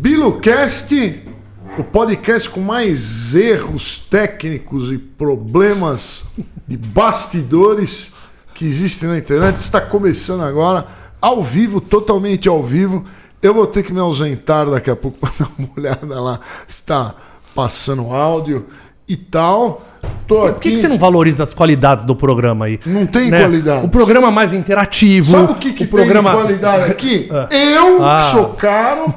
BiloCast, o podcast com mais erros técnicos e problemas de bastidores que existem na internet, está começando agora, ao vivo, totalmente ao vivo. Eu vou ter que me ausentar daqui a pouco para dar uma olhada lá, está passando áudio e tal. Tô Por que, que você não valoriza as qualidades do programa aí? Não tem qualidade. O programa mais interativo. Sabe o que, que o programa... tem de qualidade aqui? Ah. Eu, Ah. que sou caro,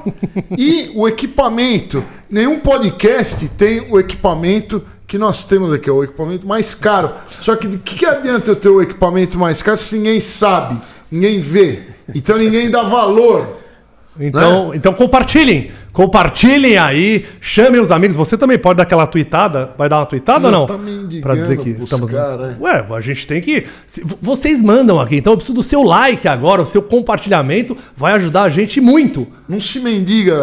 e o equipamento. Nenhum podcast tem o equipamento que nós temos aqui, é o equipamento mais caro. Só que, que adianta eu ter o equipamento mais caro se ninguém sabe, ninguém vê? Então ninguém dá valor. Então, então compartilhem. Compartilhem aí. Chamem os amigos. Você também pode dar aquela tweetada. Vai dar uma tweetada ou não? tá Pra dizer que pros estamos. é. Ué, a gente tem que. Vocês mandam aqui. Então eu preciso do seu like agora. O seu compartilhamento vai ajudar a gente muito. Não se mendiga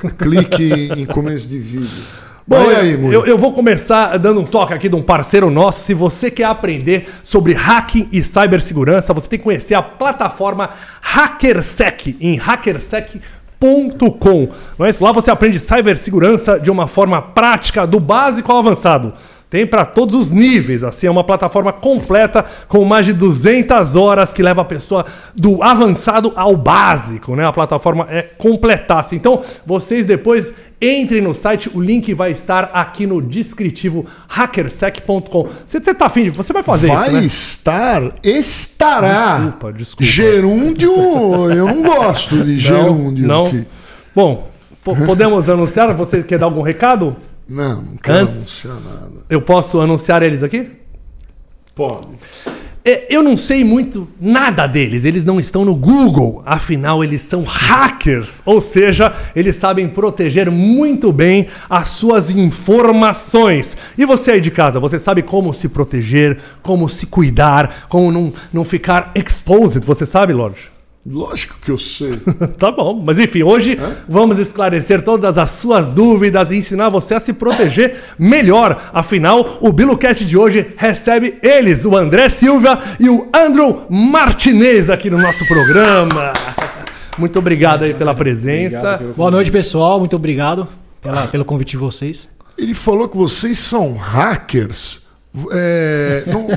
c- clique em começo de vídeo. Bom, e aí, eu, eu vou começar dando um toque aqui de um parceiro nosso. Se você quer aprender sobre hacking e cibersegurança, você tem que conhecer a plataforma HackerSec em hackersec.com. Não é isso? Lá você aprende cibersegurança de uma forma prática, do básico ao avançado. Tem para todos os níveis, assim, é uma plataforma completa com mais de 200 horas que leva a pessoa do avançado ao básico, né? A plataforma é completaça. Então, vocês depois entrem no site, o link vai estar aqui no descritivo hackersec.com. Você, você tá afim de, você vai fazer Vai isso, né? estar, estará. Desculpa, desculpa. Gerúndio, eu não gosto de gerúndio. Não. aqui. Bom, po- podemos anunciar? Você quer dar algum recado? Não, não quero Antes- anunciar nada. Eu posso anunciar eles aqui? Pode. É, eu não sei muito nada deles, eles não estão no Google, afinal eles são hackers, ou seja, eles sabem proteger muito bem as suas informações. E você aí de casa, você sabe como se proteger, como se cuidar, como não, não ficar exposed, você sabe, Lorde? Lógico que eu sei. tá bom, mas enfim, hoje vamos esclarecer todas as suas dúvidas e ensinar você a se proteger melhor. Afinal, o BiloCast de hoje recebe eles, o André Silva e o Andrew Martinez aqui no nosso programa. Muito obrigado aí pela presença. Boa noite, pessoal. Muito obrigado pela, pelo convite de vocês. Ele falou que vocês são hackers. É, não-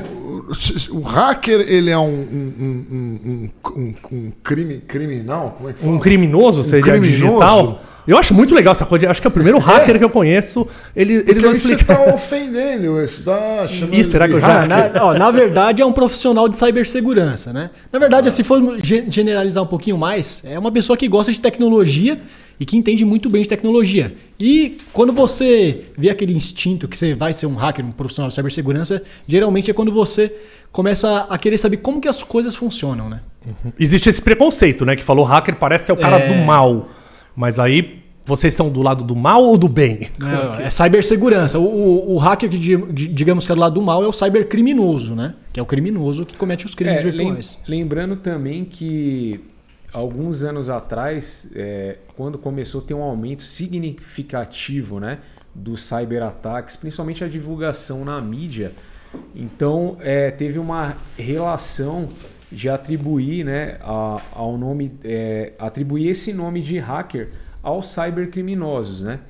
o hacker, ele é um, um, um, um- um- um crime, criminal? Como é que fala? Um criminoso, seja criminoso? digital. Eu acho muito legal essa coisa. Acho que é o primeiro hacker que eu conheço. Ele, eles vão aí você explicar. está ofendendo, você está chamando Ih, será de que eu já- Ah, na, ó, na verdade, é um profissional de cibersegurança, né? Na verdade, se for ge- generalizar um pouquinho mais, é uma pessoa que gosta de tecnologia e que entende muito bem de tecnologia. E quando você vê aquele instinto que você vai ser um hacker, um profissional de cibersegurança, geralmente é quando você começa a querer saber como que as coisas funcionam, né? Existe esse preconceito, né? Que falou hacker parece que é o cara É. do mal. Mas aí, vocês são do lado do mal ou do bem? É, é cibersegurança. O, o, o hacker que di- di- digamos que é do lado do mal é o cybercriminoso, né? Que é o criminoso que comete os crimes É, lem- virtuais. lembrando também que alguns anos atrás, é, quando começou a ter um aumento significativo né, dos cyberataques, principalmente a divulgação na mídia, então é, teve uma relação de atribuir né, a- ao nome, é, atribuir esse nome de hacker aos cybercriminosos, né?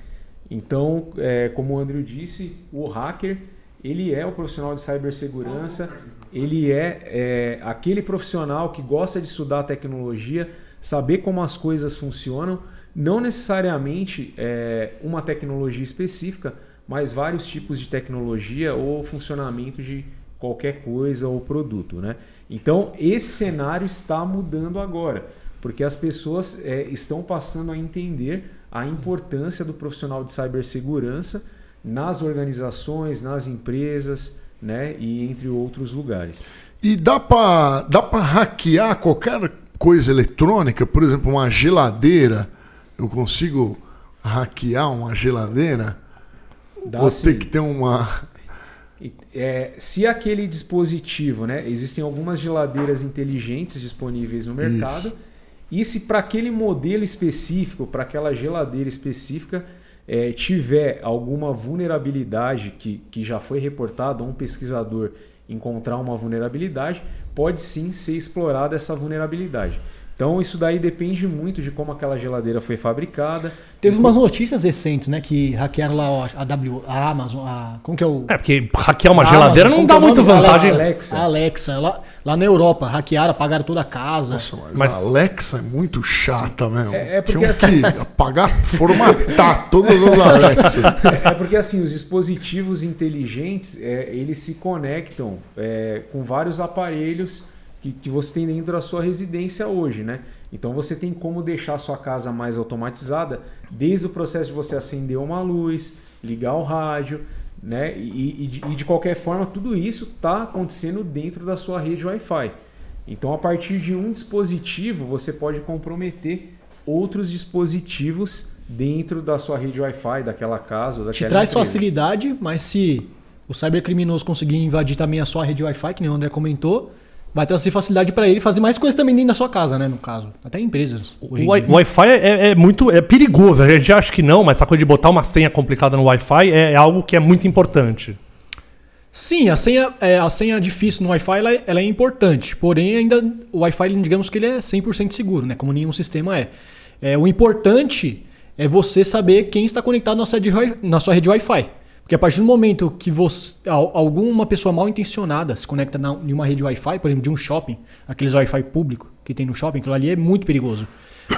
Então, é, como o Andrew disse, o hacker ele é o profissional de cibersegurança, ele é, é aquele profissional que gosta de estudar tecnologia, saber como as coisas funcionam, não necessariamente é, uma tecnologia específica, mas vários tipos de tecnologia ou funcionamento de qualquer coisa ou produto. Né? Então, esse cenário está mudando agora, porque as pessoas é, estão passando a entender a importância do profissional de cibersegurança nas organizações, nas empresas, né, e entre outros lugares. E dá para dá pra hackear qualquer coisa eletrônica? Por exemplo, uma geladeira. Eu consigo hackear uma geladeira? Dá Vou sim. ter que ter uma. É, se aquele dispositivo, né, existem algumas geladeiras inteligentes disponíveis no mercado, e se para aquele modelo específico, para aquela geladeira específica, é, tiver alguma vulnerabilidade que, que já foi reportada, ou um pesquisador encontrar uma vulnerabilidade, pode sim ser explorada essa vulnerabilidade. Então isso daí depende muito de como aquela geladeira foi fabricada. Teve umas notícias recentes, né? Que hackearam lá ó, a, w, a Amazon, a, como que é o... É, porque hackear uma a geladeira Amazon, não dá é o muita nome? vantagem. Alexa. A Alexa, lá, lá na Europa, hackearam, apagaram toda a casa. Nossa, mas, Mas- a Alexa é muito chata mesmo. É- é porque Tinham assim- que apagar, formatar todas as Alexas. É porque assim, os dispositivos inteligentes, é, eles se conectam é, com vários aparelhos que, que você tem dentro da sua residência hoje, né? Então você tem como deixar a sua casa mais automatizada, desde o processo de você acender uma luz, ligar o rádio, né? E, e de, e de qualquer forma, tudo isso está acontecendo dentro da sua rede Wi-Fi. Então, a partir de um dispositivo, você pode comprometer outros dispositivos dentro da sua rede Wi-Fi, daquela casa ou Te daquela traz empresa. facilidade, mas se o cybercriminoso conseguir invadir também a sua rede Wi-Fi, que nem o André comentou, vai trazer facilidade para ele fazer mais coisas também dentro da sua casa, né? No caso. Até empresas. O em Wi-Fi é, é muito é perigoso. A gente acha que não, mas essa coisa de botar uma senha complicada no Wi-Fi é, é algo que é muito importante. Sim, a senha, é, a senha difícil no Wi-Fi ela, é- ela é importante. Porém, ainda o Wi-Fi, digamos que ele é 100% seguro, né? Como nenhum sistema é. é. O importante é você saber quem está conectado na sua rede, na sua rede Wi-Fi. Porque a partir do momento que você, al- alguma pessoa mal intencionada se conecta na, em uma rede Wi-Fi, por exemplo, de um shopping, aqueles Wi-Fi público que tem no shopping, aquilo ali é muito perigoso.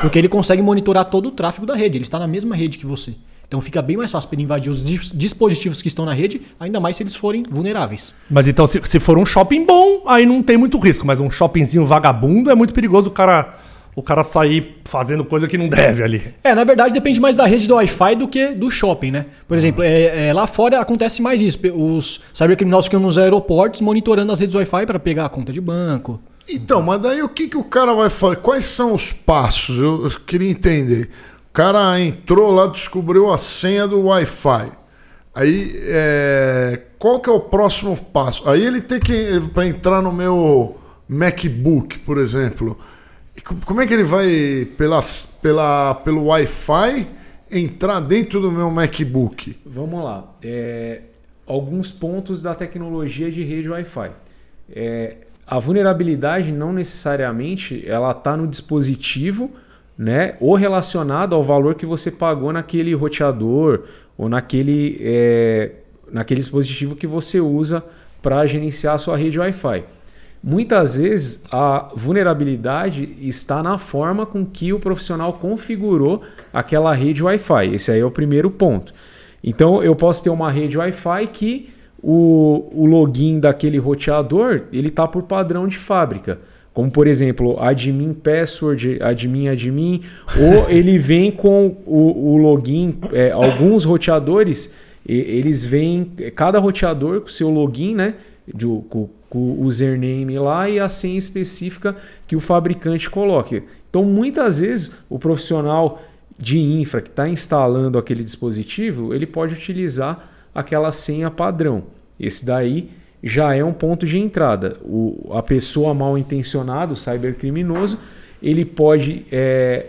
Porque ele consegue monitorar todo o tráfego da rede, ele está na mesma rede que você. Então fica bem mais fácil para invadir os dis- dispositivos que estão na rede, ainda mais se eles forem vulneráveis. Mas então, se, se for um shopping bom, aí não tem muito risco. Mas um shoppingzinho vagabundo é muito perigoso o cara, o cara sair fazendo coisa que não deve ali. É, na verdade depende mais da rede do Wi-Fi do que do shopping, né? Por exemplo, é, é, lá fora acontece mais isso. Os cybercriminosos ficam nos aeroportos monitorando as redes Wi-Fi para pegar a conta de banco. Então, mas daí o que, que o cara vai fazer? Quais são os passos? Eu, eu queria entender. O cara entrou lá, descobriu a senha do Wi-Fi. Aí, é, qual que é o próximo passo? Aí ele tem que, para entrar no meu MacBook, por exemplo, como é que ele vai, pela, pela, pelo Wi-Fi, entrar dentro do meu MacBook? Vamos lá. É, alguns pontos da tecnologia de rede Wi-Fi. É, a vulnerabilidade não necessariamente ela está no dispositivo, né, ou relacionado ao valor que você pagou naquele roteador ou naquele, é, naquele dispositivo que você usa para gerenciar a sua rede Wi-Fi. Muitas vezes a vulnerabilidade está na forma com que o profissional configurou aquela rede Wi-Fi. Esse aí é o primeiro ponto. Então eu posso ter uma rede Wi-Fi que o, o login daquele roteador ele está por padrão de fábrica. Como por exemplo, admin password, admin admin, ou ele vem com o, o login. é, alguns roteadores eles vêm, cada roteador com seu login, né? de- com o username lá e a senha específica que o fabricante coloque. Então, muitas vezes, o profissional de infra que está instalando aquele dispositivo, ele pode utilizar aquela senha padrão. Esse daí já é um ponto de entrada. O, a pessoa mal intencionada, o cybercriminoso, ele pode é,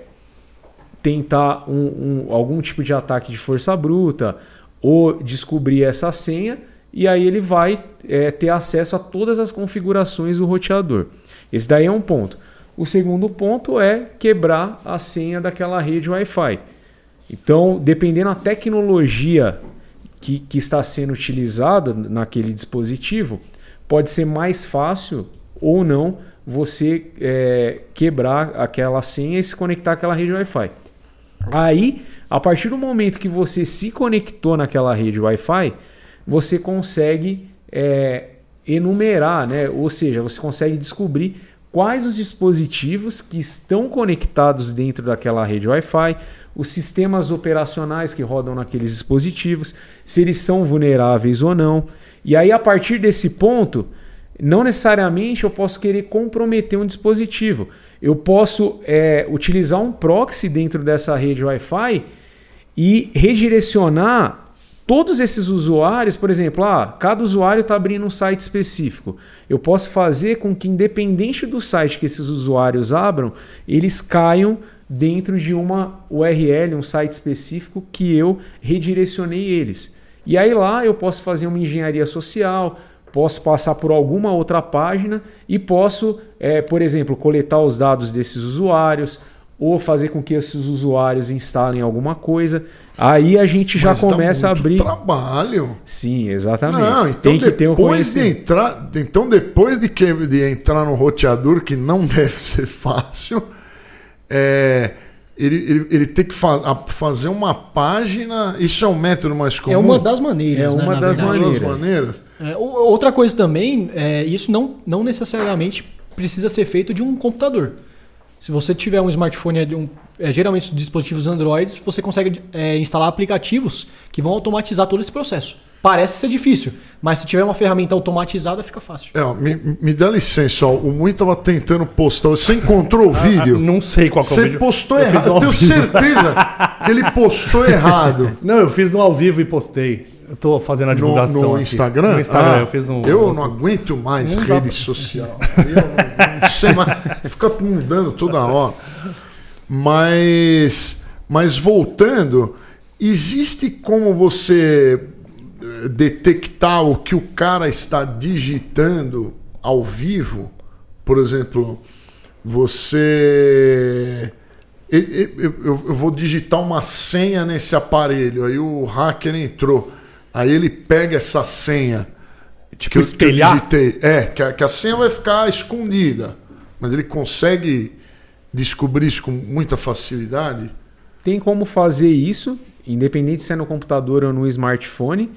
tentar um- um- algum tipo de ataque de força bruta ou descobrir essa senha e aí ele vai é, ter acesso a todas as configurações do roteador. Esse daí é um ponto. O segundo ponto é quebrar a senha daquela rede Wi-Fi. Então, dependendo da tecnologia que, que está sendo utilizada naquele dispositivo, pode ser mais fácil ou não você é, quebrar aquela senha e se conectar àquela rede Wi-Fi. Aí, a partir do momento que você se conectou naquela rede Wi-Fi, você consegue é, enumerar, né? ou seja, você consegue descobrir quais os dispositivos que estão conectados dentro daquela rede Wi-Fi, os sistemas operacionais que rodam naqueles dispositivos, se eles são vulneráveis ou não. E aí, a partir desse ponto, não necessariamente eu posso querer comprometer um dispositivo. Eu posso é, utilizar um proxy dentro dessa rede Wi-Fi e redirecionar todos esses usuários, por exemplo, ah, cada usuário está abrindo um site específico. Eu posso fazer com que, independente do site que esses usuários abram, eles caiam dentro de uma URL, um site específico que eu redirecionei eles. E aí lá eu posso fazer uma engenharia social, posso passar por alguma outra página e posso, é, por exemplo, coletar os dados desses usuários ou fazer com que esses usuários instalem alguma coisa. Aí a gente já Mas dá começa a abrir. trabalho. Sim, exatamente. Não, então Tem que ter um depois de entrar, então depois de, que, de entrar no roteador, que não deve ser fácil, é, ele, ele, ele tem que fa- fazer uma página. Isso é um método mais comum. É uma das maneiras. É né, uma na das. Uma das maneiras. maneiras. É, o- outra coisa também, é, isso não, não necessariamente precisa ser feito de um computador. Se você tiver um smartphone, é um- é, geralmente os dispositivos Android, você consegue é, instalar aplicativos que vão automatizar todo esse processo. Parece ser difícil, mas se tiver uma ferramenta automatizada, fica fácil. É, me, me dá licença, ó, o Mui tava tentando postar. Você encontrou o vídeo? Ah, não sei qual que é o Você vídeo. postou Eu errado. Eu tenho certeza que ele postou errado. Não, eu fiz um ao vivo e postei. Tô fazendo a No, divulgação. no aqui. Instagram? No Instagram, Ah, eu fiz um. Eu não aguento mais Não rede social. Eu não, não sei mais. Fica mudando toda hora. Mas, mas voltando, existe como você eh, detectar o que o cara está digitando ao vivo? Por exemplo, você. Eu, eu- eu- eu vou digitar uma senha nesse aparelho, aí o hacker entrou. Aí ele pega essa senha Tipo, que eu, que eu digitei. É, que a, que a senha vai ficar escondida. Mas ele consegue descobrir isso com muita facilidade. Tem como fazer isso, independente se é no computador ou no smartphone.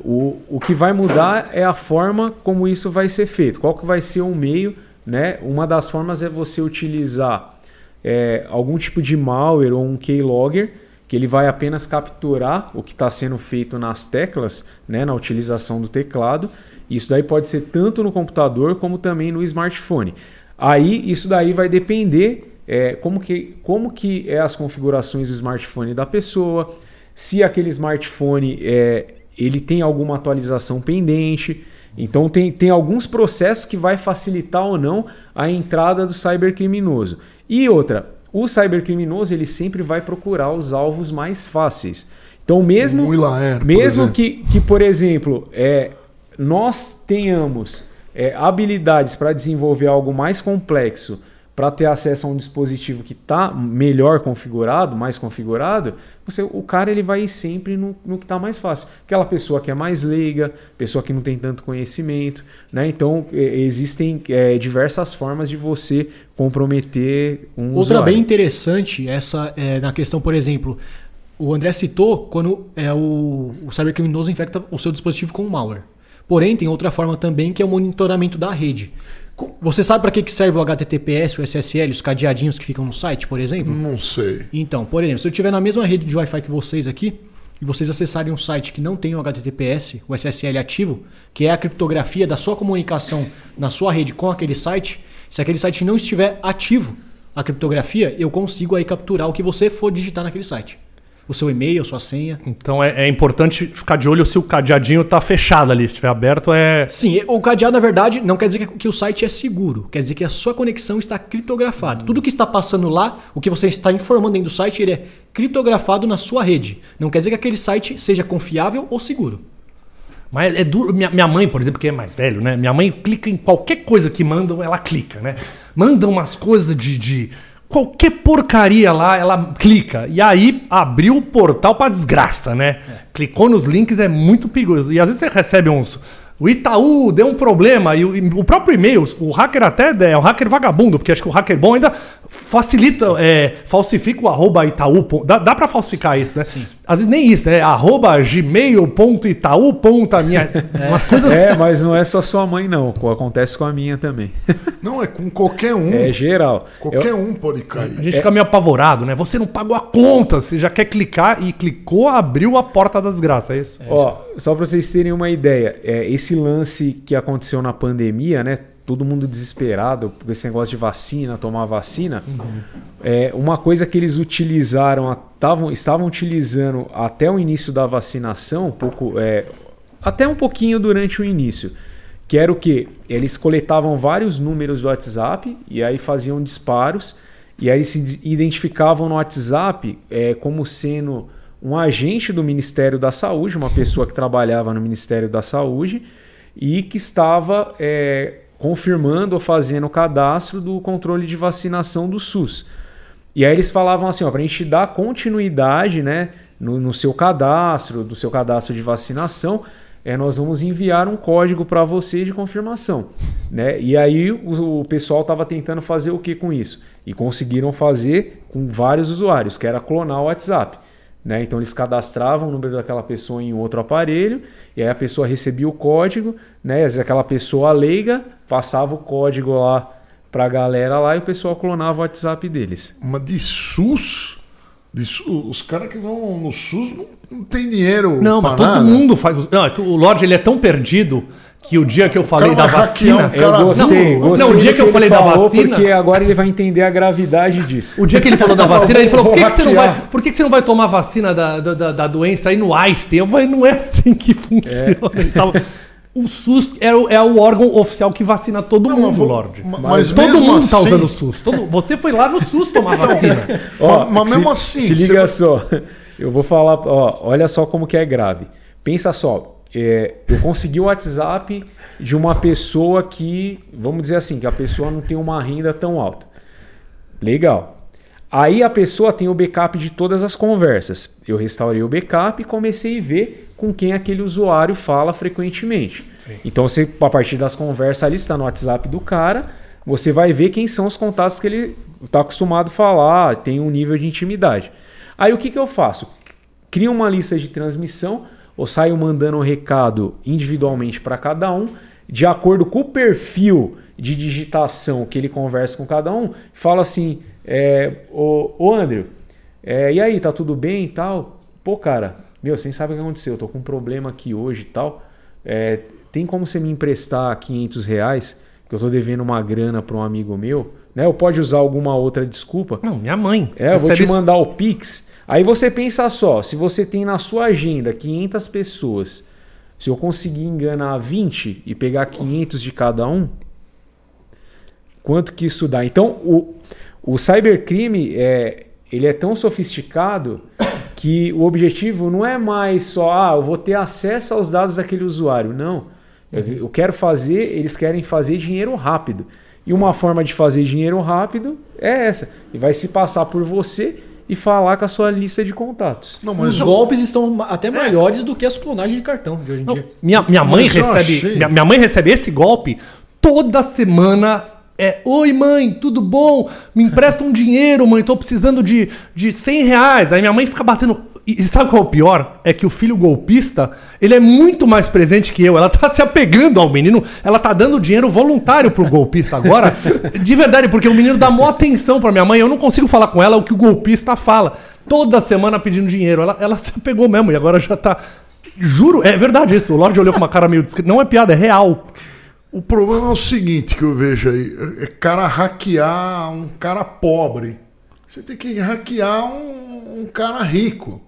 O, o que vai mudar é a forma como isso vai ser feito. Qual que vai ser o meio, né? Uma das formas é você utilizar é, algum tipo de malware ou um keylogger que ele vai apenas capturar o que está sendo feito nas teclas, né, na utilização do teclado. Isso daí pode ser tanto no computador como também no smartphone. Aí isso daí vai depender é, como, que, como que é as configurações do smartphone da pessoa, se aquele smartphone é, ele tem alguma atualização pendente. Então tem, tem alguns processos que vai facilitar ou não a entrada do cybercriminoso. E outra, o cybercriminoso ele sempre vai procurar os alvos mais fáceis. Então mesmo Laer, mesmo que, que, por exemplo, é, nós tenhamos é, habilidades para desenvolver algo mais complexo, para ter acesso a um dispositivo que está melhor configurado, mais configurado, você, o cara ele vai ir sempre no, no que está mais fácil. Aquela pessoa que é mais leiga, pessoa que não tem tanto conhecimento. Né? Então, existem é, diversas formas de você comprometer um Outra usuário. bem interessante, essa é, na questão, por exemplo, o André citou quando é, o, o cybercriminoso infecta o seu dispositivo com malware. Porém, tem outra forma também que é o monitoramento da rede. Você sabe para que que serve o HTTPS, o SSL, os cadeadinhos que ficam no site, por exemplo? Não sei. Então, por exemplo, se eu estiver na mesma rede de Wi-Fi que vocês aqui, e vocês acessarem um site que não tem o HTTPS, o SSL ativo, que é a criptografia da sua comunicação na sua rede com aquele site, se aquele site não estiver ativo, a criptografia, eu consigo aí capturar o que você for digitar naquele site. O seu e-mail, sua senha. Então é, é importante ficar de olho se o cadeadinho tá fechado ali. Se estiver aberto, é. Sim, o cadeado, na verdade, não quer dizer que, que o site é seguro. Quer dizer que a sua conexão está criptografada. Tudo que está passando lá, o que você está informando dentro do site, ele é criptografado na sua rede. Não quer dizer que aquele site seja confiável ou seguro. Mas é duro. Minha, minha mãe, por exemplo, que é mais velho, né? Minha mãe clica em qualquer coisa que mandam, ela clica, né? Mandam umas coisas de. de qualquer porcaria lá, ela clica. E aí abriu o portal pra desgraça, né? Clicou nos links, é muito perigoso. E às vezes você recebe uns. O Itaú deu um problema e o, e o próprio e-mail, o hacker até é um hacker vagabundo, porque acho que o hacker bom ainda facilita, é, falsifica o arroba Itaú. Dá, dá pra falsificar isso, né? Às vezes nem isso, né? Arroba gmail.itaú. ponto a minha. Umas coisas. É, mas não é só sua mãe, não. Acontece com a minha também. Não, é com qualquer um. É geral. qualquer Eu- um pode A cair. gente fica meio apavorado, né? Você não pagou a conta, você já quer clicar e clicou, abriu a porta das graças, é isso? Ó, só para vocês terem uma ideia, é, esse lance que aconteceu na pandemia, né? Todo mundo desesperado por esse negócio de vacina, tomar vacina. É, uma coisa que eles utilizaram, tavam, estavam utilizando até o início da vacinação, um pouco, é, até um pouquinho durante o início, que era o que? Eles coletavam vários números do WhatsApp e aí faziam disparos e aí se identificavam no WhatsApp é, como sendo um agente do Ministério da Saúde, uma pessoa que trabalhava no Ministério da Saúde, e que estava é, confirmando ou fazendo o cadastro do controle de vacinação do SUS. E aí eles falavam assim, para a gente dar continuidade né, no, no, seu cadastro, do seu cadastro de vacinação, é, nós vamos enviar um código para você de confirmação. Né? E aí o, o pessoal estava tentando fazer o que com isso? E conseguiram fazer com vários usuários, que era clonar o WhatsApp. Né? Então eles cadastravam o número daquela pessoa em outro aparelho, e aí a pessoa recebia o código, né? Às vezes aquela pessoa leiga passava o código lá para a galera lá e o pessoal clonava o WhatsApp deles. Mas de SUS? De SUS os caras que vão no SUS não, não tem dinheiro. Não, mas todo nada. mundo faz. Não, é que o Lorde ele é tão perdido que o dia que eu falei da vacina. cara- Eu gostei, Não, gostei não, o dia do que eu falei da vacina- Porque agora ele vai entender a gravidade disso. O dia que ele falou da vacina, ele falou: por que, que você não vai, hackear." por que, que você não vai tomar vacina da, da, da- doença aí no Einstein? Eu falei, não é assim que funciona. Ele tava- O SUS é o, é o órgão oficial que vacina todo Não, mundo, Lorde. ma- mas todo mundo assim- tá usando o SUS. Todo- você foi lá no SUS tomar vacina. Mas- mas se- mesmo assim, Se liga você- só. Eu vou falar. Ó, olha só como que é grave. Pensa só. É, eu consegui o WhatsApp de uma pessoa que, vamos dizer assim, que a pessoa não tem uma renda tão alta. Legal. Aí a pessoa tem o backup de todas as conversas. Eu restaurei o backup e comecei a ver com quem aquele usuário fala frequentemente. Então você, a partir das conversas ali, está no WhatsApp do cara, você vai ver quem são os contatos que ele está acostumado a falar, tem um nível de intimidade. Aí o que, que eu faço? Crio uma lista de transmissão, ou saio mandando um recado individualmente para cada um, de acordo com o perfil de digitação que ele conversa com cada um, falo assim, é, ô, ô Andrew, é, e aí, tá tudo bem e tal? Pô, cara, meu, você sabe o que aconteceu, eu tô com um problema aqui hoje e tal, é, tem como você me emprestar 500 reais, que eu tô devendo uma grana para um amigo meu, né? Ou pode usar alguma outra desculpa? Não, minha mãe. É, eu vou te mandar o Pix. Aí você pensa só, se você tem na sua agenda 500 pessoas, se eu conseguir enganar 20 e pegar 500 de cada um, quanto que isso dá? Então, o, o cybercrime é, ele é tão sofisticado que o objetivo não é mais só, ah, eu vou ter acesso aos dados daquele usuário. Não. Eu, eu quero fazer, eles querem fazer dinheiro rápido. E uma forma de fazer dinheiro rápido é essa. E vai se passar por você e falar com a sua lista de contatos. Não, Os mas eu- golpes estão até maiores do que as clonagens de cartão de hoje em dia. Minha, minha mãe Mas recebe. Minha, minha mãe recebe esse golpe toda semana. É, oi mãe, tudo bom? Me empresta um dinheiro, mãe, tô precisando de, de 100 reais. Daí minha mãe fica batendo. E e sabe qual é o pior? É que o filho golpista, ele é muito mais presente que eu. Ela tá se apegando ao menino, ela tá dando dinheiro voluntário pro golpista agora. De verdade, porque o menino dá maior atenção pra minha mãe. Eu não consigo falar com ela o que o golpista fala. Toda semana pedindo dinheiro. Ela, ela se apegou mesmo e agora já tá. Juro, é verdade isso. O Lorde olhou com uma cara meio. discreta. Não é piada, é real. O problema é o seguinte que eu vejo aí: é cara hackear um cara pobre. Você tem que hackear um, um cara rico.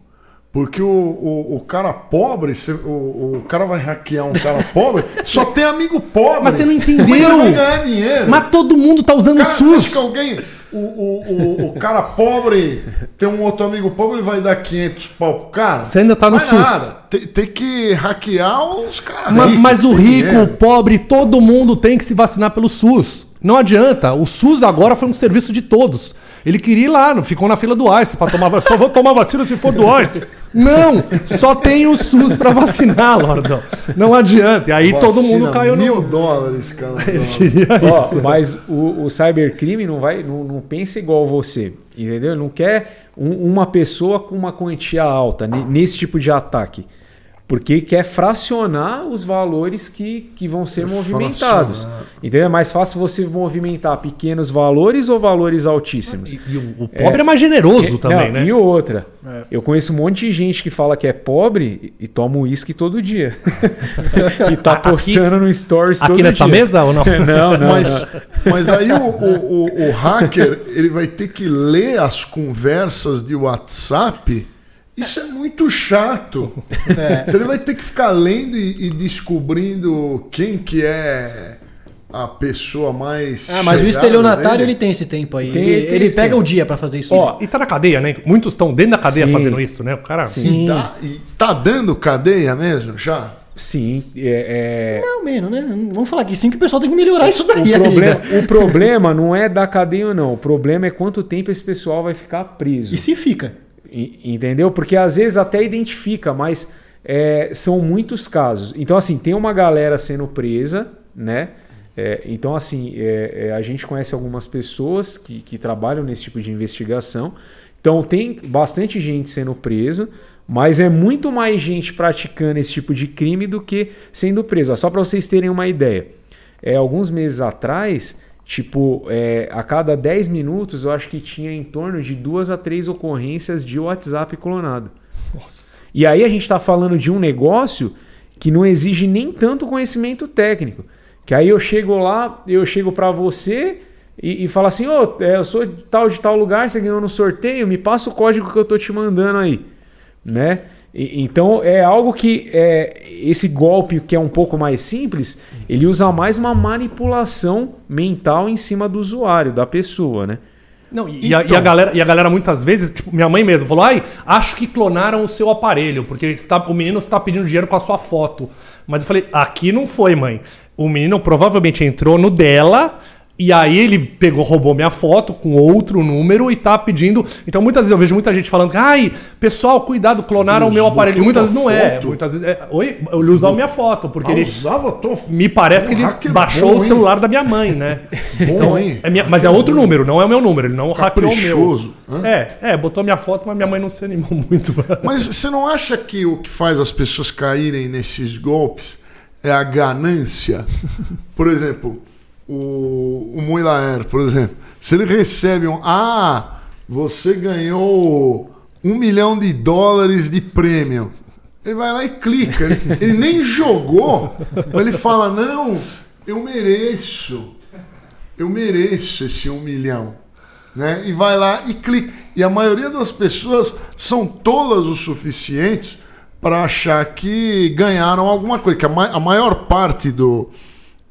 Porque o, o, o cara pobre, você- o, o cara vai hackear um cara pobre, só tem amigo pobre. Mas você não é vai entendeu. ganhar dinheiro? Mas todo mundo tá usando o Cara, você acha SUS. que alguém. O, o, o, o cara pobre tem um outro amigo pobre, ele vai dar 500 pau pro cara? Você ainda tá no Vai SUS. nada. Tem, tem que hackear os caras. Ma- ricos, Mas, o rico, o dinheiro. pobre, todo mundo tem que se vacinar pelo SUS. Não adianta. O SUS agora foi um serviço de todos. Ele queria ir lá, não ficou na fila do Einstein para tomar vacina. Só vou tomar vacina se for do Einstein. Não, só tem o SUS para vacinar, Lordão. Não adianta. E aí todo mundo Vacina, caiu mil no. dólares, cara. Ó, mas o, o cybercrime não vai, não, não pensa igual você, entendeu? Ele Não quer um- uma pessoa com uma quantia alta ne- nesse tipo de ataque, porque quer fracionar os valores que, que vão ser movimentados. fracionar. Entendeu? É mais fácil você movimentar pequenos valores ou valores altíssimos. E, e o, o pobre é, mais generoso também, Não, né? E outra, eu conheço um monte de gente que fala que é pobre e, toma uísque todo dia. e tá Aqui- postando no stories Aqui todo nessa dia. mesa ou não? Não, não, Mas, não. mas daí o, o, o, o hacker ele vai ter que ler as conversas de WhatsApp. Isso é muito chato. Se Ele vai ter que ficar lendo e, e descobrindo quem que é a pessoa mais. Ah, mas o estelionatário dele. ele tem esse tempo aí. Tem- ele tem ele pega tempo. o dia pra fazer isso. Ó, E tá na cadeia, né? Muitos estão dentro da cadeia Sim. fazendo isso, né? O cara. E, dá- e tá dando cadeia mesmo já? Sim, é, é- Não, menos, né? Vamos falar aqui sim que o pessoal tem que melhorar isso o, daí. problema, ainda. o problema não é da cadeia ou não. O problema é quanto tempo esse pessoal vai ficar preso. E se fica? Entendeu? Porque às vezes até identifica, mas é, são muitos casos. Então, assim, tem uma galera sendo presa, né? É, então, assim, é, é, a gente conhece algumas pessoas que, que trabalham nesse tipo de investigação. Então, tem bastante gente sendo presa, mas é muito mais gente praticando esse tipo de crime do que sendo preso. Só para vocês terem uma ideia. É, alguns meses atrás, tipo, é, a cada 10 minutos, eu acho que tinha em torno de duas a três ocorrências de WhatsApp clonado. E aí a gente está falando de um negócio que não exige nem tanto conhecimento técnico. Que aí eu chego lá, eu chego para você e, e falo assim, ô, é, eu sou de tal de tal lugar, você ganhou no sorteio, me passa o código que eu tô te mandando aí, né? E- então é algo que é, esse golpe que é um pouco mais simples, ele usa mais uma manipulação mental em cima do usuário, da pessoa, né? Não, e, a, e a galera, e a galera muitas vezes, tipo, minha mãe mesmo falou: ai, acho que clonaram o seu aparelho, porque está, o menino está pedindo dinheiro com a sua foto. Mas eu falei: aqui não foi, mãe. O menino provavelmente entrou no dela. E aí ele pegou, roubou minha foto com outro número e tá pedindo. Então muitas vezes eu vejo muita gente falando, ai, pessoal, cuidado, clonaram o meu aparelho. Muitas vezes não é. foto? Muitas vezes é. Oi? Ele usava minha foto, porque Ah, ele. usava tua Me parece que Um ele hacker baixou bom, o hein? celular da minha mãe, né? Bom, hein? É minha- mas é outro número, não é o meu número. Ele não hackeou o meu. Hã? É, é, botou minha foto, mas minha mãe não se animou muito. Mas você não acha que o que faz as pessoas caírem nesses golpes é a ganância? Por exemplo, o, o Muilaer, por exemplo, se ele recebe um. Ah, você ganhou um milhão de dólares de prêmio. Ele vai lá e clica. Ele, ele nem jogou, mas ele fala: Não, eu mereço. Eu mereço esse um milhão né? E vai lá e clica. E a maioria das pessoas são tolas o suficientes para achar que ganharam alguma coisa. Que a, ma- a maior parte do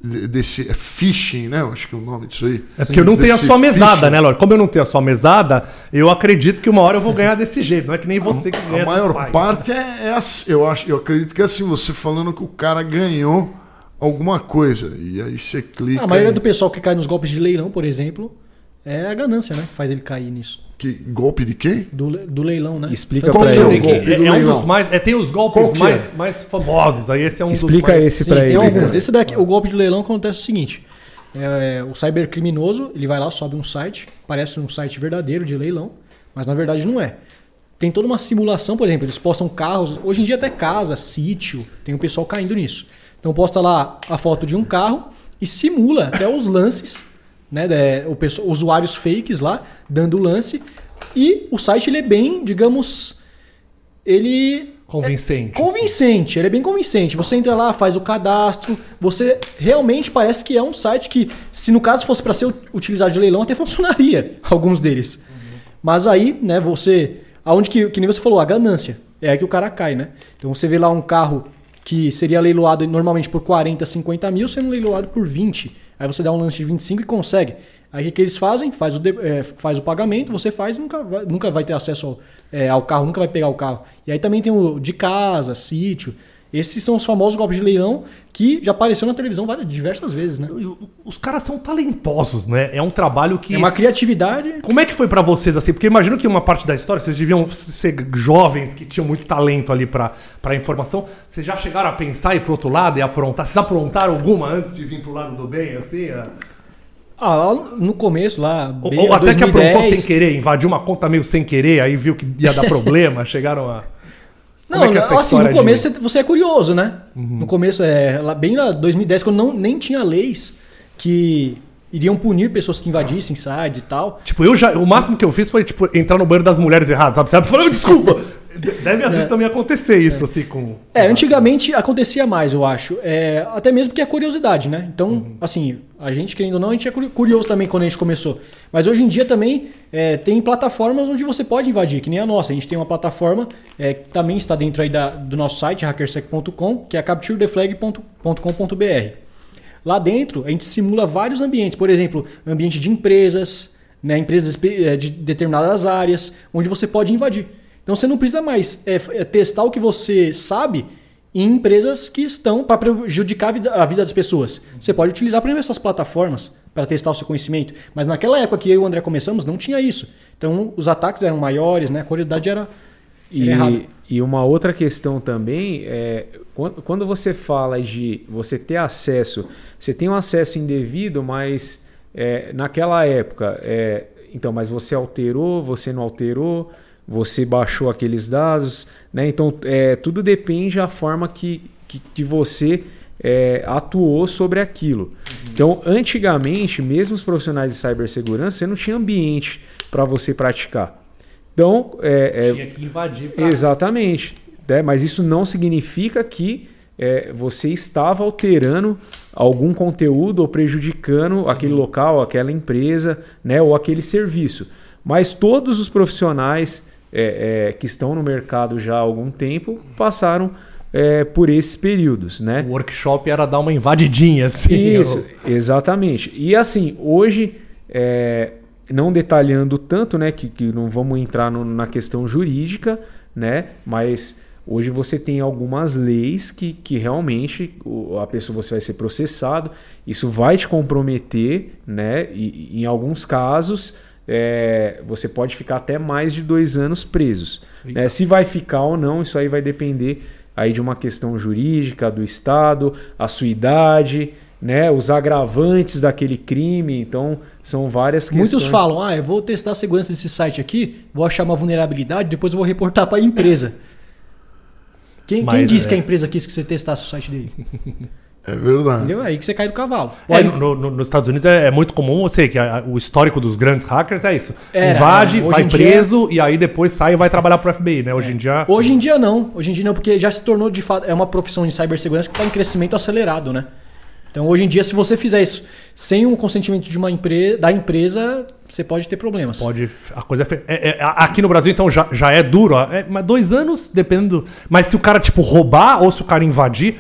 desse é phishing, né? Eu acho que é o nome disso aí. É porque eu não tenho a sua mesada, phishing. né, Lorde? Como eu não tenho a sua mesada, eu acredito que uma hora eu vou ganhar desse jeito. Não é que nem você que ganha A dos maior pais. parte é, é assim, eu acho, eu acredito que é assim, você falando que o cara ganhou alguma coisa e aí você clica. A maioria do pessoal que cai nos golpes de leilão, por exemplo, é a ganância, né? Que faz ele cair nisso. Que golpe de quem? Do, do leilão, né? Explica pra que é eles. golpe? É, do é um leilão. dos mais. É, tem os golpes que mais, é? mais famosos. Aí esse é um Explica dos mais. esse tem eles. alguns. né? Esse daqui, o golpe de leilão acontece o seguinte: é, o cybercriminoso ele vai lá, sobe um site, parece um site verdadeiro de leilão, mas na verdade não é. Tem toda uma simulação, por exemplo, eles postam carros, hoje em dia até casa, sítio, tem o pessoal caindo nisso. Então posta lá a foto de um carro e simula até os lances, né, de- o pessoal, usuários fakes lá dando o lance e o site ele é bem, digamos, ele Convincente. Convincente, ele é bem convincente. Você entra lá, faz o cadastro, você realmente parece que é um site que, se no caso fosse para ser utilizado de leilão, até funcionaria, alguns deles. Mas aí, né, você. Aonde que, que nem você falou, a ganância. É aí que o cara cai, né? Então você vê lá um carro que seria leiloado normalmente por 40, 50 mil, sendo leiloado por 20. Aí você dá um lance de 25 e consegue. Aí o que, eles fazem? Faz o, de- é, faz o pagamento, você faz nunca vai, nunca vai ter acesso ao, é, ao carro, nunca vai pegar o carro. E aí também tem o de casa, sítio. Esses são os famosos golpes de leilão que já apareceu na televisão várias, diversas vezes, né? Os caras são talentosos, né? É um trabalho que. É uma criatividade. Como é que foi pra vocês assim? Porque imagino que uma parte da história, vocês deviam ser jovens que tinham muito talento ali pra pra informação. Vocês já chegaram a pensar e ir pro outro lado e aprontar? Vocês aprontaram alguma antes de vir pro lado do bem, assim? a- Ah, lá no começo, lá. Ou, ou até que 2010. aprontou sem querer, invadiu uma conta meio sem querer, aí viu que ia dar problema, chegaram a. Não, é é assim, no de- Uhum. começo você- você é curioso, né? No começo, é, lá, bem lá 2010, quando não, nem tinha leis que iriam punir pessoas que invadissem sites e tal. Tipo, eu já. O máximo que eu fiz foi, tipo, entrar no banheiro das mulheres erradas, sabe? Sabe? Falando, desculpa! Deve às vezes também acontecer isso, assim, com. É, antigamente acontecia mais, eu acho. É, até mesmo porque é curiosidade, né? Então, Uhum. assim, a gente, querendo ou não, a gente é curi- curioso também quando a gente começou. Mas hoje em dia também é, tem plataformas onde você pode invadir, que nem a nossa. A gente tem uma plataforma é, que também está dentro aí da- do nosso site, hackersec.com, que é capturetheflag.com.br. Lá dentro, a gente simula vários ambientes. Por exemplo, ambiente de empresas, né, empresas eh, de determinadas áreas, onde você pode invadir. Então você não precisa mais f- eh, testar o que você sabe em empresas que estão para prejudicar a vida, a vida das pessoas. Você pode utilizar primeiro essas plataformas para testar o seu conhecimento. Mas naquela época que eu e o André começamos, não tinha isso. Então os ataques eram maiores, né? a qualidade era, era E, errada. e uma outra questão também é quan- quando você fala de você ter acesso, você tem um acesso indevido, mas é, naquela época, é, então, mas você alterou, você não alterou, você baixou aqueles dados, né? Então, é, tudo depende da forma que, que, que você é, atuou sobre aquilo. Então, antigamente, mesmo os profissionais de cibersegurança, você não tinha ambiente para você praticar. Então, é, é, Tinha que invadir pra... Exatamente. né? Mas isso não significa que é, você estava alterando algum conteúdo ou prejudicando aquele local, aquela empresa, né, ou aquele serviço. Mas todos os profissionais é, é, que estão no mercado já há algum tempo passaram é, por esses períodos, né? O workshop era dar uma invadidinha, assim. Isso, exatamente. E assim, hoje, é, não detalhando tanto, né, que, que não vamos entrar no- na questão jurídica, né, mas hoje você tem algumas leis que, que realmente a pessoa você vai ser processado, isso vai te comprometer, né, e em alguns casos é, você pode ficar até mais de dois anos presos. né? Se vai ficar ou não, isso aí vai depender aí de uma questão jurídica do Estado, a sua idade, né, os agravantes daquele crime. Então, são várias questões. Muitos falam, ah, eu vou testar a segurança desse site aqui, vou achar uma vulnerabilidade, depois eu vou reportar para a empresa. Quem, quem disse é. que a empresa quis que você testasse o site dele? É verdade. Entendeu? Aí que você cai do cavalo. É, no- no- nos Estados Unidos é, é muito comum, eu sei que a- o histórico dos grandes hackers é isso. Era, Invade, era. Hoje vai preso e aí depois sai e vai trabalhar pro FBI, né? Hoje em dia. Hoje em dia não. Hoje em dia não, porque já se tornou de fato. É uma profissão de cibersegurança que está em crescimento acelerado, né? Então hoje em dia, se você fizer isso sem o consentimento de uma empresa, da empresa, você pode ter problemas. Pode. A coisa é, fe- é- é- Aqui no Brasil, então, já, já é duro. É, mas dois anos, dependendo. Mas se o cara, tipo, roubar ou se o cara invadir,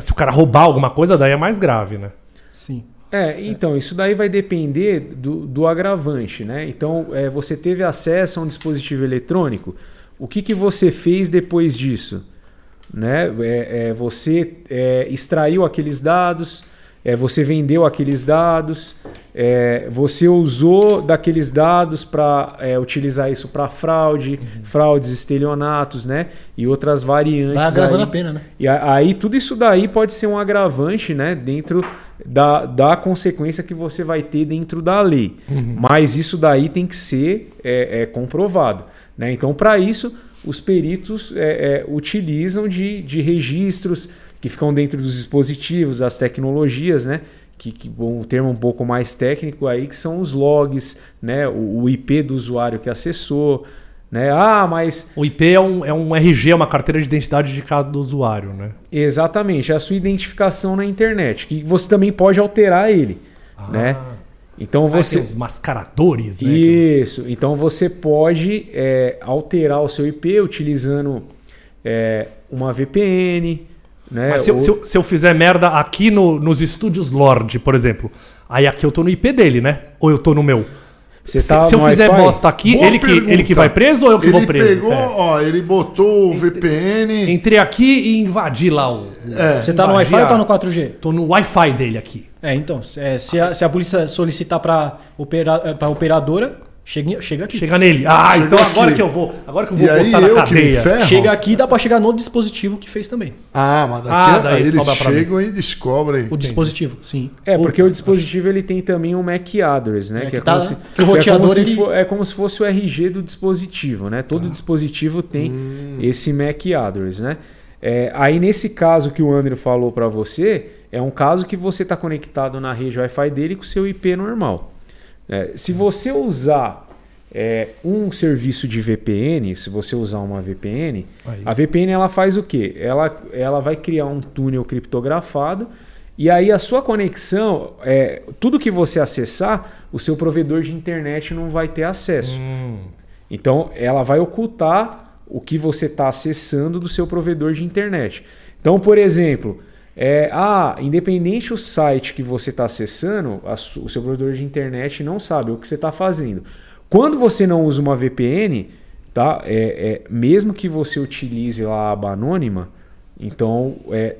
se o cara roubar alguma coisa, daí é mais grave, né? Sim. É, então, isso daí vai depender do, do agravante, né? Então, é, você teve acesso a um dispositivo eletrônico, o que, que você fez depois disso? Né? É, é, você é, extraiu aqueles dados, é, você vendeu aqueles dados, é, você usou daqueles dados para utilizar isso para fraude, fraudes, estelionatos, né? E outras variantes. Vai agravando aí. a pena, né? E aí tudo isso daí pode ser um agravante, né, dentro da, da consequência que você vai ter dentro da lei. Mas isso daí tem que ser é, é, comprovado. Né? Então, para isso, os peritos é, é, utilizam de, de registros que ficam dentro dos dispositivos, as tecnologias, né? Que, que um termo um pouco mais técnico aí, que são os logs, né? o, o IP do usuário que acessou. Né? Ah, mas O IP é um, é um RG, é uma carteira de identidade de cada usuário, né? Exatamente, é a sua identificação na internet, que você também pode alterar ele, né? Então Vai você ter os mascaradores, né? isso, então você pode é, alterar o seu IP utilizando é, uma VPN, né? Mas se, eu, Ou- se eu- se eu fizer merda aqui no- nos estúdios Lorde, por exemplo, aí aqui eu tô no IP dele, né? Ou eu tô no meu? Você se, tá se eu fizer bosta aqui, Boa ele que, ele que vai preso ou eu que ele vou preso? pegou, É. ó, ele botou o VPN. Entrei aqui e invadi lá o. É. Você tá no Wi-Fi ou tá no 4G? Tô no Wi-Fi dele aqui. É, então, se, é, se, a, se a polícia solicitar para opera, pra operadora, chega, chega aqui. Chega nele. Ah, Chega então agora aqui. que eu vou. Agora que eu E vou aí botar na eu que cadeia. ferro. Chega aqui dá para chegar no dispositivo que fez também. Ah, mas daqui Ah, a- daí aí eles chegam e descobrem. O dispositivo, sim. É, porque o dispositivo ele tem também um MAC address, né? É, que, que é tá- como se, que o que é como se ele- é como se fosse o RG do dispositivo, né? Todo dispositivo tem esse MAC address, né? É, aí nesse caso que o André falou para você, é um caso que você está conectado na rede Wi-Fi dele com o seu IP normal. É, se você usar é, um serviço de VPN, se você usar uma VPN, Aí. a VPN ela faz o quê? Ela, ela vai criar um túnel criptografado e aí a sua conexão, é, tudo que você acessar, o seu provedor de internet não vai ter acesso. Hum. Então ela vai ocultar o que você está acessando do seu provedor de internet. Então, por exemplo, é, ah, independente o site que você está acessando, a o seu provedor de internet não sabe o que você está fazendo. Quando você não usa uma VPN, tá? É, é, mesmo que você utilize lá a aba anônima, Então, é,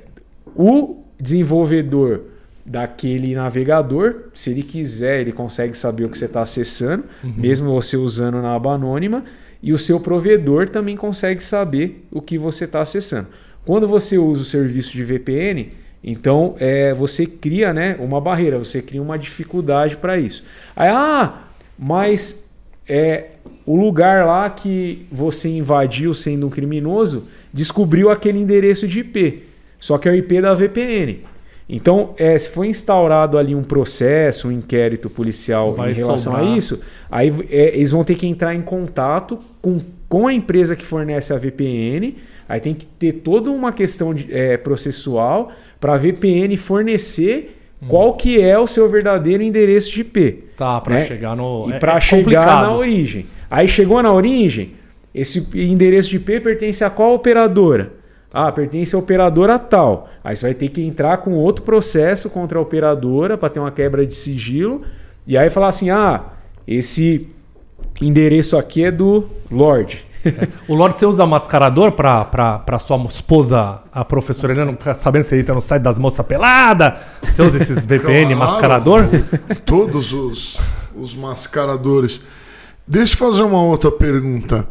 o desenvolvedor daquele navegador, se ele quiser, ele consegue saber o que você está acessando, mesmo você usando na aba anônima, e o seu provedor também consegue saber o que você está acessando. Quando você usa o serviço de VPN, então é, você cria né, uma barreira, você cria uma dificuldade para isso. Aí, ah, mas é, o lugar lá que você invadiu sendo um criminoso descobriu aquele endereço de IP, só que é o IP da VPN. Então, é, se foi instaurado ali um processo, um inquérito policial Vai em relação sobrar. a isso, aí é, eles vão ter que entrar em contato com, com a empresa que fornece a VPN. Aí tem que ter toda uma questão de, é, processual para a VPN fornecer Hum. qual que é o seu verdadeiro endereço de IP. Tá, pra né? chegar no. E é- para é chegar complicado. na origem. Aí chegou na origem, esse endereço de IP pertence a qual operadora? Ah, pertence à operadora tal. Aí você vai ter que entrar com outro processo contra a operadora para ter uma quebra de sigilo. E aí falar assim: ah, esse endereço aqui é do Lorde. O Lorde, você usa mascarador pra, pra, pra sua esposa, a professora Helena, não ficar sabendo se ele tá no site das moças pelada? Você usa esses VPN Claro. mascarador? Todos os, os mascaradores. Deixa eu fazer uma outra pergunta.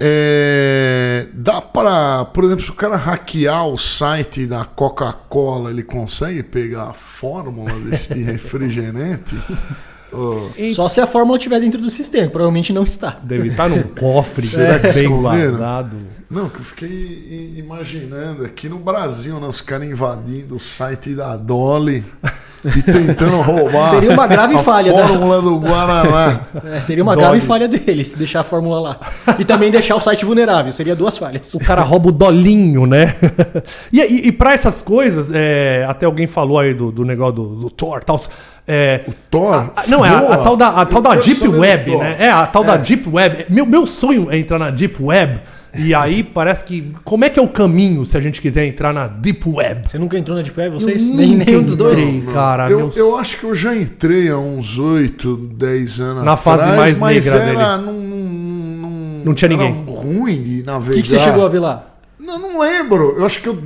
É, dá para, por exemplo, se o cara hackear o site da Coca-Cola, ele consegue pegar a fórmula desse refrigerante? Ô, Só se a fórmula estiver dentro do sistema. Provavelmente não está. Deve estar num cofre Será que bem esconderam? guardado. Não, que eu fiquei imaginando aqui no Brasil, né, os caras invadindo o site da Dolly e tentando roubar Seria uma grave a falha da- fórmula do Guaraná. É, seria uma Dog. grave falha deles, deixar a fórmula lá. E também deixar o site vulnerável. Seria duas falhas. O cara rouba o dolinho, né? e, e, e pra essas coisas, é, até alguém falou aí do, do negócio do, do Thor e tal. É, Thor? a- não, é a, a tal da, a tal da Deep Web, né? É, a tal da É. Deep Web. Meu, meu sonho é entrar na Deep Web. E aí parece que. Como é que é o caminho se a gente quiser entrar na Deep Web? Você nunca entrou na Deep Web, vocês? Nem, nenhum dos dois? Entrei, cara. eu, meu eu acho que eu já entrei há uns 8, 10 anos Na fase mais mas negra era, dele. Não, não, Não tinha era ninguém. ruim de O navegar. que, que você chegou a ver lá? Não, não lembro. Eu acho que eu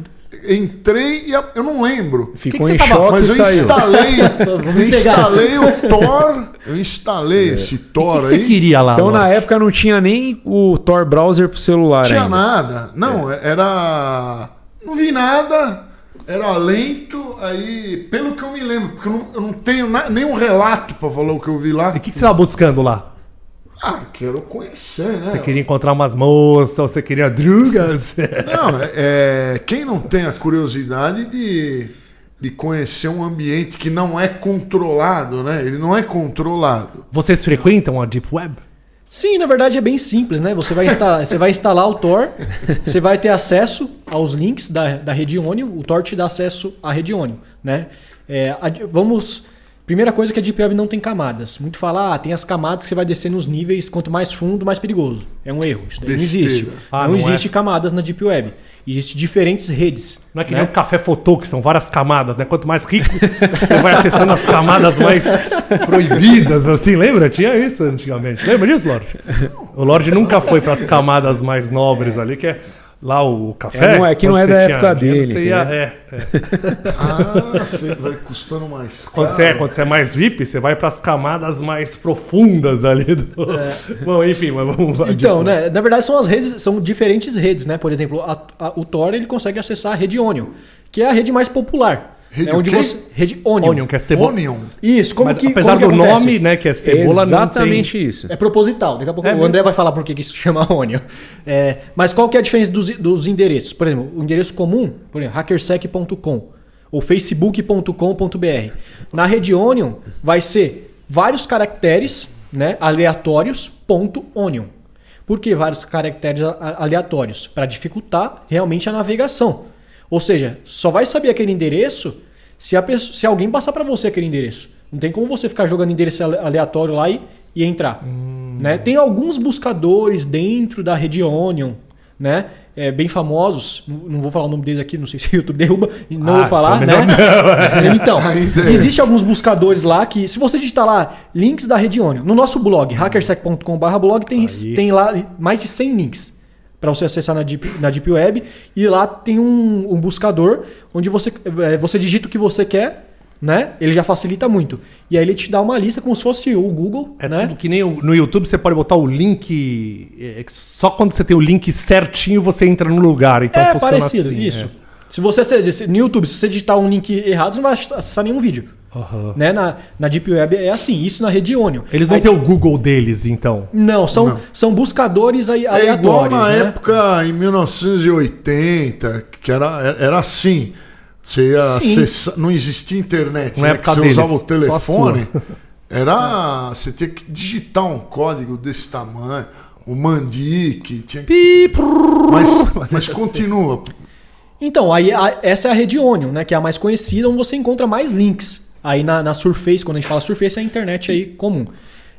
entrei e eu não lembro. Ficou que você em choque Mas eu saiu. instalei, Vamos eu instalei o Thor. Eu instalei esse O que, Thor que você aí. queria lá? Então na época não tinha nem o Tor browser pro celular Não tinha ainda. nada. Não, era. Não vi nada. Era lento. Aí, pelo que eu me lembro, porque eu não, eu não tenho na- nenhum relato pra falar o que eu vi lá. E o que, que você tava buscando lá? Ah, quero conhecer, né? Você queria encontrar umas moças, ou você queria drugas? Não, é, é, quem não tem a curiosidade de, de conhecer um ambiente que não é controlado, né? Ele não é controlado. Vocês frequentam a Deep Web? Sim, na verdade é bem simples, né? Você vai instalar, você vai instalar o Tor, você vai ter acesso aos links da, da rede Onion, o Tor te dá acesso à rede Onion, né? É, a- vamos. Primeira coisa que a Deep Web não tem camadas. Muito falar, ah, tem as camadas que você vai descer nos níveis, quanto mais fundo, mais perigoso. É um erro. Isso daí não existe. Ah, não, não existe camadas na Deep Web. Existem diferentes redes. Não é que né? nem o café fotô, que são várias camadas, né? Quanto mais rico, você vai acessando as camadas mais proibidas, assim. Lembra? Tinha isso antigamente. Lembra disso, Lorde? O Lorde nunca foi para as camadas mais nobres ali, que é lá o café. É, não é que não é da época dinheiro, dele, Você ia, é, é. Ah, você vai custando mais. Quando, você é, quando você é mais VIP, você vai para as camadas mais profundas ali. Do... Bom, enfim, mas vamos lá. Então, né, na verdade são as redes, são diferentes redes, né? Por exemplo, a- a- o Tor ele consegue acessar a rede Onion, que é a rede mais popular. Rede é onde o quê? você rede Onion. Onion, que é cebola. Onion. Isso, como Mas que apesar como que do acontece? nome, né, que é cebola, Exatamente não isso. É proposital. Daqui a pouco É o mesmo? André vai falar por que que isso chama Onion. É, mas qual que é a diferença dos, dos endereços? Por exemplo, o endereço comum, por exemplo, hackersec.com ou facebook.com.br. Na rede Onion vai ser vários caracteres né, aleatórios ponto .onion. Por que vários caracteres aleatórios? Para dificultar realmente a navegação. Ou seja, só vai saber aquele endereço se, a pessoa- se alguém passar para você aquele endereço. Não tem como você ficar jogando endereço ale- aleatório lá e, e entrar. Né? Tem alguns buscadores dentro da rede Onion, né? É, bem famosos. Não, não vou falar o nome deles aqui, não sei se o YouTube derruba. e Não Ah, vou falar, então né? Então, Ainda é. existe alguns buscadores lá que, se você digitar lá links da rede Onion, no nosso blog, hackersec.com.br blog, tem, Aí. tem lá mais de 100 links. Para você acessar na Deep, na Deep Web. E lá tem um, um buscador onde você, é, você digita o que você quer, né? Ele já facilita muito. E aí ele te dá uma lista como se fosse o Google, É né? tudo que nem no YouTube você pode botar o link. é, só quando você tem o link certinho você entra no lugar. Então é parecido, assim, isso. é. Se você se- no YouTube, se você digitar um link errado, você não vai acessar nenhum vídeo. Aham. Né? Na, na Deep Web é assim, isso na rede Onion. Eles não Aí- têm o Google deles, então. Não, são, Não. são buscadores aí É aleatórios. igual na né? época, em 1980, que era, era assim. Você ia Sim. acessar, não existia internet, né? você deles, usava o telefone. Era. Você tinha que digitar um código desse tamanho. O Mandic, tinha que. Mas, mas continua. Então, aí a- essa é a rede Onion, né? Que é a mais conhecida, onde você encontra mais links. Aí na, na Surface, quando a gente fala Surface, é a internet aí comum.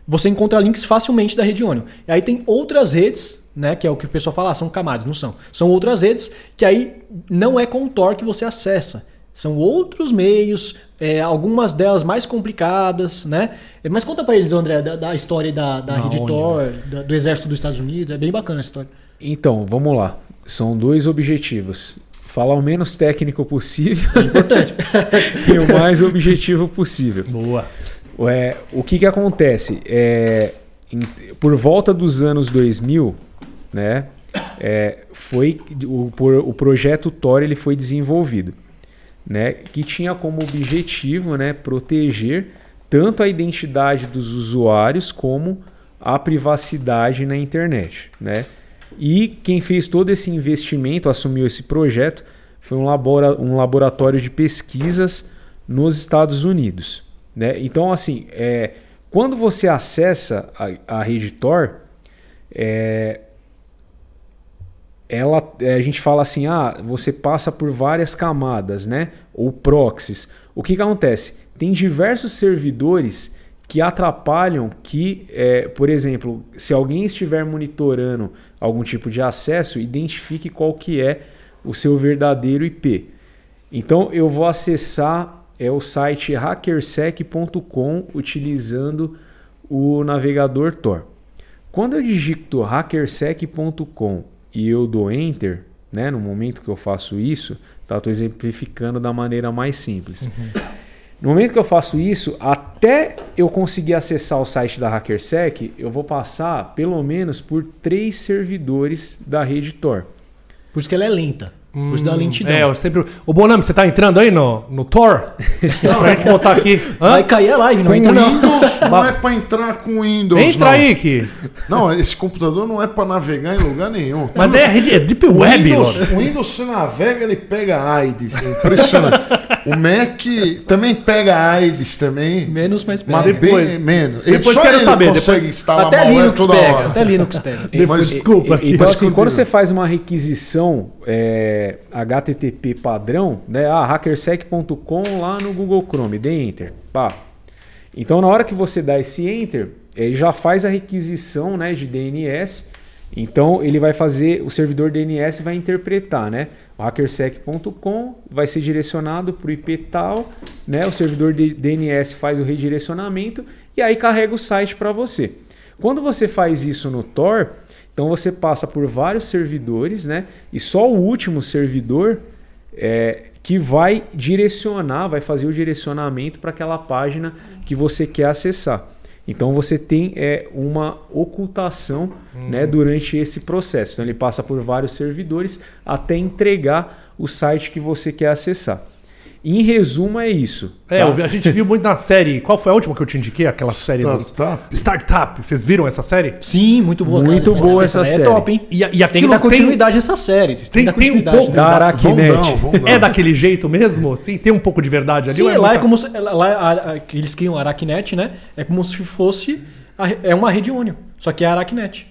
Você encontra links facilmente da rede Onion. E aí tem outras redes, né? Que é o que o pessoal fala, ah, são camadas, não são. São outras redes que aí não é com o Tor que você acessa. São outros meios, é, algumas delas mais complicadas, né? Mas conta pra eles, André, da, da história da, da rede. Tor, da- do exército dos Estados Unidos. É bem bacana essa história. Então, vamos lá. São dois objetivos. Falar o menos técnico possível Importante. e o mais objetivo possível. Boa. É, o que, que acontece? É, em- por volta dos anos 2000, né, é, foi o, por- o projeto Tor ele foi desenvolvido, né, que tinha como objetivo né, proteger tanto a identidade dos usuários como a privacidade na internet. Né? E quem fez todo esse investimento, assumiu esse projeto, foi um, labora- um laboratório de pesquisas nos Estados Unidos. Né? Então, assim, é, quando você acessa a, a rede Tor, é, ela, é, a gente fala assim, ah, você passa por várias camadas, né? Ou proxies. O que, que acontece? Tem diversos servidores que atrapalham que, é, por exemplo, se alguém estiver monitorando algum tipo de acesso, identifique qual que é o seu verdadeiro IP. Então eu vou acessar é o site hackersec.com utilizando o navegador Tor. Quando eu digito hackersec.com e eu dou enter, né, no momento que eu faço isso, tá, estou exemplificando da maneira mais simples. No momento que eu faço isso, até eu conseguir acessar o site da HackerSec, eu vou passar pelo menos por três servidores da rede Tor. Por isso que ela é lenta. Por isso da lentidão. É, eu sempre. O Bonami, você tá entrando aí no, no Tor? pra gente botar aqui. Hã? Vai cair a live, não Com entra não. Windows não é pra entrar com Windows. Entra não. aí, que. Não, esse computador não é pra navegar em lugar nenhum. Mas é, rede- é Deep Web, Windows, o Windows você navega, ele pega AIDS. É impressionante. o Mac também pega AIDS também. Menos, mas pega. Mas Bem depois- menos. depois Só quero ele saber, consegue depois- instalar Até Linux toda pega. hora. Até Linux pega. Depois, Mas- desculpa. E- aqui. Então, assim, quando você faz uma requisição é, HTTP padrão, né? Ah, hackersec.com lá no Google Chrome, dê enter. Pá. Então, na hora que você dá esse enter, ele já faz a requisição né, de DNS. Então, ele vai fazer, o servidor DNS vai interpretar, né? O hackersec.com vai ser direcionado para o IP tal, né? O servidor DNS faz o redirecionamento e aí carrega o site para você. Quando você faz isso no Tor, então você passa por vários servidores, né? E só o último servidor é, que vai direcionar, vai fazer o direcionamento para aquela página que você quer acessar. Então você tem é, uma ocultação né, durante esse processo. Então ele passa por vários servidores até entregar o site que você quer acessar. Em resumo, é isso. É, tá? a gente viu muito na série. Qual foi a última que eu te indiquei? Aquela série do. Startup. Startup. Vocês viram essa série? Sim, muito boa. Muito cara. boa essa é série. top, hein? E, a- e Tem que dar continuidade nessa série. Tem, tem- que dar tem um continuidade. pouco né? da Vão Aracnet. não, vão não. É daquele jeito mesmo? Sim, tem um pouco de verdade ali? Sim, ou lá é muita- como se, lá, a- a- que eles criam a Aracnet, né? É como se fosse a é uma rede Onion, só que é a Aracnet.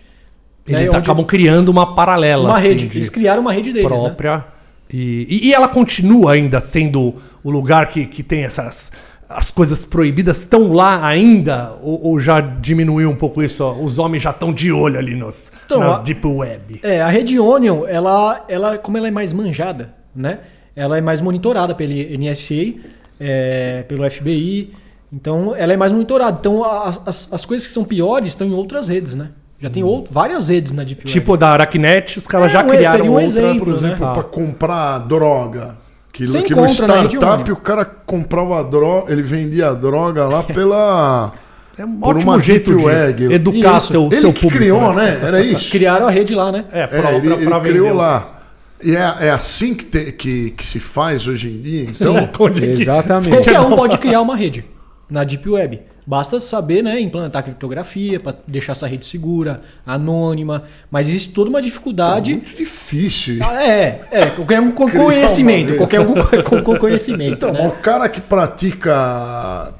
Eles né? Acabam criando uma paralela. uma assim, rede. de Eles criaram uma rede deles, né? própria. E, e- e ela continua ainda sendo o lugar que, que tem essas. As coisas proibidas estão lá ainda? Ou, ou já diminuiu um pouco isso? ó? Os homens já estão de olho ali nos, Então, nas a- Deep Web. É, a rede Onion, ela, ela, como ela é mais manjada, né? Ela é mais monitorada pelo NSA, é, pelo FBI. Então, ela é mais monitorada. Então, as, as, as coisas que são piores estão em outras redes, né? Já tem outro, várias redes na Deep Web. Tipo da Aracnet, os caras É, já um- criaram seria um outras, exemplo, Por exemplo, né? para comprar droga. Que, Você que no startup o cara comprava droga, ele vendia droga lá pela. É um por ótimo uma jeito deep de web. educar Isso. seu, Ele seu que público. criou, né? né? Era isso? Criaram a rede lá, né? É, É, pra, ele, pra, ele pra criou vender os- lá. E é, é assim que, te- que, que se faz hoje em dia. Então, Onde que- Exatamente. Qualquer um pode criar uma rede na Deep Web. Basta saber, né, implantar criptografia para deixar essa rede segura, anônima. Mas existe toda uma é dificuldade. muito difícil. Ah, É, é, qualquer um com conhecimento, qualquer um com, com- conhecimento, Então, né? o cara que pratica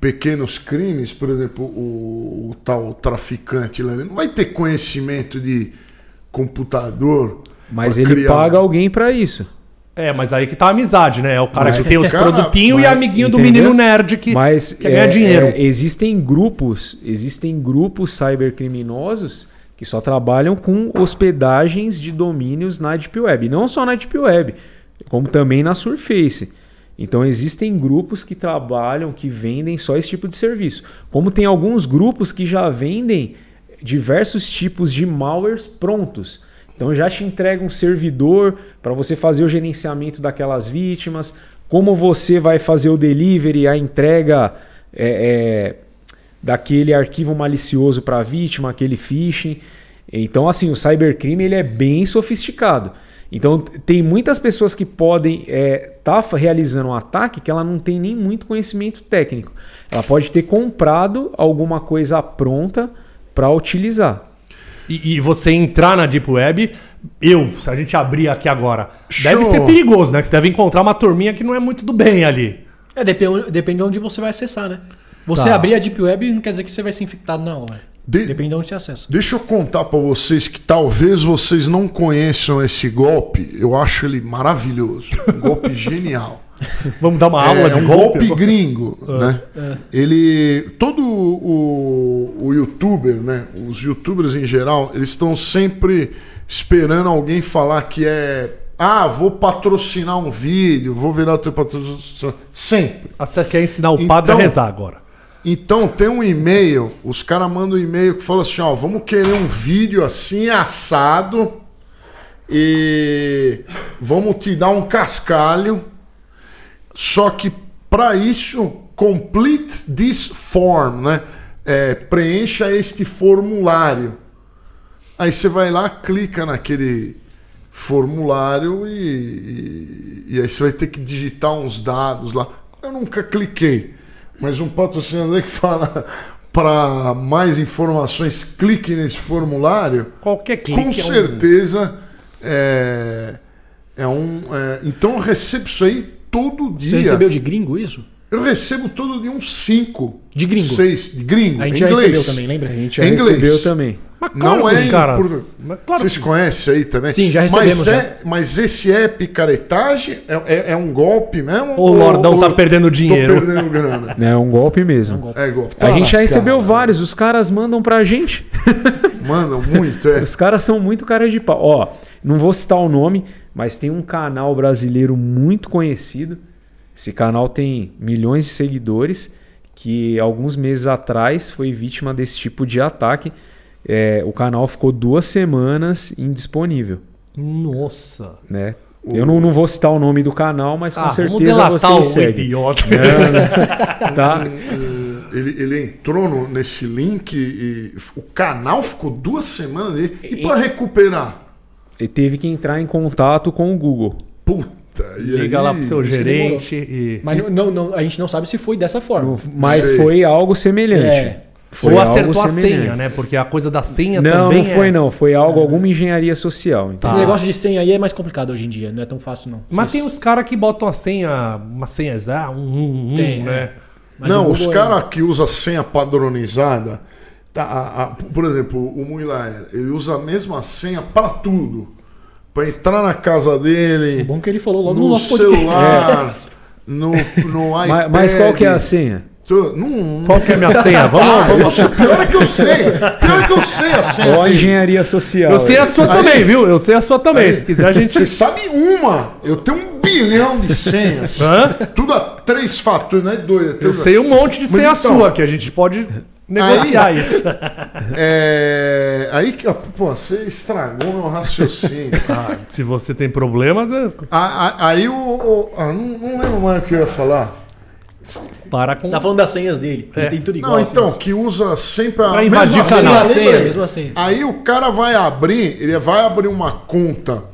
pequenos crimes, por exemplo, o, o tal traficante lá, ele não vai ter conhecimento de computador. Mas ele criar paga alguém pra isso. É, mas aí que tá a amizade, né? É o cara que tem os Cara, produtinhos e mas- amiguinho do entendeu? menino nerd que Mas ganhar é, dinheiro. é, existem grupos, existem grupos cybercriminosos que só trabalham com hospedagens de domínios na Deep Web. Não só na Deep Web, como também na Surface. Então existem grupos que trabalham, que vendem só esse tipo de serviço. Como tem alguns grupos que já vendem diversos tipos de malwares prontos. Então já te entrega um servidor para você fazer o gerenciamento daquelas vítimas, como você vai fazer o delivery, a entrega é, é, daquele arquivo malicioso para a vítima, aquele phishing. Então, assim, o cybercrime ele é bem sofisticado. Então, tem muitas pessoas que podem estar realizando um ataque que ela não tem nem muito conhecimento técnico. Ela pode ter comprado alguma coisa pronta para utilizar. E, e você entrar na Deep Web, eu, se a gente abrir aqui agora, deve Show. ser perigoso, né? Que você deve encontrar uma turminha que não é muito do bem ali. É, depende, depende de onde você vai acessar, né? Você Tá. abrir a Deep Web não quer dizer que você vai ser infectado, não. Ué. De- Depende de onde você acessa. Deixa eu contar pra vocês que talvez vocês não conheçam esse golpe. Eu acho ele maravilhoso. Um golpe genial. Vamos dar uma aula é de um golpe? golpe gringo, né? Ele, todo o, o youtuber, né? Os youtubers em geral, eles estão sempre esperando alguém falar que é, ah, vou patrocinar um vídeo, vou virar teu patrocinador. Sempre. Você quer ensinar o padre Então- a rezar agora. Então tem um e-mail, os caras mandam um e-mail que fala assim, ó, vamos querer um vídeo assim assado e vamos te dar um cascalho. Só que para isso, complete this form, né? É, preencha este formulário. Aí você vai lá, clica naquele formulário e, e, e aí você vai ter que digitar uns dados lá. Eu nunca cliquei, mas um patrocinador que fala para mais informações, clique nesse formulário. Qualquer clique Com é um- certeza é, é um. é, então eu recebo isso aí todo dia. Você recebeu de gringo isso? Eu recebo todo dia uns 5. De gringo? 6. De gringo. A gente em já inglês. recebeu também, lembra? A gente já Em inglês. recebeu também. Mas claro Não é caras. por- Mas claro Vocês que- conhecem aí também? Sim, já recebemos, Mas, já. é, mas esse é picaretagem? É, é, é um golpe mesmo? O Lordão tá perdendo tô dinheiro. perdendo grana. É um golpe mesmo. É golpe. A gente já recebeu Cara, vários, os caras mandam pra gente. Mandam muito, é. Os caras são muito cara de pau. Ó, não vou citar o nome, mas tem um canal brasileiro muito conhecido. Esse canal tem milhões de seguidores que alguns meses atrás foi vítima desse tipo de ataque. É, o canal ficou duas semanas indisponível, Nossa. né? Eu não, não vou citar o nome do canal, mas com Ah, certeza delatar você o segue. idiota. Tá? Ele, ele entrou no- nesse link e o canal ficou duas semanas ali. E para recuperar? Ele teve que entrar em contato com o Google. Puta, e Liga aí, lá pro seu gerente e. Mas não, não- a gente não sabe se foi dessa forma. Mas Sei. foi algo semelhante. É. Foi Ou algo acertou a semelhante. senha, né? Porque a coisa da senha Não, também não foi é... não. Foi algo, alguma engenharia social. Então, Esse Tá. negócio de senha aí é mais complicado hoje em dia, não é tão fácil não. Mas Vocês- tem os caras que botam a senha, uma senha exata, um, um, um, Tem, né? é. Não, os é- caras que usam senha padronizada, tá, a- a- por exemplo, o Muilaer, ele usa a mesma senha para tudo. Para entrar na casa dele, Bom que ele falou logo no, no celular, no, no iPad. mas, mas qual que é a senha? Tu- Não, Qual que é a minha senha? Vamos, Ah, vamos. eu sei, pior é que eu sei. Pior é que eu sei a senha. Ó a dele. engenharia social. Eu sei a sua Aí- também, viu? Eu sei a sua também. Aí- Se quiser a gente. Você sabe uma? Eu tenho um bilhão de senhas. Hã? Tudo a três fatores, não é dois. é Eu sei um monte de Mas senha então- sua que a gente pode. negociar isso. É, aí que, pô, você estragou meu raciocínio. Ah, se você tem problemas, é... A- a- aí o. o- ah, não, não lembro mais o que eu ia falar. Para com. Tá falando das senhas dele. Ele tem tudo igual. Não, então, senhas. que usa sempre a Pra invadir mesma canal. Senha, senha, lembra? mesma senha. Aí o cara vai abrir, ele vai abrir uma conta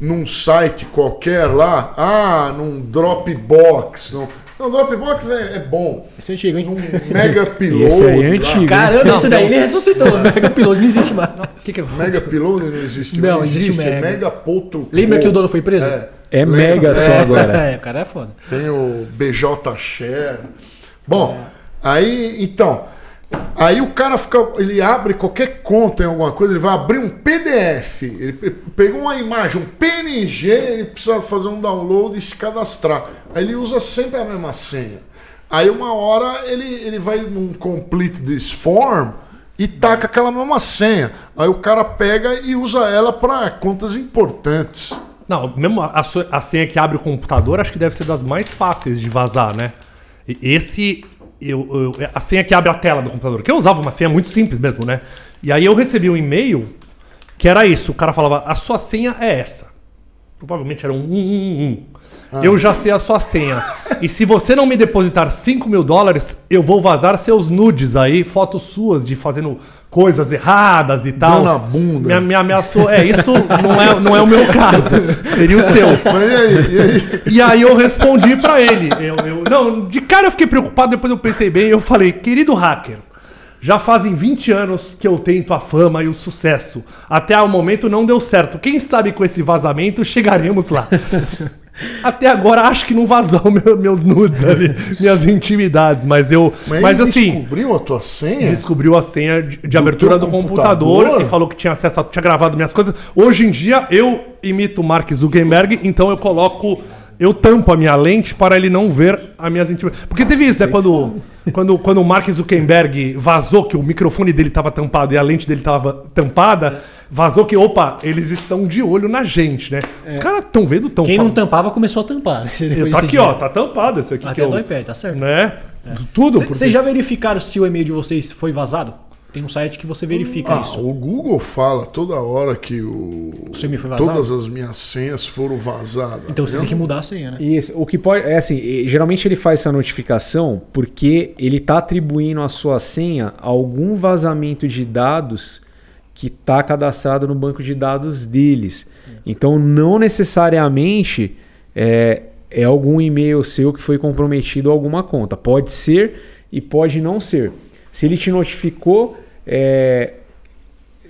num site qualquer lá, ah, num Dropbox. Não, não Dropbox é, é bom. Esse é antigo, hein? Num Mega Upload. Esse aí é antigo. Caramba, Não, esse daí um- ele ressuscitou. O Mega Piloto não existe mais. que que Mega Upload não existe. Não, Não, existe existe. Mega. Mega. ponto Lembra com. que o dono foi preso? É. É mega só É. agora. É, o cara é foda. Tem o BJ Share. Bom, aí então. Aí o cara fica. Ele abre qualquer conta em alguma coisa, ele vai abrir um PDF. Ele pe- pegou uma imagem, um PNG, ele precisa fazer um download e se cadastrar. Aí ele usa sempre a mesma senha. Aí uma hora ele, ele vai num complete this form e taca aquela mesma senha. Aí o cara pega e usa ela para contas importantes. Não, mesmo a, a senha que abre o computador, acho que deve ser das mais fáceis de vazar, né? Esse. Eu, eu- a senha que abre a tela do computador. Que eu usava uma senha muito simples mesmo, né? E aí eu recebi um e-mail que era isso. O cara falava: a sua senha é essa. Provavelmente era um 111. Eu já sei a sua senha. E se você não me depositar 5 mil dólares, eu vou vazar seus nudes aí, fotos suas de fazendo coisas erradas e tal. Dando a bunda. Me, me ameaçou. É, isso não é, não é o meu caso. Seria o seu. Mas e aí? E aí? E aí eu respondi pra ele. Eu, eu- não, de cara eu fiquei preocupado, depois eu pensei bem. Eu falei, querido hacker, já fazem 20 anos que eu tento a fama e o sucesso. Até o momento não deu certo. Quem sabe com esse vazamento chegaremos lá. Até agora acho que não vazou meu- meus nudes ali, minhas intimidades, mas eu. Mas, Mas, assim. descobriu a tua senha? Descobriu a senha de, de abertura do computador, computador? e falou que tinha acesso a, tinha gravado minhas coisas. Hoje em dia eu imito o Mark Zuckerberg, então eu coloco. Eu tampo a minha lente para ele não ver as minhas intimidades. Porque teve isso, né? Quando, quando, quando o Mark Zuckerberg vazou que o microfone dele estava tampado e a lente dele estava tampada, vazou que, opa, eles estão de olho na gente, né? Os caras estão vendo, tão Quem não tampava começou a tampar. né? Eu, tá aqui, dia. ó, tá tampado esse aqui que Até eu, do iPad, tá certo. né? Tudo. porque- Vocês já verificaram se o e-mail de vocês foi vazado? Tem um site que você verifica Ah, isso. o Google fala toda hora que o, O seu e-mail foi vazado? todas as minhas senhas foram vazadas. Então você tem que mudar a senha, né? Isso, o que pode. É assim, geralmente ele faz essa notificação porque ele está atribuindo a sua senha a algum vazamento de dados que está cadastrado no banco de dados deles. Então, não necessariamente é, é algum e-mail seu que foi comprometido a alguma conta. Pode ser e pode não ser. Se ele te notificou, é,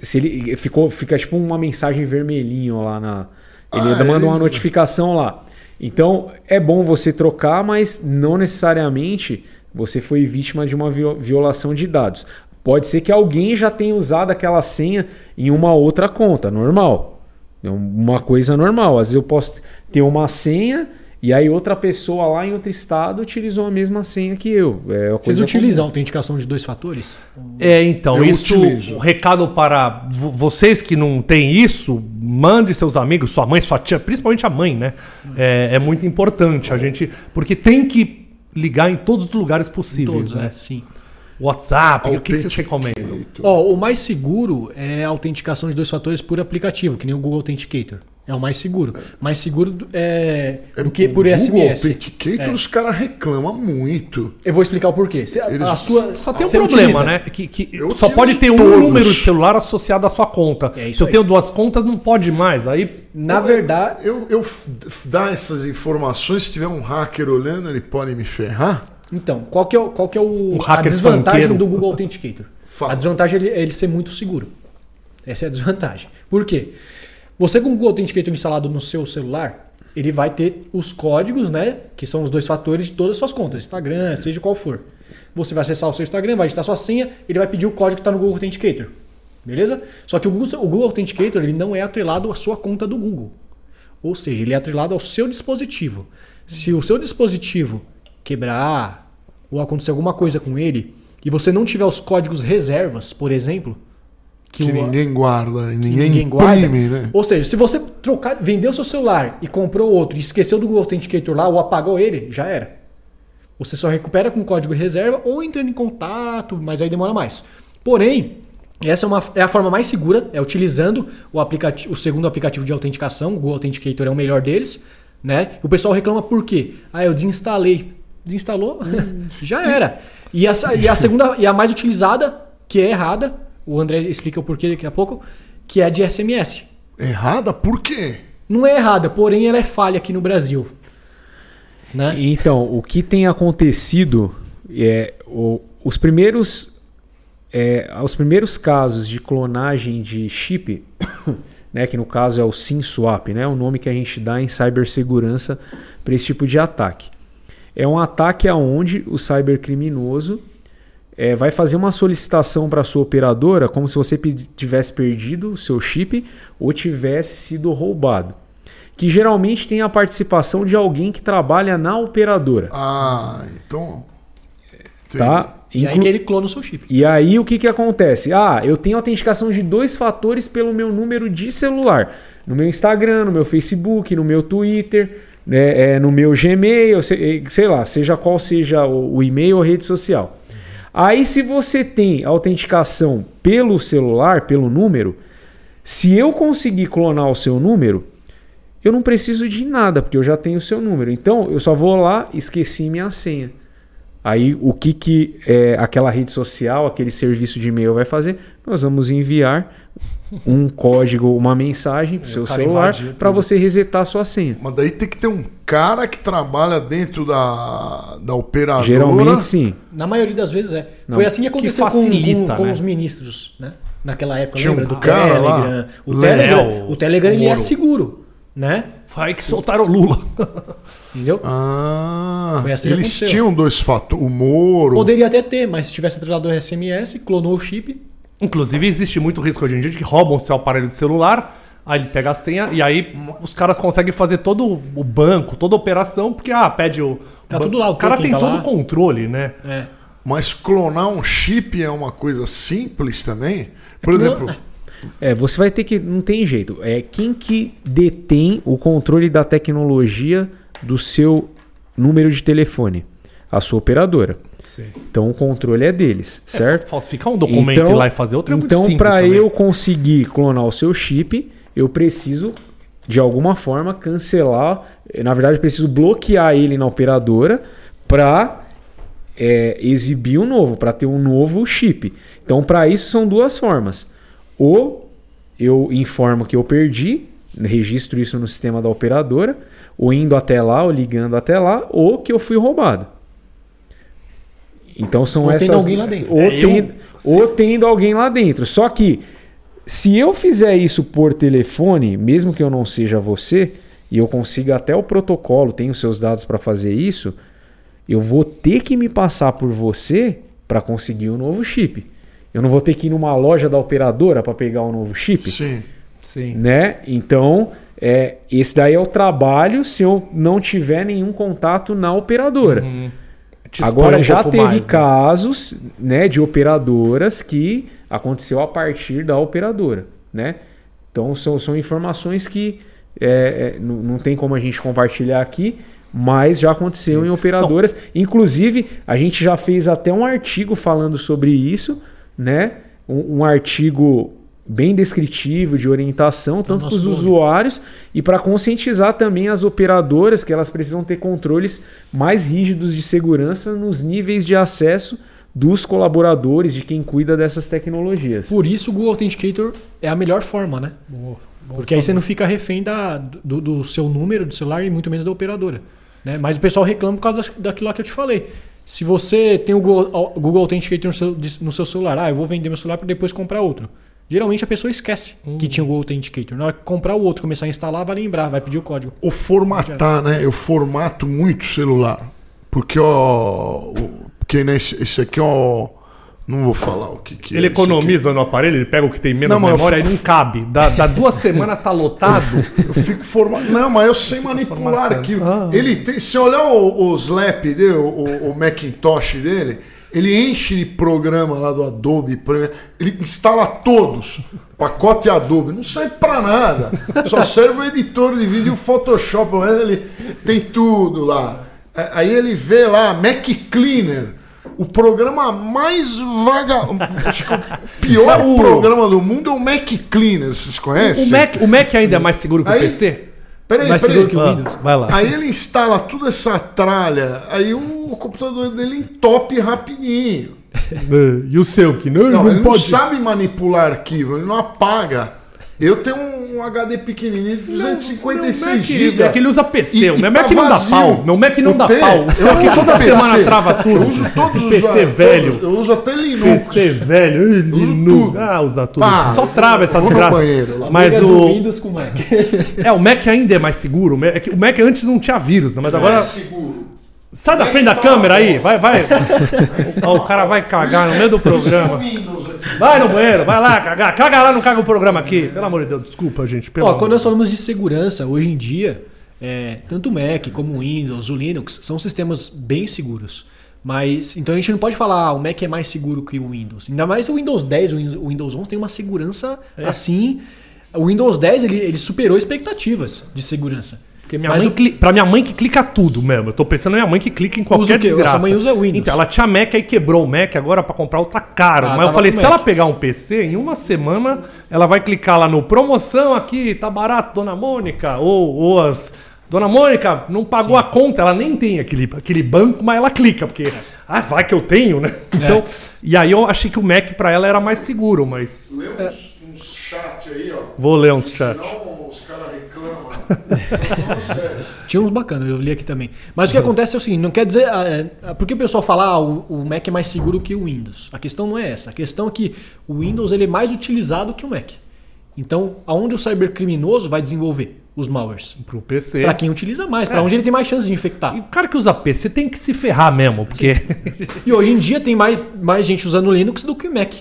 se ele ficou, fica tipo uma mensagem vermelhinho lá na. Ele Ah, manda ele- uma notificação lá. Então é bom você trocar, mas não necessariamente você foi vítima de uma vio- violação de dados. Pode ser que alguém já tenha usado aquela senha em uma outra conta, normal. É uma coisa normal. Às vezes eu posso ter uma senha e aí outra pessoa lá em outro estado utilizou a mesma senha que eu. É Vocês utilizam a autenticação de dois fatores? É, então, Eu isso, utilizo. o recado para vo- vocês que não têm isso, mande seus amigos, sua mãe, sua tia, principalmente a mãe, né? É, é muito importante a gente, porque tem que ligar em todos os lugares possíveis, Todos, né? né? Sim. WhatsApp, o que, vocês recomendam? Ó, o mais seguro é a autenticação de dois fatores por aplicativo, que nem o Google Authenticator. É o mais seguro. Mais seguro do- é, do que por Google SMS. Authenticator, É. os caras reclamam muito. Eu vou explicar o porquê. Se a- Eles- a sua, Só tem um você problema, utiliza- né? Que, que Eu só pode ter um todos. número de celular associado à sua conta. É Se eu aí. tenho duas contas, não pode mais. Aí Na verdade, Eu, eu f- dar essas informações, se tiver um hacker olhando, ele pode me ferrar? então, qual que é, o- qual que é o, Um a desvantagem funkeiro. do Google Authenticator? Fala. A desvantagem é ele, é ele ser muito seguro. Essa é a desvantagem. Por quê? Você com o Google Authenticator instalado no seu celular, ele vai ter os códigos, né? Que são os dois fatores de todas as suas contas, Instagram, seja qual for. Você vai acessar o seu Instagram, vai digitar sua senha, ele vai pedir o código que está no Google Authenticator. Beleza? Só que o Google, o Google Authenticator ele não é atrelado à sua conta do Google. Ou seja, ele é atrelado ao seu dispositivo. Se o seu dispositivo quebrar ou acontecer alguma coisa com ele e você não tiver os códigos reservas, por exemplo, Que, o- ninguém guarda, e que ninguém, imprime, né? Ou seja, se você trocar, vendeu seu celular e comprou outro e esqueceu do Google Authenticator lá ou apagou ele, já era. Você só recupera com código reserva ou entrando em contato, mas aí demora mais. Porém, essa é, uma, é a forma mais segura, é utilizando o, aplicativo, o segundo aplicativo de autenticação, o Google Authenticator é o melhor deles. Né? O pessoal reclama por quê? Ah, eu desinstalei. Desinstalou? Já era. E, essa, e a segunda, e a mais utilizada, que é errada, o André explica o porquê daqui a pouco, que é a de SMS. Errada? Por quê? Não é errada, porém ela é falha aqui no Brasil. Né? Então, o que tem acontecido é o, os primeiros é, os primeiros casos de clonagem de chip, né, que no caso é o SIM swap, né, o nome que a gente dá em cibersegurança para esse tipo de ataque. É um ataque aonde o cybercriminoso é, vai fazer uma solicitação para a sua operadora como se você tivesse perdido o seu chip ou tivesse sido roubado. Que geralmente tem a participação de alguém que trabalha na operadora. Ah, então. Tá? E aí que ele clona o seu chip. E aí o que, que acontece? Ah, eu tenho autenticação de dois fatores pelo meu número de celular. No meu Instagram, no meu Facebook, no meu Twitter, né, é, no meu Gmail, sei, sei lá, seja qual seja o, o e-mail ou rede social. Aí, se você tem autenticação pelo celular, pelo número, se eu conseguir clonar o seu número, eu não preciso de nada, porque eu já tenho o seu número. Então, eu só vou lá, esqueci minha senha. Aí, o que, que é, aquela rede social, aquele serviço de e-mail vai fazer? Nós vamos enviar um código, uma mensagem para o seu celular para você resetar a sua senha. Mas daí tem que ter um cara que trabalha dentro da, da operadora. Geralmente sim. Na maioria das vezes é. Não. Foi assim que aconteceu que facilita, com, com, com né? os ministros, né? Naquela época, Tinha lembra um do cara Telegram? lá, o Léo, Telegram, o Telegram ele é seguro, né? Foi aí que soltaram o Lula. Entendeu? Ah, assim eles tinham dois fatores. O Moro. Poderia até ter, mas se tivesse tratado o SMS, clonou o chip, Inclusive, existe muito risco hoje em dia de que roubam o seu aparelho de celular, aí ele pega a senha e aí os caras conseguem fazer todo o banco, toda a operação, porque, ah, pede o. Tá o tudo lá, o O cara tem tá todo o controle, né? é. Mas clonar um chip é uma coisa simples também? Por que não- exemplo, É, você vai ter que. Não tem jeito. É quem que detém o controle da tecnologia do seu número de telefone? A sua operadora. Sim. Então o controle é deles, certo? Falsificar um documento e ir lá e fazer outro é muito Então, para eu conseguir clonar o seu chip, eu preciso, de alguma forma, cancelar. Na verdade, eu preciso bloquear ele na operadora para exibir um novo, para ter um novo chip. Então, para isso, são duas formas. Ou eu informo que eu perdi, registro isso no sistema da operadora, ou indo até lá, ou ligando até lá, ou que eu fui roubado. Então são Ou tendo essas. alguém lá dentro. Ou, É, eu- tendo, ou tendo alguém lá dentro. Só que se eu fizer isso por telefone, mesmo que eu não seja você, e eu consiga até o protocolo, tenho seus dados para fazer isso, eu vou ter que me passar por você para conseguir o novo chip. Eu não vou ter que ir numa loja da operadora para pegar o novo chip sim. Sim. né? Então, é, esse daí é o trabalho se eu não tiver nenhum contato na operadora. Uhum. Agora já teve mais, né? casos, né, de operadoras que aconteceu a partir da operadora, né? Então são, são informações que é, é, não, não tem como a gente compartilhar aqui, mas já aconteceu em operadoras. Inclusive, a gente já fez até um artigo falando sobre isso, né? Um, um artigo bem descritivo de orientação, tanto para os usuários e para conscientizar também as operadoras que elas precisam ter controles mais rígidos de segurança nos níveis de acesso dos colaboradores, de quem cuida dessas tecnologias. Por isso o Google Authenticator é a melhor forma, né? Porque aí você não fica refém da, do, do seu número do celular e muito menos da operadora. Né? Mas o pessoal reclama por causa daquilo lá que eu te falei. Se você tem o Google, o Google Authenticator no seu, no seu celular, ah, eu vou vender meu celular para depois comprar outro. Geralmente a pessoa esquece que tinha o Google Authenticator. Na hora que comprar o outro, começar a instalar, vai lembrar, vai pedir o código. O formatar, né? Eu formato muito o celular. Porque, ó. o- Porque nesse, esse aqui, ó. Não vou falar o que, que é. Ele isso aqui. economiza no aparelho, ele pega o que tem menos Não, eu memória e não cabe. Dá, dá duas semanas, tá lotado. Eu fico formatando. Não, mas eu sei manipular aqui. Ele tem. Se olhar o, o Slap dele, o, o Macintosh dele, ele enche de programa lá do Adobe. Ele instala todos. Pacote Adobe. Não serve pra nada. Só serve o editor de vídeo e o Photoshop. Mas ele tem tudo lá. É, Aí ele vê lá, Mac Cleaner, o programa mais vaga. Acho que o pior o- programa do mundo é o Mac Cleaner, vocês conhecem? O Mac, o Mac ainda é mais seguro que o Aí- PC? Peraí, Mais peraí. seguro que o Ah, Windows. vai lá. Aí ele instala toda essa tralha, aí o, computador dele entope rapidinho. E o seu, que não, Não, ele não sabe manipular arquivo, ele não apaga. Eu tenho um HD pequenininho de 256 GB. É que ele usa PC. E- o meu tá Mac não dá pau. Meu Mac não O dá pau. eu Só que uso toda PC. semana trava tudo. Eu uso todos os PC velho. todos- Eu uso até Linux. PC velho. Linux. Ah, usa tudo. Ah, Só trava essa eu desgraça. banheiro. Mas o, Windows com o Mac. é, o Mac ainda é mais seguro. O Mac, é o Mac antes não tinha vírus, né? mas agora. É seguro. Sai da frente da câmera aí. Vai, vai. Ó, o cara vai cagar no meio do programa. Vai no banheiro, vai lá cagar. Caga lá, não caga o programa aqui. Pelo amor de Deus, desculpa, gente. Pelo Ó, amor quando nós falamos de segurança, hoje em dia, é, tanto o Mac como o Windows, o Linux, são sistemas bem seguros. Mas, então a gente não pode falar, ah, o Mac é mais seguro que o Windows. Ainda mais o Windows 10, o Win- o Windows 11 tem uma segurança É. assim. O Windows 10 ele, ele superou expectativas de segurança. Porque minha Mas mãe, cli... pra minha mãe que clica tudo mesmo. Eu tô pensando na minha mãe que clica em qualquer Usa desgraça. Sua mãe usa Windows. Então, ela tinha Mac aí quebrou o Mac agora pra comprar outra caro. Ah, Mas eu falei, se Mac. ela pegar um PC, em uma semana ela vai clicar lá no promoção aqui, tá barato, Dona Mônica. Ou, ou as. Dona Mônica, não pagou a conta, ela nem tem aquele, aquele banco, mas ela clica, porque. Ah, vai que eu tenho, né? É. Então. E aí eu achei que o Mac pra ela era mais seguro, mas. Lê uns, uns chat aí, ó. Vou ler uns chats. Senão os caras reclamam. Não, sério. Tinha uns bacanas, eu li aqui também. Mas o que acontece é o seguinte, não quer dizer. ah, é, por que o pessoal fala ah, o, o Mac é mais seguro que o Windows? A questão não é essa. A questão é que o Windows ele é mais utilizado que o Mac. Então, aonde o cybercriminoso vai desenvolver os malwares? Pro PC. Para quem utiliza mais, para É. onde ele tem mais chance de E infectar. o cara que usa PC tem que se ferrar mesmo, porque. E hoje em dia tem mais, mais gente usando o Linux do que o Mac.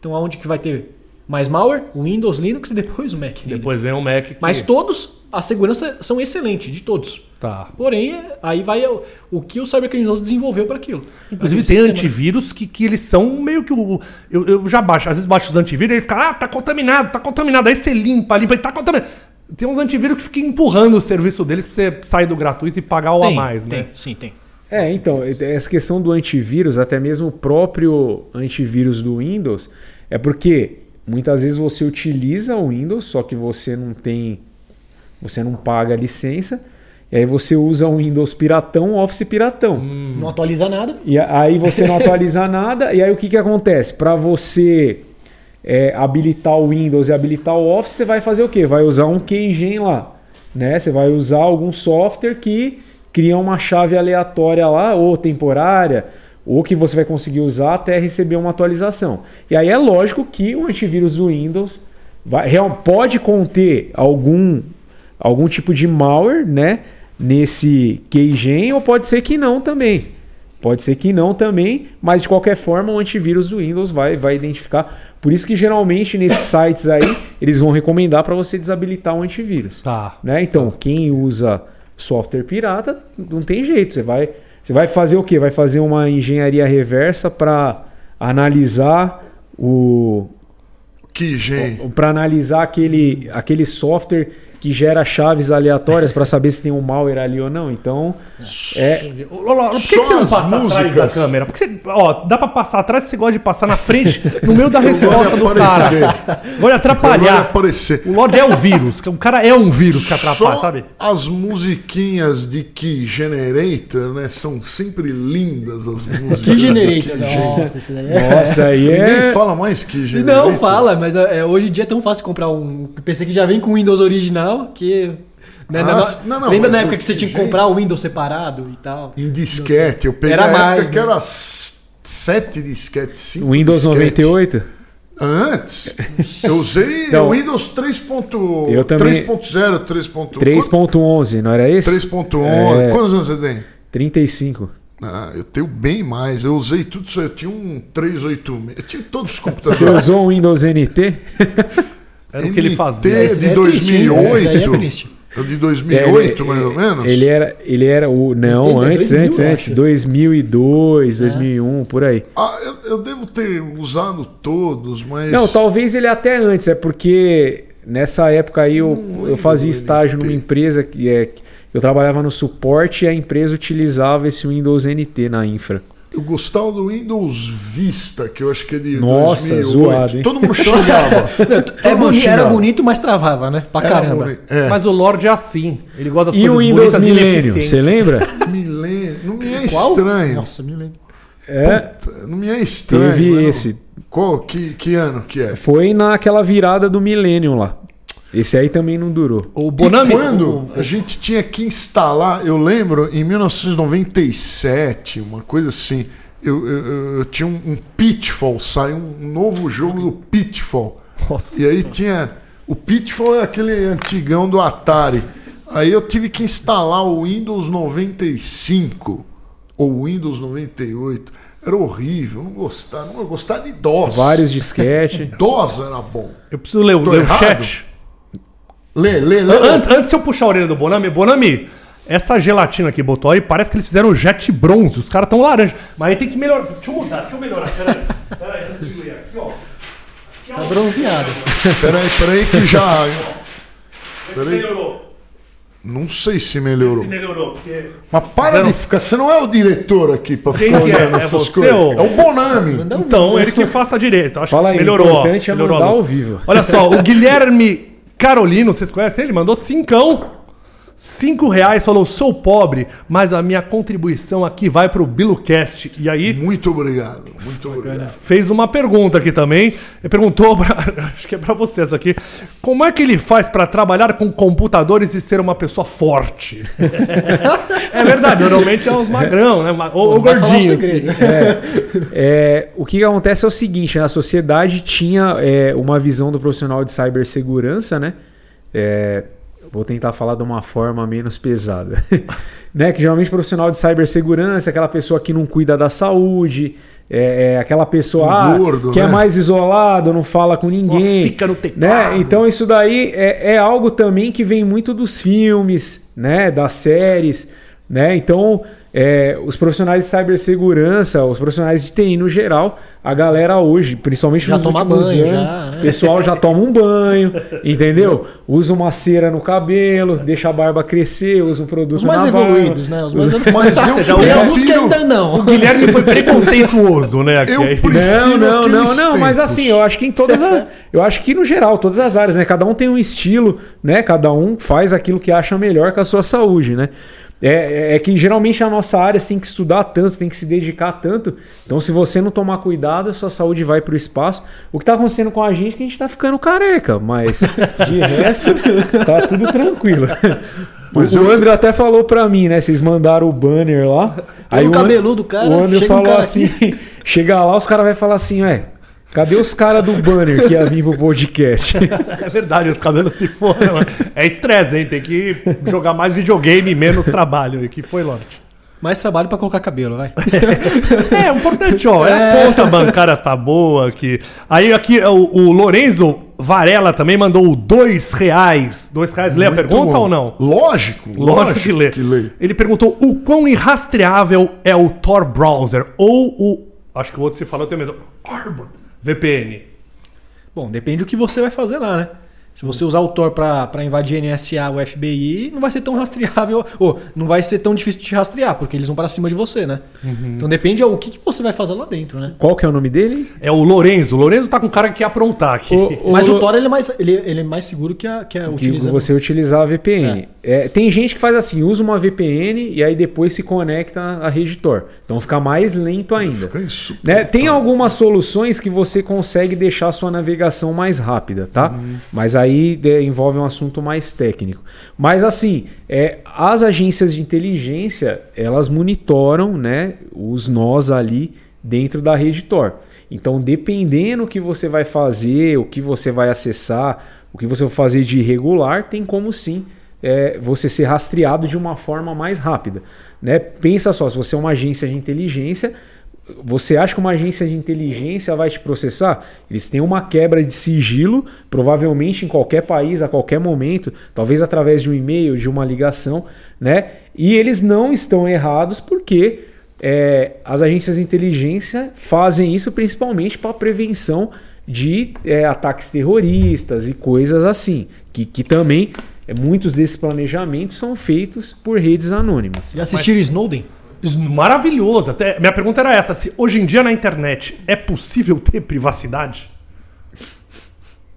Então, aonde que vai ter mais malware? O Windows, Linux e depois o Mac. Depois vem o Mac. Que... Mas todos, a segurança são excelentes, de todos. Tá. Porém, aí vai o, o que o cybercriminoso desenvolveu para aquilo. Inclusive tem sistema. antivírus que, que eles são meio que o. Eu, eu já baixo, às vezes baixo os antivírus e ele fica, ah, tá contaminado, tá contaminado. Aí você limpa, limpa, e tá contaminado. Tem uns antivírus que ficam empurrando o serviço deles pra você sair do gratuito e pagar o a Tem, mais, tem, né? sim, tem. É, então, essa questão do antivírus, até mesmo o próprio antivírus do Windows, é porque muitas vezes você utiliza o Windows, só que você não tem. Você não paga a licença, e aí você usa um Windows piratão, Office piratão. Não atualiza nada. E aí você não atualiza nada, e aí o que, que acontece? Para você é, habilitar o Windows e habilitar o Office, você vai fazer o quê? Vai usar um keygen lá. Né? Você vai usar algum software que cria uma chave aleatória lá, ou temporária, ou que você vai conseguir usar até receber uma atualização. E aí é lógico que o antivírus do Windows vai, pode conter algum, algum tipo de malware né, nesse keygen, ou pode ser que não também. Pode ser que não também, mas de qualquer forma o antivírus do Windows vai, vai identificar. Por isso que geralmente nesses sites aí eles vão recomendar para você desabilitar o antivírus. Tá. Né? Então, quem usa software pirata não tem jeito. Você vai, você vai fazer o quê? Vai fazer uma engenharia reversa para analisar o Que gente. para analisar aquele, aquele software que gera chaves aleatórias para saber se tem um malware ali ou não. Então, é, por que, Só que você não as passa atrás da músicas. câmera? Porque você, ó, dá pra passar atrás, você gosta de passar na frente, no meio da resposta do cara. Gosta de Vai atrapalhar. aparecer. O Lorde é o vírus. O cara é um vírus que atrapalha, Só sabe? as musiquinhas de Key Generator, né? São sempre lindas as músicas. Que do generator. Key Gen. Nossa, isso daí é... nossa, aí Ninguém é. fala mais Key E Generator. Não, fala, mas é, hoje em dia é tão fácil comprar um PC que já vem com Windows original que. né, Ah, na- não, não, lembra na época que você tinha que comprar o Windows separado e tal? Em disquete. Eu peguei Era a época mais, que né? era sete disquetes, cinco Windows disquete. 98? Antes, eu usei Então, o Windows 3.0, eu também- 3.0, 3.1. 3.11, não era esse? 3.1. É. Quantos anos você tem? 35. Ah, eu tenho bem mais. Eu usei tudo isso. aí. Eu tinha um 386. Eu tive todos os Você computadores. usou o Windows NT? Era o que ele fazia. De daí é triste, hein? 2008. Esse daí é triste. É o de 2008, mais ou menos? Ele era, ele era o. Não, 80, antes, 2000, antes, antes. acho. 2002, 2001, por aí. Ah, eu, eu devo ter usado todos, mas. Não, talvez ele até antes, é porque nessa época aí eu, eu fazia estágio NT. numa empresa que, é, Eu trabalhava no suporte e a empresa utilizava esse Windows NT na infra. Eu gostava do Windows Vista, que eu acho que é de Nossa, 2008. zoado, hein? Todo mundo xingava. É boni- era bonito, mas travava, né? Pra Era caramba. bonito. É. Mas o Lorde é assim. Ele gosta das E o coisas Windows bonitas e Millennium, você lembra? Milênio. Não me é Qual? estranho. Nossa, me lembro. É, Não me é estranho. teve mas não- esse. Qual? Que, que ano que é? Foi naquela virada do Millennium lá. Esse aí também não durou. O Bonami. E quando a gente tinha que instalar, eu lembro, em 1997, uma coisa assim, eu, eu- eu- eu tinha um, um Pitfall, saiu um novo jogo do Pitfall. Nossa. E aí tinha. O Pitfall é aquele antigão do Atari. Aí eu tive que instalar o Windows 95 ou Windows 98. Era horrível, não gostava, não gostava de DOS. Vários disquete. DOS era bom. Eu preciso ler, o- chat. Lê, lê, lê. Antes, antes de eu puxar a orelha do Bonami, Bonami, essa gelatina que botou aí, parece que eles fizeram jet bronze. Os caras tão laranja. Mas aí tem que melhorar. Deixa eu mudar, deixa eu melhorar. Peraí. Peraí, antes de ler aqui, ó. Tá bronzeado. Peraí, peraí que já. Peraí. melhorou. Não sei se Se melhorou. melhorou. Porque... Mas para Zero. de ficar. Você não é o diretor aqui pra Quem ficar que é? olhando É essas você coisas. ou- É o Bonami. Então, ele que faça direito. Acho Fala que aí, melhorou. o ó. importante é melhorou a ao vivo. Olha só, o Guilherme Carolino, vocês conhecem ele? Mandou cincão. Cinco reais, falou, sou pobre, mas a minha contribuição aqui vai pro BiluCast. E aí, Muito obrigado. Muito obrigado. fez uma pergunta aqui também. Ele perguntou, pra, acho que é pra vocês aqui, como é que ele faz pra trabalhar com computadores e ser uma pessoa forte? é verdade, normalmente é uns magrão, né? Ou, ou Vai falar o gordinho. segredo. É, o que acontece é o seguinte, né? a sociedade tinha é, uma visão do profissional de cibersegurança, né? É, vou tentar falar de uma forma menos pesada. né? Que geralmente o profissional de cibersegurança é aquela pessoa que não cuida da saúde, é, é aquela pessoa Um ah, gordo, que é né? mais isolado, não fala com ninguém. fica no teclado. né? Então isso daí é, é algo também que vem muito dos filmes, né? Das séries, né? Então é, os profissionais de cibersegurança, os profissionais de TI no geral, a galera hoje, principalmente Já nos toma últimos banho, anos, já, né? o pessoal já toma um banho, entendeu? Usa uma cera no cabelo, deixa a barba crescer, usa um produto Os mais barba. evoluídos, né? Os mais Mas eu Tem alguns que ainda não. O Guilherme foi preconceituoso, né? Aqui. eu prefiro Não, não, não, aqueles não, mas tempos. assim, eu acho que em todas as, eu acho que no geral, todas as áreas, né? Cada um tem um estilo, né? Cada um faz aquilo que acha melhor com a sua saúde, né? É, é que geralmente a nossa área tem que estudar tanto, tem que se dedicar tanto. Então, se você não tomar cuidado, a sua saúde vai para o espaço. O que está acontecendo com a gente é que a gente está ficando careca, mas de resto, tá tudo tranquilo. Mas o eu- André até falou para mim, né? Vocês mandaram o banner lá. Todo o An- cabeludo, cara, O André chega um falou cara assim: chega lá, os caras vão falar assim, ué. Cadê os caras do banner que ia vir pro podcast? É verdade, os cabelos se foram. É estresse, hein? Tem que jogar mais videogame e menos trabalho. E que foi, Lorde? Mais trabalho pra colocar cabelo, vai. É, o importante, ó. É a conta bancária tá boa aqui. Aí aqui o, o Lorenzo Varela também mandou dois reais. Dois reais. Lê a pergunta bom. ou não? Lógico, Lógico que lê. que lê. Ele perguntou o quão irrastreável é o Tor Browser ou o. Acho que o outro se falou, eu tenho medo. Arbor VPN. Bom, depende do que você vai fazer lá, né? Se você usar o Tor pra, pra invadir NSA ou FBI, não vai ser tão rastreável, ou não vai ser tão difícil de te rastrear, porque eles vão pra cima de você, né? Então depende o que, que você vai fazer lá dentro, né? Qual que é o nome dele? É o Lorenzo. O Lorenzo tá com cara que quer aprontar aqui. O- Mas Lo- o Tor ele é mais, ele, ele é mais seguro que a, que a que utilizando. você utilizar a VPN. É, tem gente que faz assim, usa uma VPN e aí depois se conecta à rede Tor. Então fica mais lento ainda. Né? Tem algumas soluções que você consegue deixar a sua navegação mais rápida, tá? Mas aí é, envolve um assunto mais técnico. Mas assim, é, as agências de inteligência elas monitoram, né, os nós ali dentro da rede Tor. Então, dependendo o que você vai fazer, o que você vai acessar, o que você vai fazer de irregular, tem como sim é, você ser rastreado de uma forma mais rápida. Né? Pensa só, se você é uma agência de inteligência, você acha que uma agência de inteligência vai te processar? Eles têm uma quebra de sigilo, provavelmente em qualquer país, a qualquer momento, talvez através de um e-mail, de uma ligação, né? E eles não estão errados porque é, as agências de inteligência fazem isso principalmente para prevenção de é, ataques terroristas e coisas assim, que, que também é, muitos desses planejamentos são feitos por redes anônimas. Já assistiram Snowden? Maravilhoso. Até, minha pergunta era essa: se hoje em dia na internet é possível ter privacidade?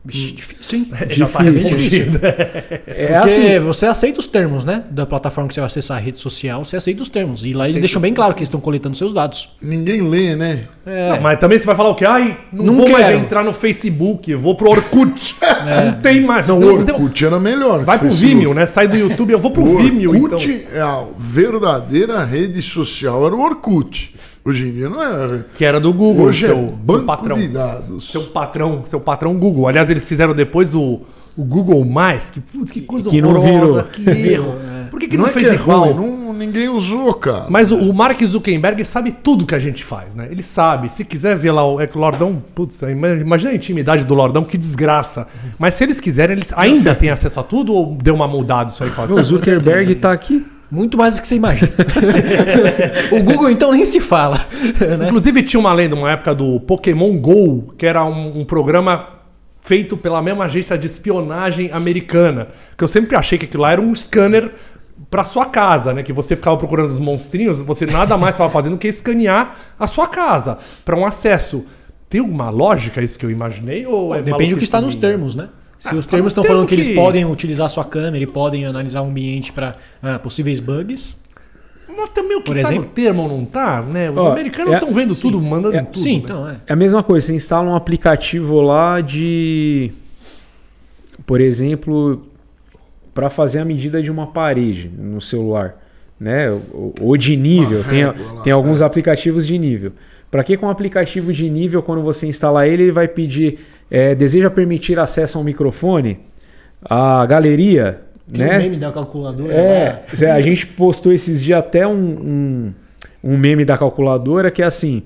Vixe, difícil, hein? Já tá Difícil. respondido. É assim, você aceita os termos, né? Da plataforma que você vai acessar a rede social, você aceita os termos. E lá eles deixam bem claro que eles estão coletando seus dados. Ninguém lê, né? É. Não, mas também você vai falar o quê? Ai, não, Não vou mais entrar no Facebook, eu vou pro Orkut. Não tem mais. Não, Não, o então, Orkut era melhor. vai pro Facebook. Vimeo, né? Sai do YouTube, eu vou pro O Vimeo, então. Orkut é a verdadeira rede social, era o Orkut. Hoje em dia não é. Que era do Google, Hoje é seu, seu banco patrão. de dados. Seu patrão, seu patrão Google. Aliás, eles fizeram depois o, o Google Mais, que putz, que coisa Que não horrorosa, virou. que erro. Por que, que não, é fez que é igual? ruim, não, ninguém usou, cara. Mas o, o Mark Zuckerberg sabe tudo que a gente faz, né? Ele sabe. Se quiser ver lá o, é que o Lordão, putz, imagina a intimidade do Lordão, que desgraça. Mas se eles quiserem, eles ainda têm acesso a tudo ou deu uma mudada isso aí? Pode O? Zuckerberg está aqui. Muito mais do que você imagina. o Google, então, nem se fala. né? Inclusive tinha uma lenda, uma época do Pokémon GO, que era um, um programa feito pela mesma agência de espionagem americana. Que eu sempre achei que aquilo lá era um scanner pra sua casa, né? Que você ficava procurando os monstrinhos, você nada mais estava fazendo que escanear a sua casa para um acesso. Tem alguma lógica isso que eu imaginei? Ou é Depende do que está nos termos, né? Se Ah, os tá termos estão falando que, eles que- podem utilizar a sua câmera e podem analisar o ambiente para possíveis bugs. Mas também o que Por tá exemplo? no termo não tá, né? Os Ó, americanos é- estão vendo sim, tudo, mandando é- tudo. Sim, né? então é. É a mesma coisa, você instala um aplicativo lá de. Por exemplo, para fazer a medida de uma parede no celular. Né? Ou, ou de nível. Uma Tem, régua lá, tem alguns aplicativos de nível. Para que com um aplicativo de nível, quando você instalar ele, ele vai pedir. é, deseja permitir acesso ao microfone? A galeria? Tem né? um meme da calculadora. É, lá. A gente postou esses dias até um, um, um meme da calculadora que é assim: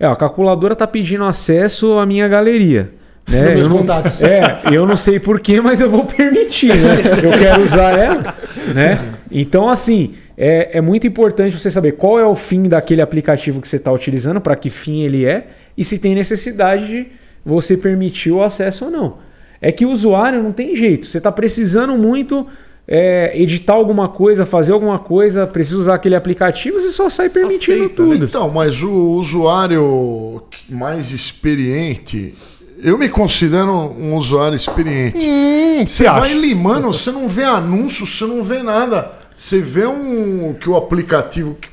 é, a calculadora tá pedindo acesso à minha galeria. Né? Meus Eu não, contatos. é, eu não sei porquê, mas eu vou permitir, né? Eu quero usar ela, né? Então, assim, é, é muito importante você saber qual é o fim daquele aplicativo que você está utilizando, para que fim ele é, e se tem necessidade de você permitir o acesso ou não. É que o usuário não tem jeito. Você está precisando muito é, editar alguma coisa, fazer alguma coisa, precisa usar aquele aplicativo, você só sai permitindo Aceita, tudo. Então, mas o usuário mais experiente, eu me considero um usuário experiente. Hum, Você vai limando, você não vê anúncio, você não vê nada. Você vê um que o aplicativo. que-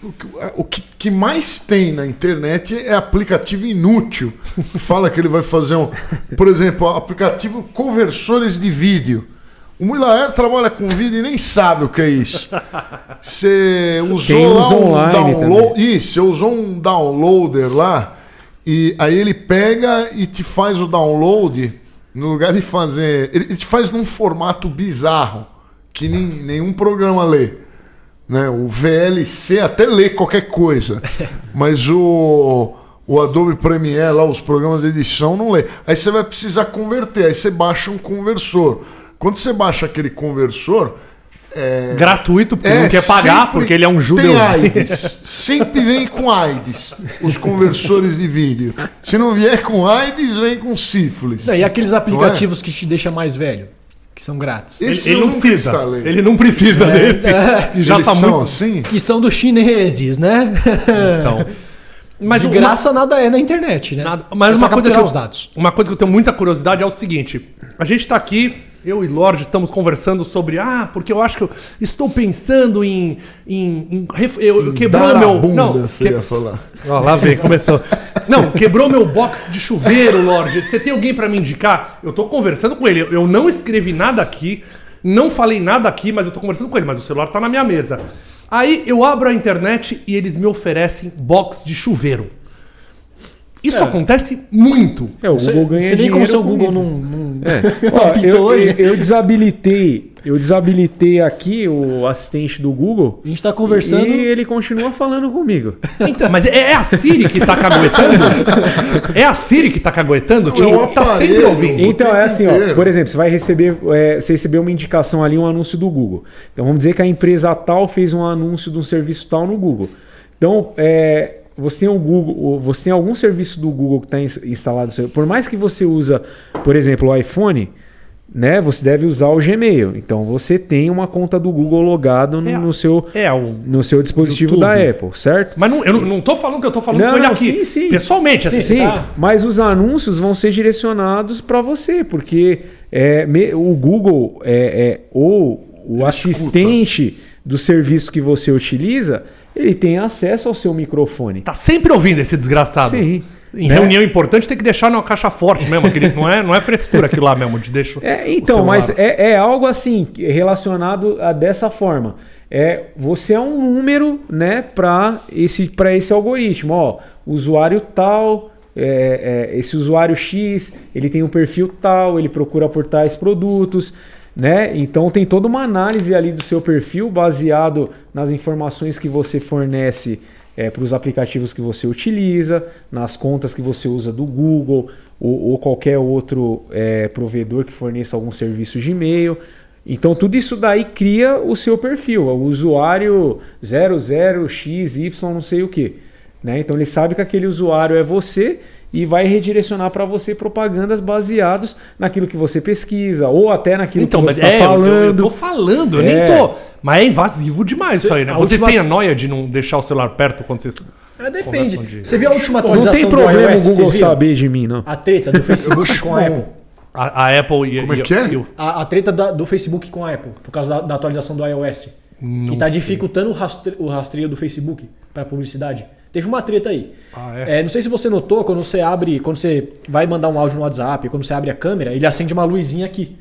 o que- que, mais tem na internet é aplicativo inútil. Fala que ele vai fazer um. Por exemplo, aplicativo conversores de vídeo. O Milaer trabalha com vídeo e nem sabe o que é isso. Você usou lá um download. Isso, você usou um downloader lá. E aí ele pega e te faz o download no lugar de fazer. Ele, ele te faz num formato bizarro que nem, nenhum programa lê. Né? O VLC até lê qualquer coisa. mas o, o Adobe Premiere, lá, os programas de edição, não lê. Aí você vai precisar converter. Aí você baixa um conversor. Quando você baixa aquele conversor. É, Gratuito, porque não quer pagar, porque ele é um judeu. Tem AIDS. Sempre vem com AIDS. Os conversores de vídeo. Se não vier com AIDS, vem com sífilis. Não, e aqueles é? aplicativos que te deixam mais velho, que são grátis. Ele, Esse ele não precisa. instalei. Ele não precisa É, desse. é. E já Eles tá são muito. assim? Que são dos chineses, né? Então. Mas de uma- graça nada é na internet, né? Nada- Mas uma coisa, que eu, os dados. uma coisa que eu tenho muita curiosidade é o seguinte: a gente está aqui, eu e Lorde estamos conversando sobre, ah, porque eu acho que eu estou pensando em. em, em ref- eu, o a meu. bunda, não, você que- ia falar. Ó, lá vem, começou. Não, quebrou meu box de chuveiro, Lorde. Você tem alguém pra me indicar? Eu tô conversando com ele. Eu não escrevi nada aqui, não falei nada aqui, mas eu tô conversando com ele, mas o celular tá na minha mesa. Aí eu abro a internet e eles me oferecem box de chuveiro. Isso acontece muito. É, o Google ganha Você nem como seu com Google não, não É. Ó, apitou eu, hoje. eu, eu desabilitei, eu desabilitei aqui o assistente do Google. A gente tá conversando. E ele continua falando comigo. Então, mas é é a Siri que tá caguetando? É a Siri que tá caguetando? Que é o tá sempre ouvindo. Então é assim, ó, por exemplo, você vai receber, é, você recebeu uma indicação ali, um anúncio do Google. Então vamos dizer que a empresa tal fez um anúncio de um serviço tal no Google. Então é, você tem o Google, você tem algum serviço do Google que está instalado, por mais que você usa, por exemplo, o iPhone, né, você deve usar o Gmail. Então você tem uma conta do Google logado no, É. no seu, É, o. no seu dispositivo YouTube. da Apple, certo? Mas não, eu não, tô falando que eu tô falando Não, com ele não, aqui. sim, sim. Pessoalmente, assim. Sim, tá? mas os anúncios vão ser direcionados para você, porque é, me- o Google é, é, ou o assistente do serviço que você utiliza, ele tem acesso ao seu microfone. Tá sempre ouvindo esse desgraçado. Sim. Em Né? reunião importante tem que deixar numa caixa forte mesmo. Aquele, não, é, não é frescura aquilo lá mesmo, de deixo. É, então, mas é, é algo assim relacionado a dessa forma. É, você é um número, né, para esse para esse algoritmo. Ó, usuário tal, é, é, esse usuário X, ele tem um perfil tal, ele procura por tais produtos, né? Então tem toda uma análise ali do seu perfil baseado nas informações que você fornece para os aplicativos que você utiliza, nas contas que você usa do Google ou, ou qualquer outro é, provedor que forneça algum serviço de e-mail. Então tudo isso daí cria o seu perfil, o usuário 00xy não sei o que. Né? Então ele sabe que aquele usuário é você e vai redirecionar para você propagandas baseados naquilo que você pesquisa ou até naquilo Então, que você está é, falando. Eu, eu tô falando, eu É. nem tô. Mas é invasivo demais Cê- isso aí, né? Vocês última- têm a noia de não deixar o celular perto quando vocês. É, depende. De- Você viu a última Não atualização tem do problema iOS, o Google saber de mim, não. A treta do Facebook com a Apple. A, a Apple e, Como é e- que é? e A, a treta da- do Facebook com a Apple, por causa da, da atualização do iOS. que está dificultando o, rastre- o rastreio do Facebook para publicidade. Teve uma treta aí. Ah, é? É, não sei se você notou, quando você abre, quando você vai mandar um áudio no WhatsApp, quando você abre a câmera, ele acende uma luzinha aqui.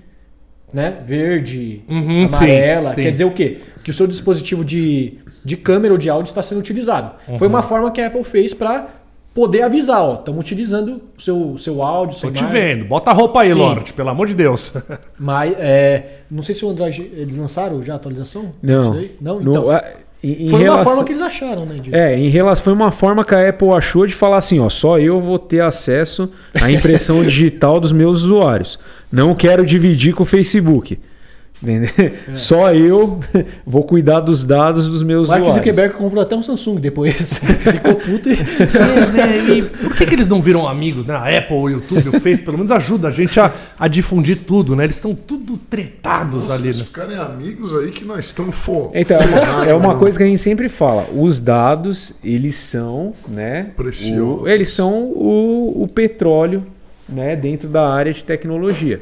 Né? Verde, Uhum, amarela. sim, sim. Quer dizer o quê? Que o seu dispositivo de, de câmera ou de áudio está sendo utilizado. Foi Uhum. uma forma que a Apple fez para poder avisar, ó, estamos utilizando o seu, seu áudio, Tô seu te vendo. Bota a roupa aí, Sim. Lorde, pelo amor de Deus. Mas é, não sei se o Android eles lançaram já a atualização. Não. Não, No- então. a- em- em Foi uma relação- forma que eles acharam, né? de- É, em relação, foi uma forma que a Apple achou de falar assim, ó, só eu vou ter acesso à impressão digital dos meus usuários. Não quero dividir com o Facebook. É. Só eu vou cuidar dos dados dos meus Mark usuários. Zuckerberg comprou até um Samsung depois. Ficou puto e. É, né? E por que, que eles não viram amigos, né? A Apple, o YouTube, o Face, pelo menos ajuda a gente a, a difundir tudo, né? Eles estão tudo tretados ali, Vocês né? ficarem amigos aí que nós estamos fo Então, é uma, é uma né? coisa que a gente sempre fala. Os dados, eles são, né? Preciosos. o- eles são o, o petróleo, né? Dentro da área de tecnologia.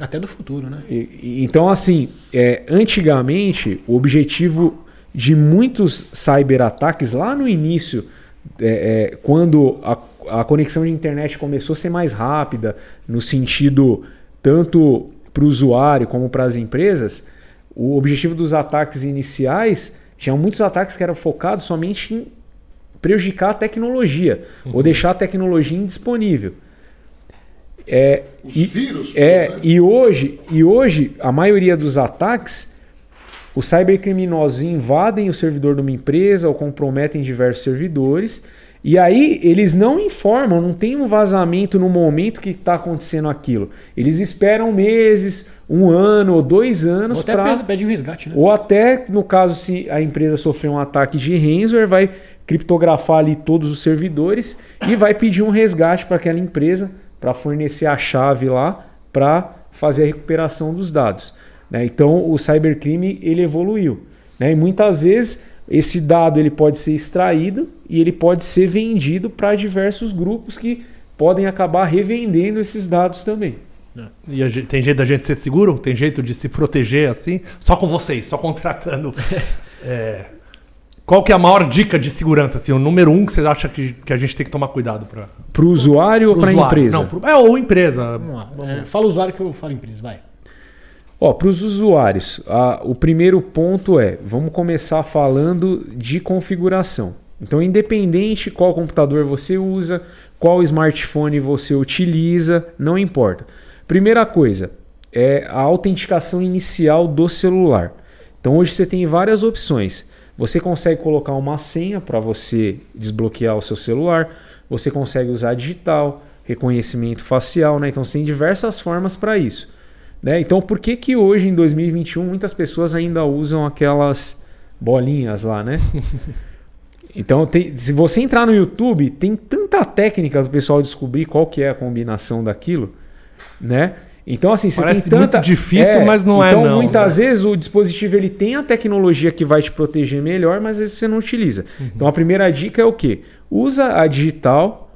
Até do futuro, né? E- Então, assim, é, antigamente, o objetivo de muitos cyberataques, lá no início, é, é, quando a, a conexão de internet começou a ser mais rápida, no sentido tanto para o usuário como para as empresas, o objetivo dos ataques iniciais, tinham muitos ataques que eram focados somente em prejudicar a tecnologia, ou deixar a tecnologia indisponível. É, Os e- vírus. é, né? e hoje, e hoje a maioria dos ataques, os cybercriminosos invadem o servidor de uma empresa ou comprometem diversos servidores. E aí eles não informam, não tem um vazamento no momento que está acontecendo aquilo. Eles esperam meses, um ano ou dois anos Ou até para pede um resgate, né? ou até, no caso, se a empresa sofrer um ataque de ransomware, vai criptografar ali todos os servidores e vai pedir um resgate para aquela empresa para fornecer a chave lá para fazer a recuperação dos dados. né? Então, o cybercrime ele evoluiu. né? E muitas vezes esse dado ele pode ser extraído e ele pode ser vendido para diversos grupos que podem acabar revendendo esses dados também. E a gente- tem jeito da gente ser seguro? Tem jeito de se proteger assim? Só com vocês, só contratando. É, qual que é a maior dica de segurança? Assim, o número um que vocês acham que, que a gente tem que tomar cuidado para Para o usuário ou para a empresa? Não, pro, é, ou empresa. Vamos lá. É, fala o usuário que eu falo empresa, vai. Ó, para os usuários, a- o primeiro ponto é, vamos começar falando de configuração. Então, independente qual computador você usa, qual smartphone você utiliza, não importa. Primeira coisa é a autenticação inicial do celular. Então, hoje você tem várias opções. Você consegue colocar uma senha para você desbloquear o seu celular. Você consegue usar digital, reconhecimento facial, né? Então, você tem diversas formas para isso. Né? Então, por que que hoje, em 2021, muitas pessoas ainda usam aquelas bolinhas lá, né? Então, tem- se você entrar no YouTube, tem tanta técnica do pessoal descobrir qual que é a combinação daquilo, né? Então, assim, você Parece tem tanta... muito difícil, mas não é então, não, muitas né? vezes o dispositivo ele tem a tecnologia que vai te proteger melhor, mas às vezes você não utiliza. Uhum. Então, a primeira dica é o quê? Usa a digital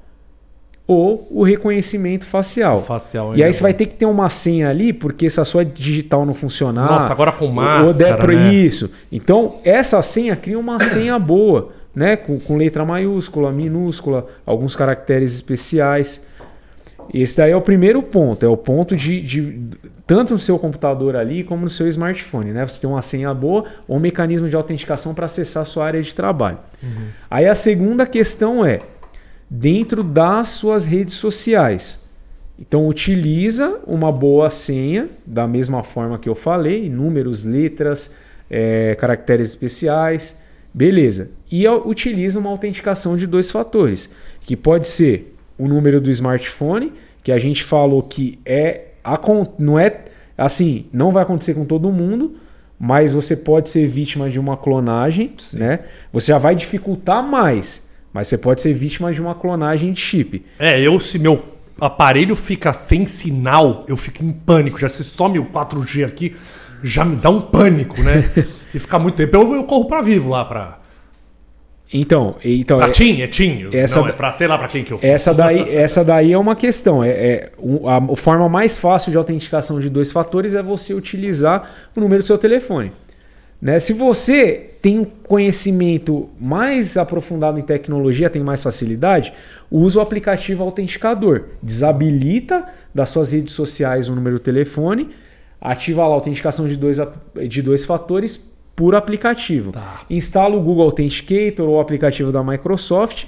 ou o reconhecimento facial. O facial E aí você vai ter que ter uma senha ali, porque se a sua digital não funcionar. Nossa, agora com máscara, ou der pro né? isso. Então, essa senha cria uma senha boa, né? Com, com letra maiúscula, minúscula, alguns caracteres especiais. Esse daí é o primeiro ponto, é o ponto de, de- tanto no seu computador ali como no seu smartphone, né? Você tem uma senha boa ou um mecanismo de autenticação para acessar a sua área de trabalho. Aí a segunda questão é dentro das suas redes sociais. Então utiliza uma boa senha da mesma forma que eu falei, números, letras, eh, caracteres especiais, beleza. E utiliza uma autenticação de dois fatores, que pode ser o número do smartphone, que a gente falou que é não é assim, não vai acontecer com todo mundo, mas você pode ser vítima de uma clonagem, né? Você já vai dificultar mais, mas você pode ser vítima de uma clonagem de chip. É, eu se meu aparelho fica sem sinal, eu fico em pânico. Já se some o 4G aqui, já me dá um pânico, né? se ficar muito tempo, eu, eu corro pra vivo lá pra. Então, então Pra é- Tim, é Tim. essa Não, é pra sei lá pra quem que eu. essa daí, essa daí é uma questão. É, é a, forma mais fácil de autenticação de dois fatores é você utilizar o número do seu telefone. Né? Se você tem um conhecimento mais aprofundado em tecnologia, tem mais facilidade, usa o aplicativo autenticador. Desabilita das suas redes sociais o número do telefone, ativa lá a autenticação de dois, de dois fatores por aplicativo. Instala o Google Authenticator ou o aplicativo da Microsoft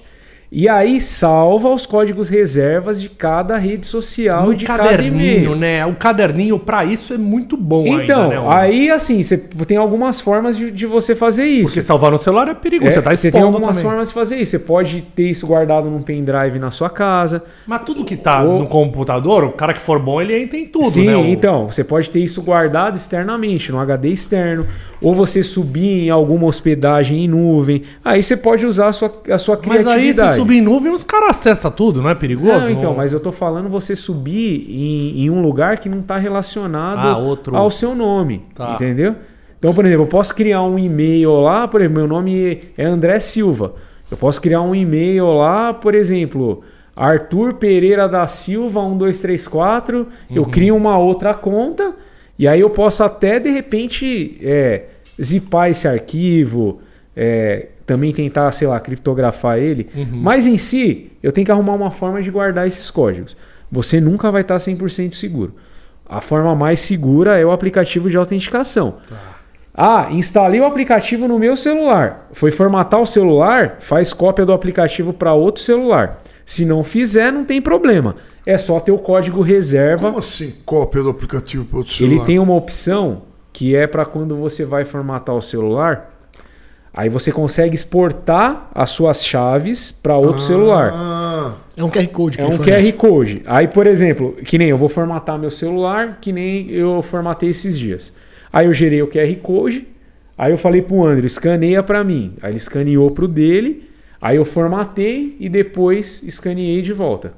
e aí salva os códigos reservas de cada rede social No de cada caderninho, e-mail. né? O caderninho pra isso é muito bom Então, ainda, né? aí assim, você tem algumas formas de, de você fazer isso. Porque salvar no celular é perigoso. É, você tá você tem algumas também. formas de fazer isso. Você pode ter isso guardado num pendrive na sua casa. Mas tudo que tá Ou- no computador, o cara que for bom, ele entra em tudo, Sim, né? O- então, você pode ter isso guardado externamente, no HD externo, ou você subir em alguma hospedagem em nuvem. Aí você pode usar a sua, a sua criatividade. Se subir em nuvem, os caras acessam tudo, não é perigoso? Não, então, mas eu tô falando você subir em, em um lugar que não está relacionado Ah, outro- ao seu nome. Tá. Entendeu? Então, por exemplo, eu posso criar um e-mail lá, por exemplo, meu nome é André Silva. Eu posso criar um e-mail lá, por exemplo, Arthur Pereira da Silva 1234. Uhum. Eu crio uma outra conta e aí eu posso até de repente é, zipar esse arquivo, é, também tentar, sei lá, criptografar ele. Uhum. Mas em si, eu tenho que arrumar uma forma de guardar esses códigos. Você nunca vai estar 100% seguro. A forma mais segura é o aplicativo de autenticação. Ah, instalei o aplicativo no meu celular. Foi formatar o celular, faz cópia do aplicativo para outro celular. Se não fizer, não tem problema. É só ter o código reserva. Como assim cópia do aplicativo para outro celular? Ele tem uma opção que é para quando você vai formatar o celular, aí você consegue exportar as suas chaves para outro celular. Ah, É um QR Code que É um fornece. QR Code. Aí, por exemplo, que nem eu vou formatar meu celular, que nem eu formatei esses dias. Aí eu gerei o QR Code, aí eu falei pro André, escaneia para mim. Aí ele escaneou pro dele, aí eu formatei e depois escaneei de volta.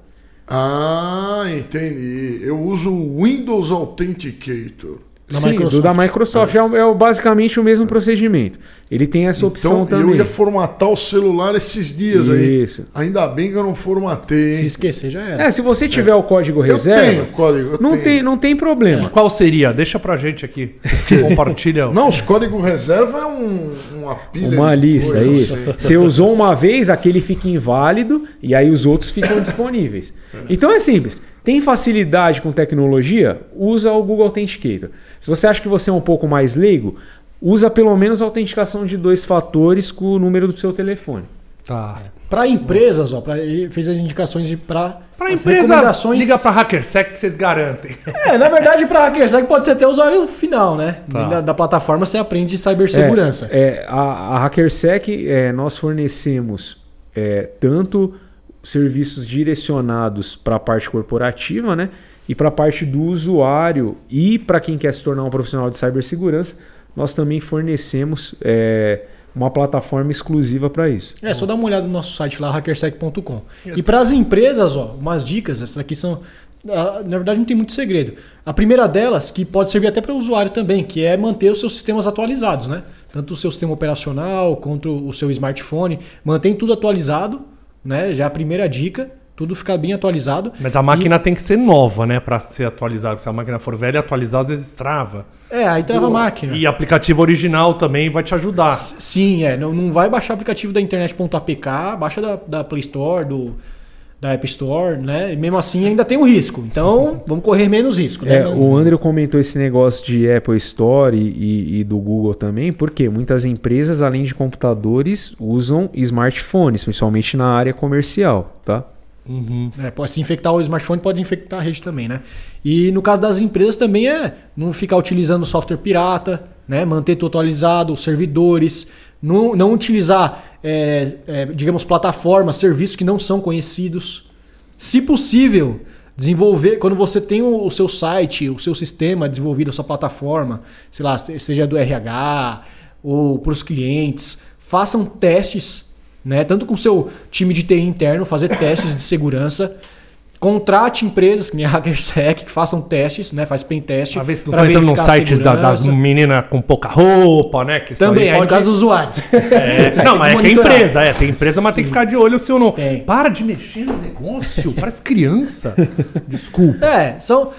ah, entendi. Eu uso o Windows Authenticator. Da Sim, Microsoft. do da Microsoft é, o- é o- basicamente o mesmo procedimento. Ele tem essa opção Então também. eu ia formatar o celular esses dias aí. Isso. Ainda bem que eu não formatei. Se hein? esquecer, já era. É, se você tiver o código Eu reserva, tenho código. eu não, tenho. tem, não tem problema. Qual seria? Deixa pra gente aqui. Compartilha. Não, os códigos reserva é um, uma pilha. Uma lista, é coisa, isso. Você usou uma vez, aquele fica inválido e aí os outros ficam disponíveis. Então é simples. Tem facilidade com tecnologia? Usa o Google Authenticator. Se você acha que você é um pouco mais leigo, usa pelo menos a autenticação de dois fatores com o número do seu telefone. Tá. Para empresas, ó, pra, ele fez as indicações de para Pra empresa, liga pra HackerSec que vocês garantem. É, na verdade, para HackerSec pode ser até o usuário final, né? Tá. Da, da plataforma você aprende cibersegurança. É, é, a, a HackerSec, é, nós fornecemos é, tanto serviços direcionados para a parte corporativa, né? E para a parte do usuário e para quem quer se tornar um profissional de cibersegurança, nós também fornecemos é, uma plataforma exclusiva para isso. É, só dá uma olhada no nosso site lá, hackersec.com. E para as empresas, ó, umas dicas, essas aqui são ah, na verdade, não tem muito segredo. A primeira delas, que pode servir até para o usuário também, que é manter os seus sistemas atualizados, né? Tanto o seu sistema operacional quanto o seu smartphone. Mantém tudo atualizado, né? Já a primeira dica, tudo ficar bem atualizado. Mas a máquina tem que ser nova, né? Pra ser atualizada. Se a máquina for velha, atualizar às vezes trava. É, aí trava a máquina. E aplicativo original também vai te ajudar. S- Sim, é. Não, não vai baixar o aplicativo da internet.apk, baixa da, da Play Store, do, da App Store, né? E mesmo assim ainda tem um risco. Então, vamos correr menos risco, né? É, o André comentou esse negócio de Apple Store e, e- e do Google também, porque muitas empresas, além de computadores, usam smartphones, principalmente na área comercial, tá? É, pode se infectar o smartphone, pode infectar a rede também, né? E no caso das empresas também é não ficar utilizando software pirata, né? Manter tudo atualizado, os servidores, não, não utilizar, é, é, digamos, plataformas, serviços que não são conhecidos. Se possível, desenvolver, quando você tem o, seu site, o seu sistema desenvolvido, a sua plataforma, sei lá, se- seja do RH ou para os clientes, façam testes né? Tanto com o seu time de TI interno, fazer testes de segurança. Contrate empresas, que nem a HackerSec, que façam testes, né? Faz pen test. Pra ver se não tá entrando nos sites da- das meninas com pouca roupa, né? Que Também, no pode- caso dos usuários. É, não, mas é que é empresa, é. Tem empresa, mas tem que Sim. ficar de olho se eu não. Tem. Para de mexer no negócio, parece criança. Desculpa. É, são,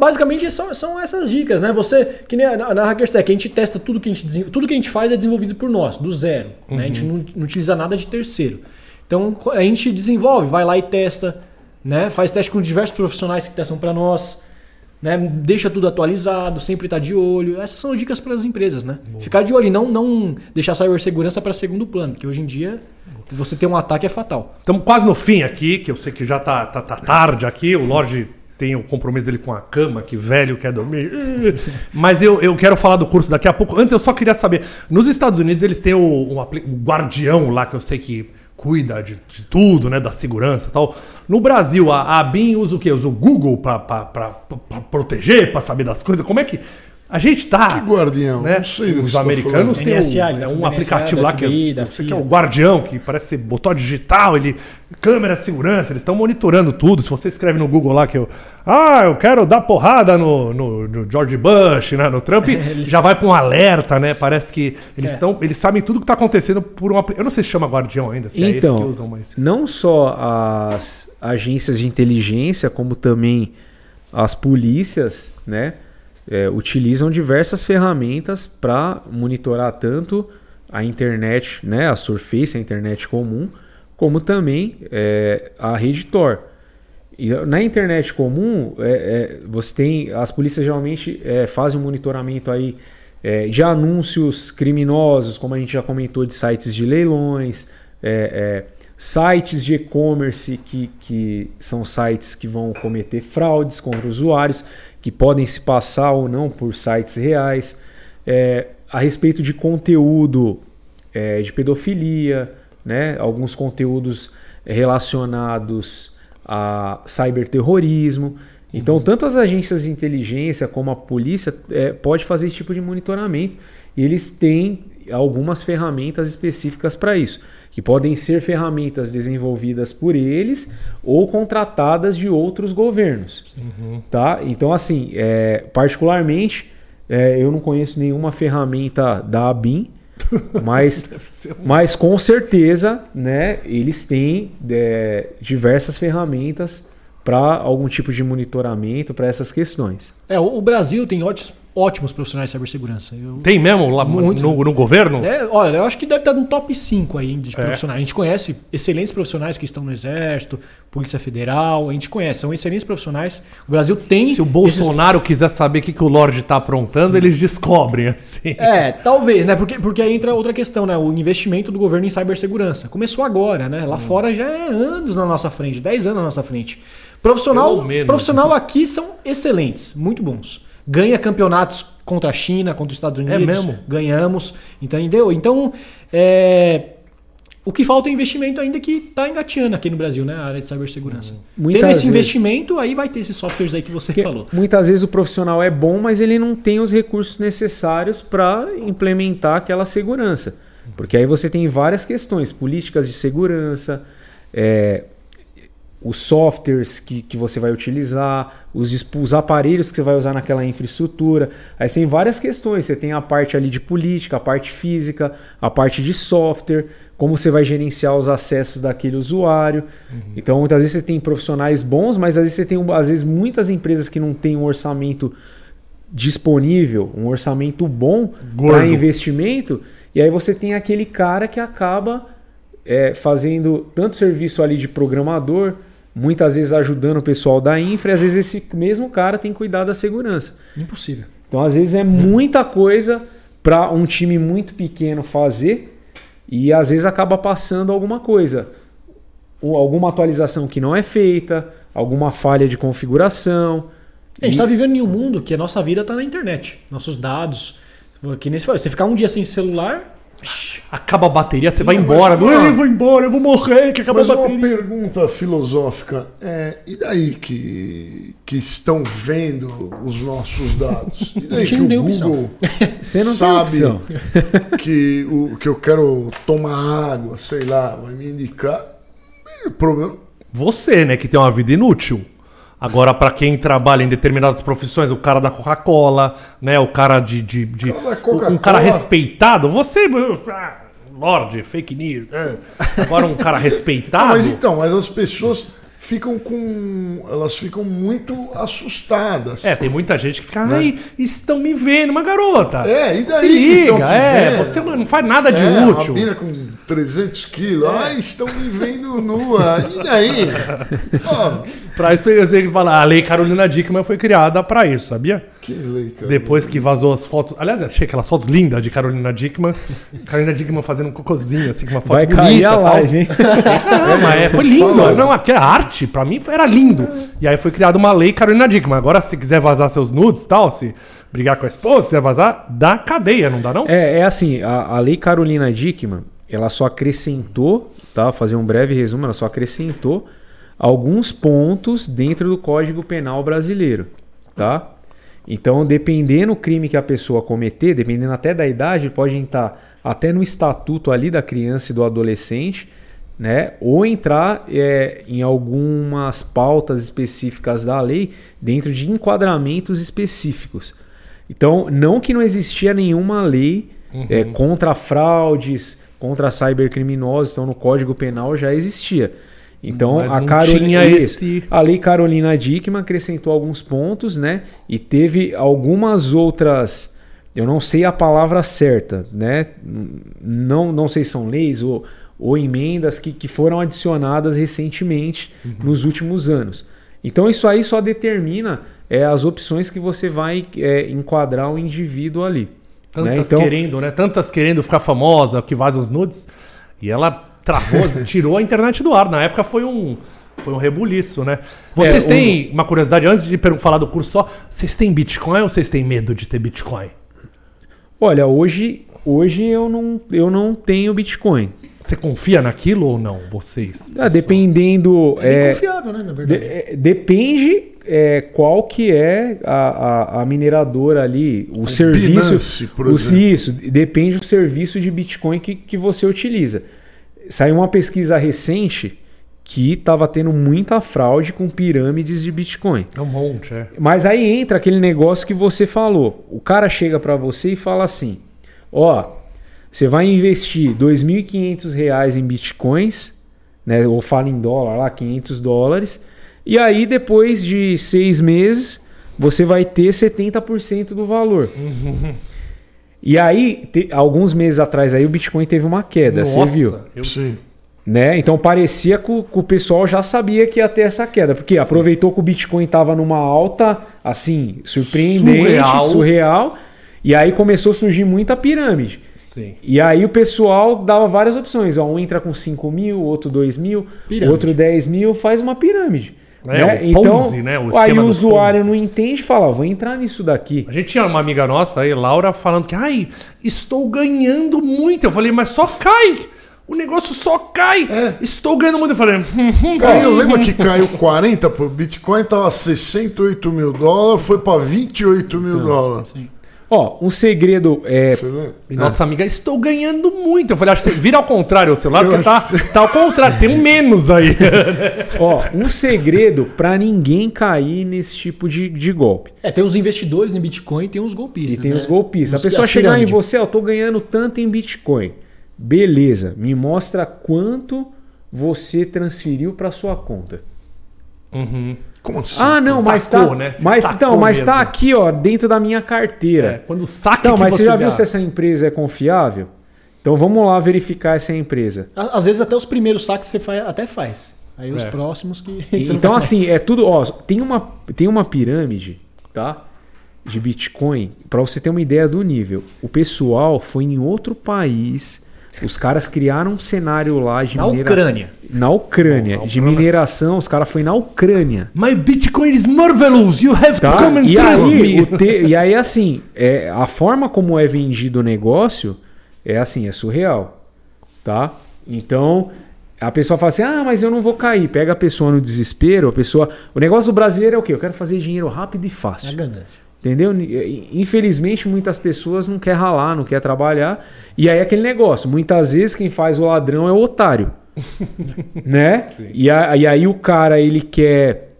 basicamente são, são essas dicas, né? Você, que nem na, na HackerSec, a gente testa tudo que a gente tudo que a gente faz é desenvolvido por nós, do zero. né? A gente não, não utiliza nada de terceiro. Então a gente desenvolve, vai lá e testa, né? Faz teste com diversos profissionais que testam para nós, né? Deixa tudo atualizado, sempre tá de olho. Essas são dicas para as empresas, né? Ficar de olho e não, não deixar a cibersegurança para segundo plano, porque hoje em dia você ter um ataque é fatal. Estamos quase no fim aqui, que eu sei que já tá, tá, tá tarde aqui. O Lorde tem o compromisso dele com a cama, que velho quer dormir. Mas eu, eu quero falar do curso daqui a pouco. Antes, eu só queria saber: nos Estados Unidos, eles têm o, um o guardião lá, que eu sei que cuida de, de tudo, né? Da segurança e tal. No Brasil, a, a BIM usa o quê? Usa o Google pra proteger, pra saber das coisas? Como é que. A gente tá. Que guardião? né? Não sei Os tá americanos têm um, é um do aplicativo lá que, FBI, CIA. é o Guardião, que parece que botou digital, ele. Câmera de segurança, eles estão monitorando tudo. Se você escreve no Google lá que eu. Ah, eu quero dar porrada no, no, no George Bush, né, no Trump, Eles- já vai para um alerta, né? Parece que eles É. estão. Eles sabem tudo que está acontecendo por um Eu não sei se chama Guardião ainda, se é esse Então, que usam, mas. não só as agências de inteligência, como também as polícias, né, é, utilizam diversas ferramentas para monitorar tanto a internet, né, a Surface, a internet comum, como também é, a rede Tor. E na internet comum, é, é, você tem as polícias geralmente é, fazem um monitoramento aí é, de anúncios criminosos, como a gente já comentou, de sites de leilões, sites de e-commerce que, que são sites que vão cometer fraudes contra usuários, que podem se passar ou não por sites reais, é, a respeito de conteúdo é, de pedofilia, né? alguns conteúdos relacionados a cyberterrorismo. Então, tanto as agências de inteligência como a polícia é, pode fazer esse tipo de monitoramento e eles têm algumas ferramentas específicas para isso, que podem ser ferramentas desenvolvidas por eles ou contratadas de outros governos. Tá? Então, assim, é, particularmente, é, eu não conheço nenhuma ferramenta da ABIN, mas, mas com certeza né, eles têm é, diversas ferramentas para algum tipo de monitoramento para essas questões. É, o, o Brasil tem ótimos, ótimos profissionais de cibersegurança. Eu, Tem mesmo lá Muito. no, no governo? É, olha, eu acho que deve estar no top 5 aí de É. profissionais. A gente conhece excelentes profissionais que estão no Exército, Polícia Federal, a gente conhece, são excelentes profissionais. O Brasil tem. Se o esses- Bolsonaro quiser saber o que, que o Lorde está aprontando, eles descobrem, assim. É, talvez, né? Porque, porque aí entra outra questão, né? O investimento do governo em cibersegurança. Começou agora, né? Hum. Lá fora já é anos na nossa frente, 10 anos na nossa frente. Profissional, profissional aqui são excelentes, muito bons. Ganha campeonatos contra a China, contra os Estados Unidos. É mesmo? Ganhamos, entendeu? Então, é, o que falta é investimento ainda que está engateando aqui no Brasil, né? A área de cibersegurança. Muitas Tendo esse vezes- investimento, aí vai ter esses softwares aí que você falou. Muitas vezes o profissional é bom, mas ele não tem os recursos necessários para implementar aquela segurança. Porque aí você tem várias questões, políticas de segurança, é, os softwares que, que você vai utilizar, os, os aparelhos que você vai usar naquela infraestrutura. Aí você tem várias questões. Você tem a parte ali de política, a parte física, a parte de software, como você vai gerenciar os acessos daquele usuário. Então, muitas vezes você tem profissionais bons, mas às vezes você tem às vezes, muitas empresas que não têm um orçamento disponível, um orçamento bom para investimento, e aí você tem aquele cara que acaba é, fazendo tanto serviço ali de programador, muitas vezes ajudando o pessoal da infra, e às vezes esse mesmo cara tem que cuidar da segurança. Impossível. Então, às vezes, é muita coisa para um time muito pequeno fazer e às vezes acaba passando alguma coisa. Ou alguma atualização que não é feita, alguma falha de configuração. A gente está vivendo em um mundo que a nossa vida está na internet. Nossos dados. Que nem se fala, você ficar um dia sem celular, Acaba a bateria, você vai mas embora. uma- Não, eu vou embora, eu vou morrer, que acabou Mas a uma bateria. pergunta filosófica. É, e daí que, que estão vendo os nossos dados? E daí gente que não o tem opção. Google Você não tem sabe opção. que, o, que eu quero tomar água, sei lá, vai me indicar. O problema. Você, né, que tem uma vida inútil. Agora, pra quem trabalha em determinadas profissões, o cara da Coca-Cola, né, o cara de. de, de- cara um cara respeitado, você. ah, Lorde, fake news. é. Agora, um cara respeitado. Ah, mas então, mas as pessoas ficam com. Elas ficam muito assustadas. É, tem muita gente que fica, ai, estão me vendo, mas garota. É, e daí Se liga, é, vendo? você não faz nada de É, útil. Uma mina com 300 quilos. Ai, estão me vendo nua. E daí? Ó, Pra isso, eu sei que fala, a lei Carolina Dickman foi criada pra isso, sabia? Que lei, cara. Depois que vazou as fotos. Aliás, achei aquelas fotos lindas de Carolina Dickman. Carolina Dickman fazendo um cocôzinho, assim, com uma foto Vai bonita. cair a live, hein? Não, mas é, foi lindo. Fala. Não, aqui é arte, pra mim era lindo. E aí foi criada uma lei Carolina Dickman. Agora, se quiser vazar seus nudes e tal, se brigar com a esposa, se quiser vazar, dá cadeia, não dá não? É, é assim, a, a lei Carolina Dickman, ela só acrescentou, tá? Vou fazer um breve resumo, ela só acrescentou alguns pontos dentro do Código Penal brasileiro, tá? Então, dependendo do crime que a pessoa cometer, dependendo até da idade, pode entrar até no estatuto ali da criança e do adolescente, né? Ou entrar é, em algumas pautas específicas da lei dentro de enquadramentos específicos. Então, não que não existia nenhuma lei é, contra fraudes, contra cybercriminosos, então no Código Penal já existia. Então, Mas a Carolina, esse- a lei Carolina Dickman acrescentou alguns pontos, né? E teve algumas outras, eu não sei a palavra certa, né? Não, não sei se são leis ou, ou emendas que, que foram adicionadas recentemente Uhum. nos últimos anos. Então isso aí só determina é, as opções que você vai é, enquadrar o indivíduo ali. Tantas né? Então, querendo, né? Tantas querendo ficar famosa, que vazam os nudes. E ela travou, tirou a internet do ar. Na época foi um. Foi um rebuliço, né? Vocês É, têm uma curiosidade, antes de falar do curso só, vocês têm Bitcoin ou vocês têm medo de ter Bitcoin? olha, hoje, hoje eu, não, eu não tenho Bitcoin. Você confia naquilo ou não, vocês? Ah, dependendo. é, é, confiável, né? Na De- verdade. é, depende é, qual que é a, a, a mineradora ali, o serviço. Binance, por o, exemplo. isso, depende do serviço de Bitcoin que, que você utiliza. Saiu uma pesquisa recente que estava tendo muita fraude com pirâmides de Bitcoin. É um monte, é. Mas aí entra aquele negócio que você falou. O cara chega para você e fala assim: ó, você vai investir 2.500 reais em bitcoins, né? Ou fala em dólar lá, 500 dólares. E aí depois de seis meses você vai ter 70% do valor. E aí, te- alguns meses atrás aí o Bitcoin teve uma queda, você viu? eu- Sim. Né? Então parecia que o, que o pessoal já sabia que ia ter essa queda, porque aproveitou que o Bitcoin estava numa alta, assim, surpreendente, Surreal. surreal. e aí começou a surgir muita pirâmide. Sim. E aí o pessoal dava várias opções. Ó, um entra com 5 mil, outro 2 mil, Pirâmide. outro 10 mil, faz uma pirâmide. É, né? o Então, Ponzi, né? O aí o do usuário Ponzi. não entende e fala, vou entrar nisso daqui. A gente tinha uma amiga nossa aí, Laura, falando que, ai, estou ganhando muito. Eu falei, mas só cai. O negócio só cai. É. Estou ganhando muito. Eu falei, Caiu, lembra que caiu 40 pro Bitcoin, tava 68 mil dólares, foi para 28 mil dólares. Ó, um segredo é. E nossa amiga, estou ganhando muito. Eu falei, acho que você vira ao contrário o celular, porque tá, tá ao contrário, tem um menos aí. Ó, um segredo pra ninguém cair nesse tipo de, de golpe. É, tem os investidores em Bitcoin e tem os golpistas. E tem né? os golpistas. A Os- pessoa as chegar em você, ó, tô ganhando tanto em Bitcoin. Beleza, me mostra quanto você transferiu pra sua conta. Como assim? Ah, não, mas Sacou, tá. né? Você Mas então, mas tá mesmo. aqui, ó, dentro da minha É, carteira. quando saca Então, mas você já viu dá. se essa empresa é confiável? Então vamos lá verificar essa empresa. Às vezes até os primeiros saques você faz, até faz. Aí os É. próximos que. Então, assim, é tudo. Ó, tem uma, tem uma pirâmide, tá? De Bitcoin, pra você ter uma ideia do nível. O pessoal foi em outro país. Os caras criaram um cenário lá de Na minera- Ucrânia. Na Ucrânia. Na De Ucrânia. mineração, os caras foram na Ucrânia. My Bitcoin is marvelous, you have Tá? to come and E, trust aí, te- e aí, assim, é, a forma como é vendido o negócio é assim, é surreal. Tá? Então, a pessoa fala assim: ah, mas eu não vou cair. Pega a pessoa no desespero, a pessoa. O negócio do brasileiro é o quê? Eu quero fazer dinheiro rápido e É fácil. ganância. Entendeu? Infelizmente, muitas pessoas não querem ralar, não querem trabalhar. E aí aquele negócio. Muitas vezes quem faz o ladrão é o otário. né? E, a- e aí o cara ele quer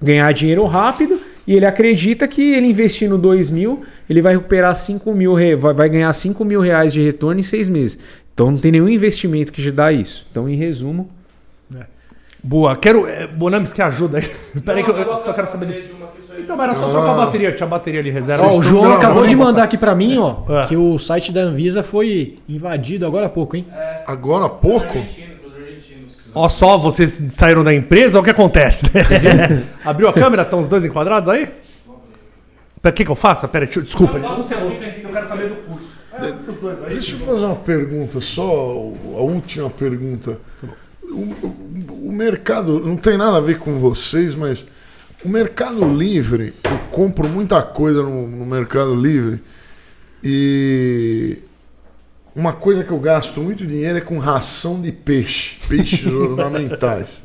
ganhar dinheiro rápido e ele acredita que ele investindo 2 mil, ele vai recuperar 5 mil, vai, vai ganhar 5 mil reais de retorno em seis meses. Então não tem nenhum investimento que te dá isso. Então, em resumo, Boa, quero. É, Bonames, que ajuda aí. Peraí que eu, eu só quero saber. do- Então, mas era só trocar a bateria, tinha a bateria ali reserva. Ó, o João gravando, acabou de mandar aqui pra mim, ó, É. que o site da Anvisa foi invadido agora há pouco, hein? Agora há pouco? Ó, só vocês saíram da empresa, o que acontece? né? Abriu a câmera, estão os dois enquadrados aí? Pera, o que, que eu faço? Pera, deixa eu- desculpa. eu quero saber do curso. É, os dois aí. Deixa eu fazer uma pergunta, só a última pergunta. O, o- o mercado, não tem nada a ver com vocês, mas o Mercado Livre, eu compro muita coisa no, no Mercado Livre e uma coisa que eu gasto muito dinheiro é com ração de peixe, peixes ornamentais.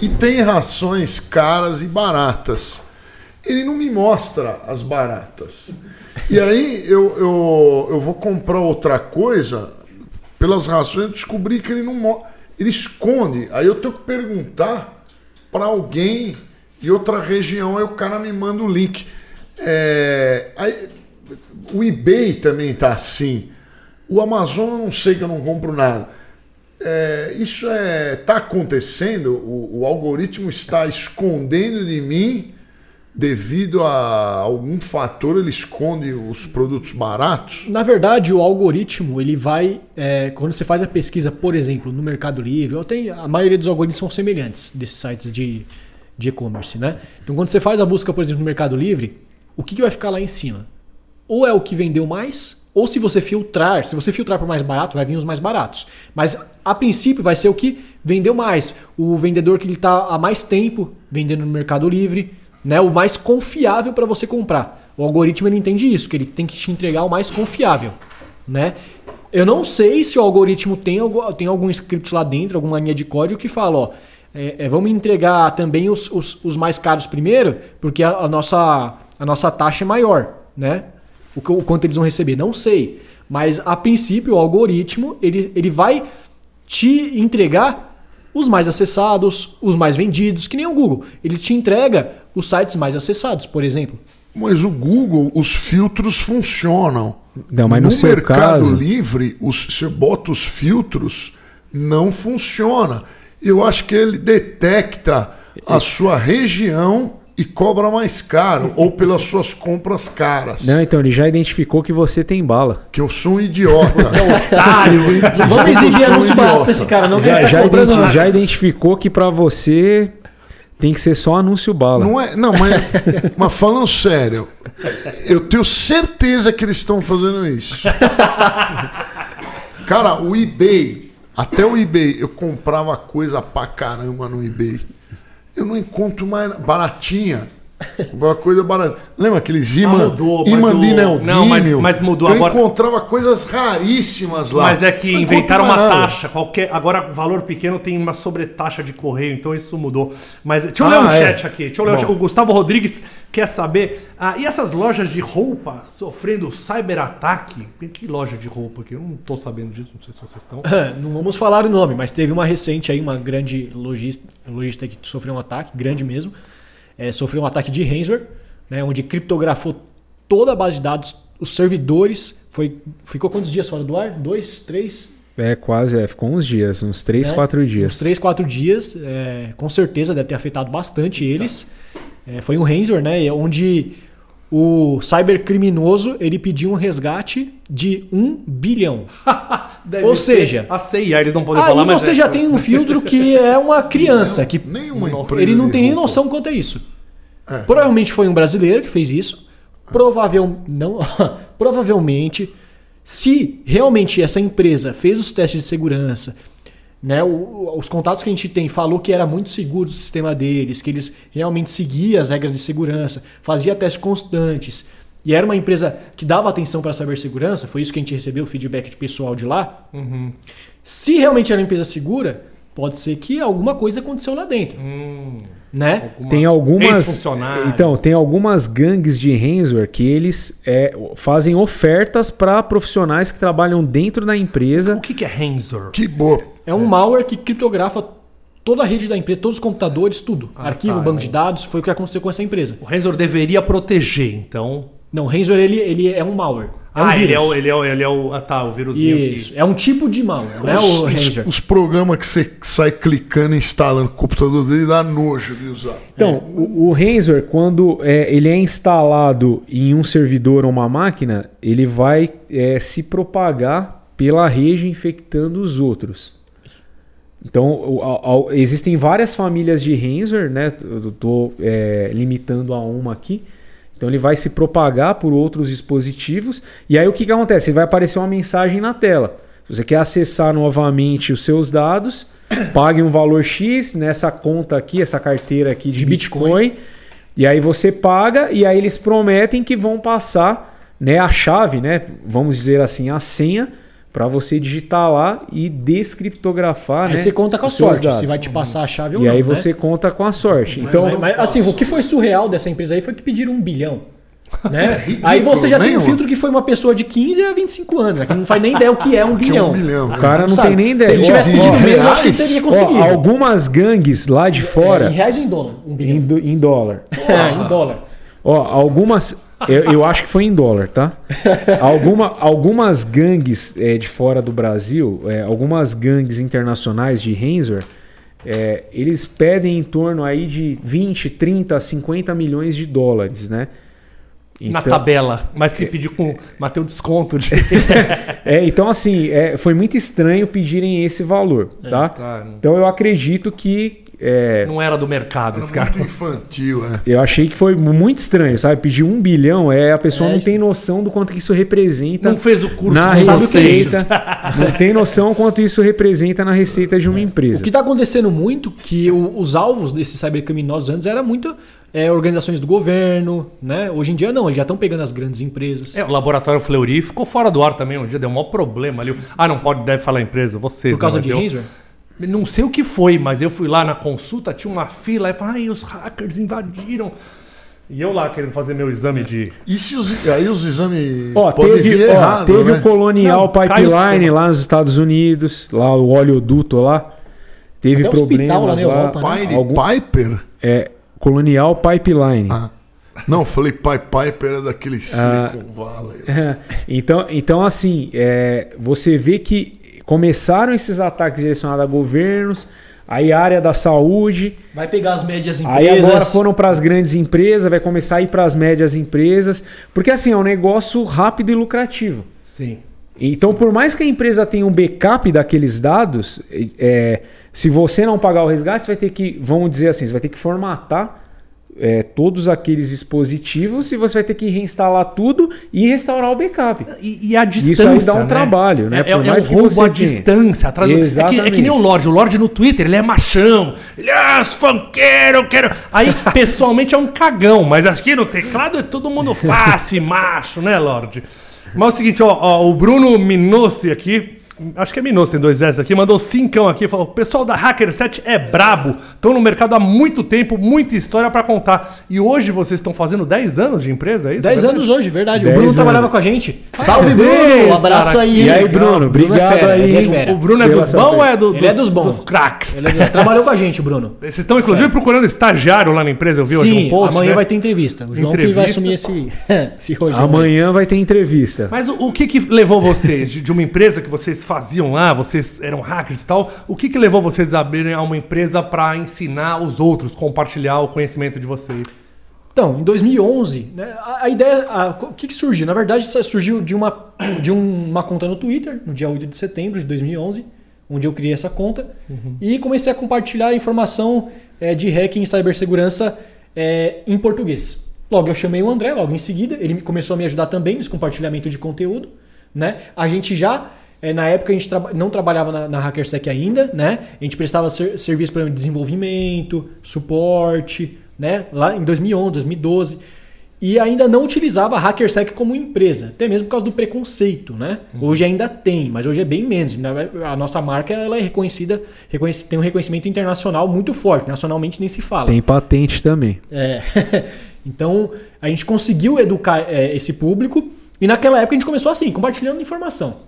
E tem rações caras e baratas. Ele não me mostra as baratas. E aí eu, eu, eu vou comprar outra coisa, pelas rações eu descobri que ele não ele esconde. Aí eu tenho que perguntar para alguém de outra região, aí o cara me manda o link. É, aí, o eBay também tá assim. O Amazon eu não sei que eu não compro nada. É, isso é tá acontecendo? O, o algoritmo está escondendo de mim devido a algum fator? Ele esconde os produtos baratos? Na verdade, o algoritmo, ele vai. é, quando você faz a pesquisa, por exemplo, no Mercado Livre, ou tem, a maioria dos algoritmos são semelhantes desses sites de de e-commerce, né? Então, quando você faz a busca, por exemplo, no Mercado Livre, o que, que vai ficar lá em cima? Ou é o que vendeu mais, ou se você filtrar, se você filtrar para mais barato, vai vir os mais baratos. Mas a princípio vai ser o que vendeu mais. O vendedor que está há mais tempo vendendo no Mercado Livre, né? O mais confiável para você comprar. O algoritmo ele entende isso, que ele tem que te entregar o mais confiável, né? Eu não sei se o algoritmo tem, tem algum script lá dentro, alguma linha de código que fala, ó, é, é, vamos entregar também os, os, os mais caros primeiro, porque a, a nossa, a nossa taxa é maior, né? O, o quanto eles vão receber, não sei. Mas a princípio o algoritmo ele, ele vai te entregar os mais acessados, os mais vendidos, que nem o Google. Ele te entrega os sites mais acessados, por exemplo. Mas o Google, os filtros funcionam. Não, mas no seu Mercado caso- Livre, os, você bota os filtros, não funciona. Eu acho que ele detecta a sua região e cobra mais caro, ou pelas suas compras caras. Não, então ele já identificou que você tem bala. Que eu sou um idiota. Vamos exibir Eu sou um anúncio barato pra esse cara, não que ele Já, tá já, identi- nada. já identificou que pra você tem que ser só anúncio bala. Não é, não, mas, mas falando sério, eu tenho certeza que eles estão fazendo isso. Cara, o eBay, até o eBay, eu comprava coisa pra caramba no eBay. Eu não encontro mais baratinha. Uma coisa barata. Lembra aqueles imã, Ah, mudou, mas imã o- neodímio? Não, mas- mas mudou Eu agora. encontrava coisas raríssimas lá. Mas é que Não inventaram uma nada. taxa. Qualquer, agora, valor pequeno tem uma sobretaxa de correio, então isso mudou. Mas deixa eu ler Ah, um é. chat aqui. Deixa eu ler um chat. O Gustavo Rodrigues quer saber. Ah, e essas lojas de roupa sofrendo cyberataque? Que loja de roupa aqui? Eu não tô sabendo disso, não sei se vocês estão. Não vamos falar o nome, mas teve uma recente aí, uma grande logista, logista que sofreu um ataque, grande mesmo. É, sofreu um ataque de ransomware, né, onde criptografou toda a base de dados, os servidores. Foi, ficou quantos dias fora do ar? Dois, três? É, quase, é, ficou uns dias, uns 3, né? 4 Uns dias. três, quatro dias. é, com certeza deve ter afetado bastante eles. É, foi um ransomware, né, onde o cybercriminoso ele pediu um resgate de um bilhão. Deve Ou seja, A CIA, eles não podem Aí falar, mas. você é- já tem um filtro que é uma criança, que Nenhuma ele não tem nem noção quanto é isso. É. Provavelmente foi um brasileiro que fez isso. Provavel, não, provavelmente, se realmente essa empresa fez os testes de segurança, né, o- os contatos que a gente tem falou que era muito seguro o sistema deles, que eles realmente seguiam as regras de segurança, fazia testes constantes. E era uma empresa que dava atenção para cibersegurança, foi isso que a gente recebeu o feedback de pessoal de lá. Se realmente era uma empresa segura, pode ser que alguma coisa aconteceu lá dentro, Hum, né? alguma- Tem algumas. Então, tem algumas gangues de ransomware que eles é, fazem ofertas para profissionais que trabalham dentro da empresa. O que, que é Hanser? Que boa. É um malware que criptografa toda a rede da empresa, todos os computadores, tudo. Ah, Arquivo, tá, banco é. de dados, foi o que aconteceu com essa empresa. O Hanser deveria proteger, então. Não, ransomware ele, ele é um malware. É um ah, ele é, o, ele, é o, ele é o. Ah, tá, o vírusinho Isso, aqui. é um tipo de não é Os, o os, ransomware. os programas que você sai clicando e instalando no computador dele dá nojo de usar. Então, o, o ransomware, quando é, ele é instalado em um servidor ou uma máquina, ele vai é, se propagar pela rede infectando os outros. Então, o- existem várias famílias de ransomware, né? Eu estou limitando a uma aqui. Então, ele vai se propagar por outros dispositivos. E aí, o que, que acontece? Vai aparecer uma mensagem na tela. Se você quer acessar novamente os seus dados, pague um valor X nessa conta aqui, essa carteira aqui de, De Bitcoin. Bitcoin. E aí você paga e aí eles prometem que vão passar né, a chave, né? Vamos dizer assim, a senha para você digitar lá e descriptografar. Aí né, você conta com a sorte, dados. se vai te passar a chave ou E não. aí né? você conta com a sorte. Então, Mas, mas, assim, o que foi surreal dessa empresa aí foi que pediram um bilhão. Né? ridículo, aí você já tem um filtro que foi uma pessoa de 15 a 25 anos, que não faz nem ideia o que é um Que é bilhão. um bilhão. o cara não Sabe? tem nem ideia. Se ele tivesse pedido menos, eu acho que teria Ó, conseguido. algumas gangues lá de É, em fora, reais ou em dólar? Um em, bilhão. do- em dólar. É, em dólar. Ó, algumas. Eu, eu acho que foi em dólar, tá? Alguma, algumas gangues é, de fora do Brasil, é, algumas gangues internacionais de ransomware, é, eles pedem em torno aí de 20, 30, 50 milhões de dólares, né? Na Então- tabela. Mas se pedir com. Matei o desconto de. É, então, assim, é, foi muito estranho pedirem esse valor, tá? Tá, Então eu acredito que. É, Não era do mercado esse cara. Muito infantil, é. eu achei que foi muito estranho, sabe? Pedir um bilhão, é, a pessoa É, não tem noção do quanto que isso representa. Não fez o curso, na não o é receita. não tem noção quanto isso representa na receita de uma O empresa. que está acontecendo muito que o- os alvos desses cybercriminosos antes eram muito é, organizações do governo, né? Hoje em dia não, eles já estão pegando as grandes empresas. É, o laboratório Fleury ficou fora do ar também um dia, deu um maior problema ali. Ah, não pode, deve falar empresa, vocês. por causa né, de mas eu-. Não sei o que foi, mas eu fui lá na consulta, tinha uma fila, e falei, ai, os hackers invadiram. E eu lá querendo fazer meu exame de. E se os, aí os exames Ó, teve, vir ó, errado, teve né? o Colonial Não, Pipeline lá nos Estados Unidos, lá o oleoduto lá. Teve Até problemas lá na lá. Europa, né? Pai de Algum- Piper? É, Colonial Pipeline. Ah. Não, falei Pai Piper é daquele Ah. Silicon Valley. então, então, assim, é, você vê que começaram esses ataques direcionados a governos, aí a área da saúde, Vai pegar as médias aí empresas. agora foram para as grandes empresas, vai começar a ir para as médias empresas, porque assim é um negócio rápido e lucrativo. Sim. Então, por mais que a empresa tenha um backup daqueles dados, é, se você não pagar o resgate, você vai ter que, vamos dizer assim, você vai ter que formatar é, todos aqueles dispositivos e você vai ter que reinstalar tudo e restaurar o backup. E, e a distância. Isso aí dá um né? trabalho, né? É, é, Por é mais um que roubo à distância. Atrás do... é, que, é Exatamente. que nem o Lorde. O Lorde no Twitter, ele é machão. Ele é os funkeiro, eu quero. Aí, pessoalmente, é um cagão. Mas aqui no teclado é todo mundo fácil e macho, né, Lorde? Mas é o seguinte, ó, ó, o Bruno Minossi aqui. Acho que é Minossi, tem dois S aqui, mandou cincão aqui, falou: o pessoal da Hacker 7 é brabo, estão no mercado há muito tempo, muita história pra contar. E hoje vocês estão fazendo 10 anos de empresa, é isso? 10 É anos hoje, verdade. O 10 Bruno anos. trabalhava com a gente. Salve, Parabéns, Bruno! Um abraço cara. aí. E aí? Bruno, obrigado é fera, aí. é. O Bruno é dos bons ou é, do, Ele dos, é dos bons. dos craques? Ele é- trabalhou com a gente, o Bruno. Vocês estão, inclusive, procurando estagiário lá na empresa, eu vi hoje Sim, um post. amanhã né? vai ter entrevista. O João que vai Entrevista. assumir esse, esse rojão. Amanhã vai ter entrevista. Mas o, o que que levou vocês, de, de uma empresa que vocês faziam lá, vocês eram hackers e tal, o que que levou vocês a abrirem uma empresa para ensinar os outros, compartilhar o conhecimento de vocês? Então, em 2011, né, a, a ideia, a- o que, que surgiu? Na verdade, surgiu de uma, de um- uma conta no Twitter, no dia 8 de setembro de 2011, onde eu criei essa conta e comecei a compartilhar informação eh, de hacking e cibersegurança eh, em português. Logo, eu chamei o André, logo em seguida, ele me- começou a me ajudar também nesse compartilhamento de conteúdo. Né? A gente já, eh, na época, a gente não trabalhava na, na HackerSec ainda, né? a gente prestava ser- serviço para desenvolvimento, suporte, né? lá em 2011, 2012. E ainda não utilizava a HackerSec como empresa, até mesmo por causa do preconceito, né? Hoje ainda tem, mas hoje é bem menos. A nossa marca ela é reconhecida, reconhece- tem um reconhecimento internacional muito forte, nacionalmente nem se fala. Tem patente também. É. então, a gente conseguiu educar é, esse público e naquela época a gente começou assim, compartilhando informação.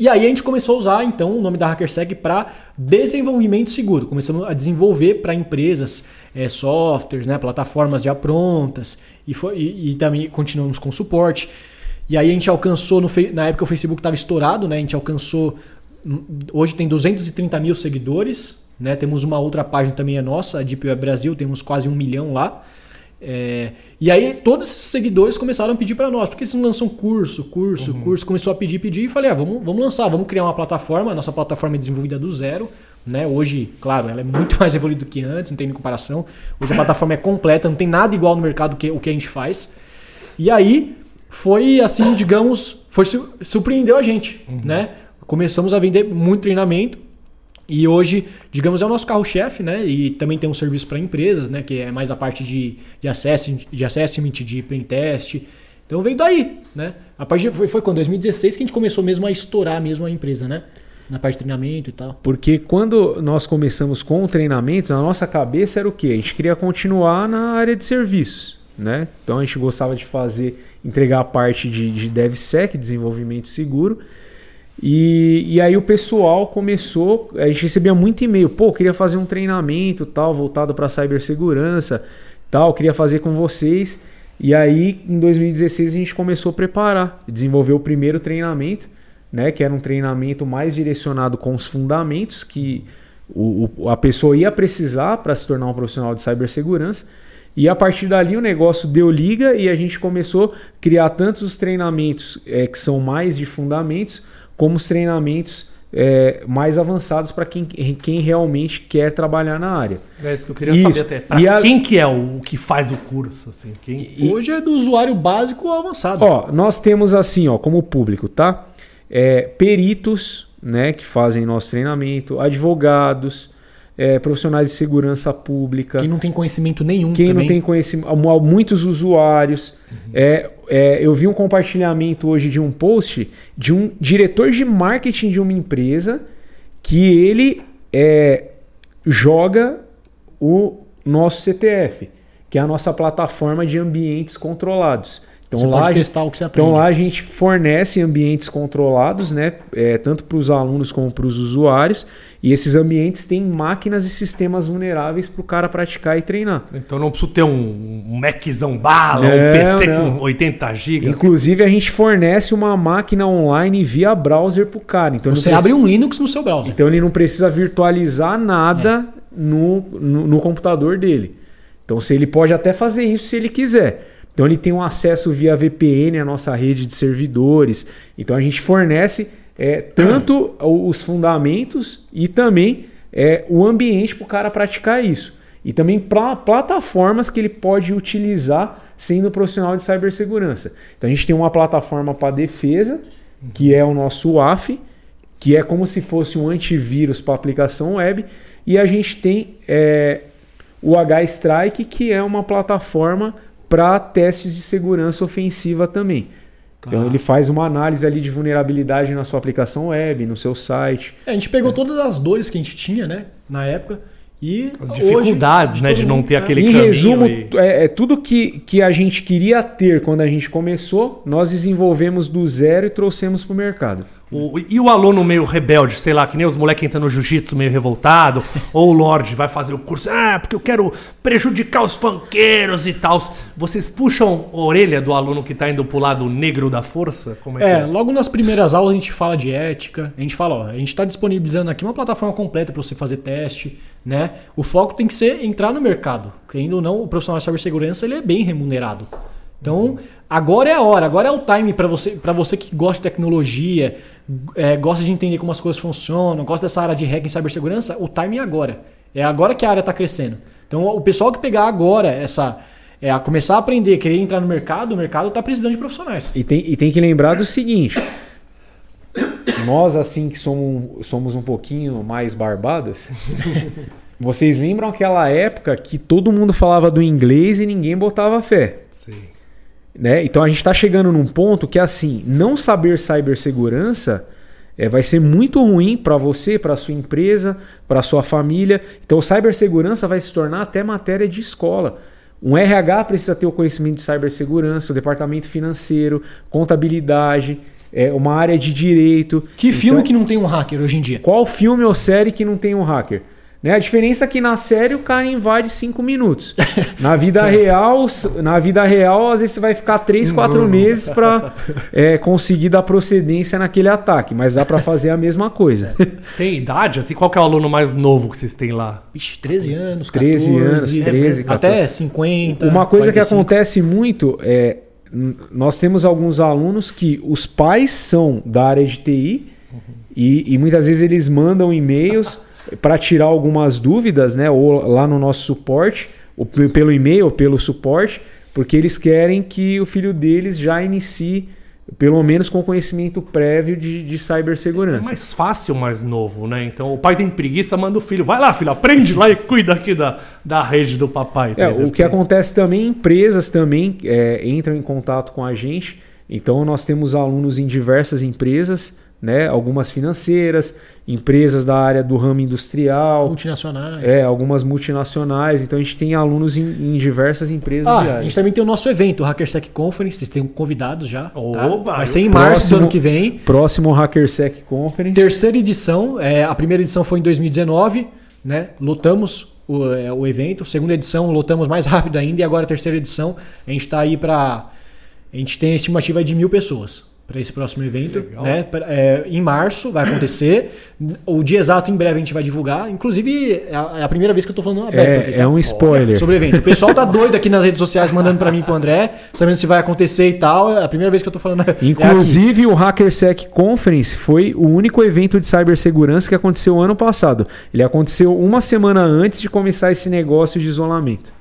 E aí a gente começou a usar então o nome da HackerSec para desenvolvimento seguro. Começamos a desenvolver para empresas é, softwares, né, plataformas já prontas e, foi- e- e também continuamos com suporte. E aí a gente alcançou, no, na época o Facebook estava estourado, né, a gente alcançou, hum, hoje tem 230 mil seguidores, né, temos uma outra página também é nossa, a Deep Web Brasil, temos quase um milhão lá. É, e aí todos esses seguidores começaram a pedir para nós, porque vocês não lançam curso, curso, curso, começou a pedir, pedir e falei, ah, vamos, vamos lançar, vamos criar uma plataforma, nossa plataforma é desenvolvida do zero, né? Hoje, claro, ela é muito mais evoluída do que antes, não tem nem comparação. Hoje a plataforma é completa, não tem nada igual no mercado que o que a gente faz. E aí foi assim, digamos, foi su- surpreendeu a gente, né? Começamos a vender muito treinamento e hoje, digamos, é o nosso carro-chefe, né? E também tem um serviço para empresas, né? Que é mais a parte de, de, assessment, de assessment, de pentest. Então veio daí, né? A partir foi, foi quando 2016 que a gente começou mesmo a estourar mesmo a empresa, né? Na parte de treinamento e tal. Porque quando nós começamos com o treinamento, na nossa cabeça era o quê? A gente queria continuar na área de serviços, né? Então a gente gostava de fazer, entregar a parte de, de DevSec, desenvolvimento seguro. E, e aí o pessoal começou, a gente recebia muito e-mail, pô, queria fazer um treinamento tal, voltado para cibersegurança, tal, queria fazer com vocês. E aí em 2016 a gente começou a preparar, desenvolver o primeiro treinamento, né, que era um treinamento mais direcionado com os fundamentos que o, o- a pessoa ia precisar para se tornar um profissional de cibersegurança. E a partir dali o negócio deu liga e a gente começou a criar tantos os treinamentos eh, que são mais de fundamentos, como os treinamentos eh, mais avançados para quem, quem realmente quer trabalhar na área. É isso que eu queria Isso. saber até. Pra E a- quem que é o, o que faz o curso, assim? Quem... Hoje é do usuário básico ao avançado. Ó, nós temos assim, ó, como público, tá? É, peritos, né, que fazem nosso treinamento, advogados, é, profissionais de segurança pública. Quem não tem conhecimento nenhum Quem também. não tem conhecimento, mu- muitos usuários. É, é, eu vi um compartilhamento hoje de um post de um diretor de marketing de uma empresa que ele é, joga o nosso CTF, que é a nossa plataforma de ambientes controlados. Então Você lá, pode a gente- testar o que você aprende. então lá a gente fornece ambientes controlados, né? É, tanto para os alunos como para os usuários. E esses ambientes têm máquinas e sistemas vulneráveis para o cara praticar e treinar. Então não preciso ter um, um Maczão bala, um Não, PC não. com 80 GB. Inclusive a gente fornece uma máquina online via browser para o cara. Então, ele Você não abre precisa- um Linux no seu browser. então ele não precisa virtualizar nada no, no, no computador dele. Então se ele pode até fazer isso se ele quiser. Então ele tem um acesso via VPN à nossa rede de servidores. Então a gente fornece é, tanto os fundamentos e também é, o ambiente para o cara praticar isso. e também para plataformas que ele pode utilizar sendo profissional de cibersegurança. Então a gente tem uma plataforma para defesa, que é o nosso WAF, que é como se fosse um antivírus para aplicação web, e a gente tem é, o H-Strike, que é uma plataforma para testes de segurança ofensiva também. Então ele faz uma análise ali de vulnerabilidade na sua aplicação web, no seu site. É, a gente pegou todas as dores que a gente tinha, né, na época, e As dificuldades, hoje, né, de não ter é. aquele Em caminho resumo, e- é, é tudo que, que a gente queria ter quando a gente começou, nós desenvolvemos do zero e trouxemos para o mercado. O- e o aluno meio rebelde, sei lá, que nem os moleques entram no jiu-jitsu meio revoltado, ou o Lorde vai fazer o curso, ah, porque eu quero prejudicar os funkeiros e tal. Vocês puxam a orelha do aluno que tá indo pro lado negro da força? Como é, É, que é? logo nas primeiras aulas a gente fala de ética, a gente fala, ó, a gente está disponibilizando aqui uma plataforma completa para você fazer teste, né? O foco tem que ser entrar no mercado. Querendo ou não, o profissional de cibersegurança ele é bem remunerado. Então, agora é a hora, agora é o time para você, para você que gosta de tecnologia, é, gosta de entender como as coisas funcionam, gosta dessa área de hack em cibersegurança, o time é agora. É agora que a área está crescendo. Então, o pessoal que pegar agora essa é, a começar a aprender, querer entrar no mercado, o mercado está precisando de profissionais. E tem, e tem que lembrar do seguinte: nós, assim que somos, somos um pouquinho mais barbadas, vocês lembram aquela época que todo mundo falava do inglês e ninguém botava fé? Sim. Né? Então a gente está chegando num ponto que assim, não saber cibersegurança é, vai ser muito ruim para você, para sua empresa, para sua família. Então cibersegurança vai se tornar até matéria de escola. Um RH precisa ter o conhecimento de cibersegurança, o departamento financeiro, contabilidade, é, uma área de direito. Que filme Então, que não tem um hacker hoje em dia? qual filme ou série que não tem um hacker? Né? A diferença é que na série o cara invade 5 minutos. Na vida real, na vida real, às vezes você vai ficar 3, 4 meses para conseguir dar procedência naquele ataque, mas dá para fazer a mesma coisa. Tem idade, assim? Qual que é o aluno mais novo que vocês têm lá? Ixi, 13 anos, 14, 13 anos, 13, até 50. Uma coisa que 45. acontece muito é nós temos alguns alunos que os pais são da área de TI e, e muitas vezes eles mandam e-mails para tirar algumas dúvidas, né? Ou lá no nosso suporte, ou pe- pelo e-mail, ou pelo suporte, porque eles querem que o filho deles já inicie, pelo menos com conhecimento prévio de, de É cibersegurança. mais fácil, mais novo, né? Então o pai tem preguiça, manda o filho. Vai lá, filho, aprende lá e cuida aqui da, da rede do papai. É, o que acontece também, empresas também é, entram em contato com a gente. Então nós temos alunos em diversas empresas, né? Algumas financeiras, empresas da área do ramo industrial, multinacionais. é, algumas multinacionais. Então a gente tem alunos em, em diversas empresas Ah, de a gente também tem o nosso evento, o HackerSec Conference, vocês têm convidados já. tá? Oba, Vai ser em março próximo- do ano que vem. Próximo HackerSec Conference. Terceira edição, é, a primeira edição foi em 2019, né? Lotamos o, é, o evento. Segunda edição, lotamos mais rápido ainda. E agora a terceira edição, a gente está aí para. A gente tem a estimativa de mil pessoas para esse próximo evento. Legal. Né? Pra- é, em março vai acontecer. O dia exato em breve a gente vai divulgar. Inclusive, é a, é a primeira vez que eu estou falando aberto aqui. É, tá? é um spoiler. Sobre o evento. O pessoal tá doido aqui nas redes sociais mandando para mim e pro André, sabendo se vai acontecer e tal. É a primeira vez que eu tô falando. é aqui. Inclusive, o HackerSec Conference foi o único evento de cibersegurança que aconteceu ano passado. Ele aconteceu uma semana antes de começar esse negócio de isolamento.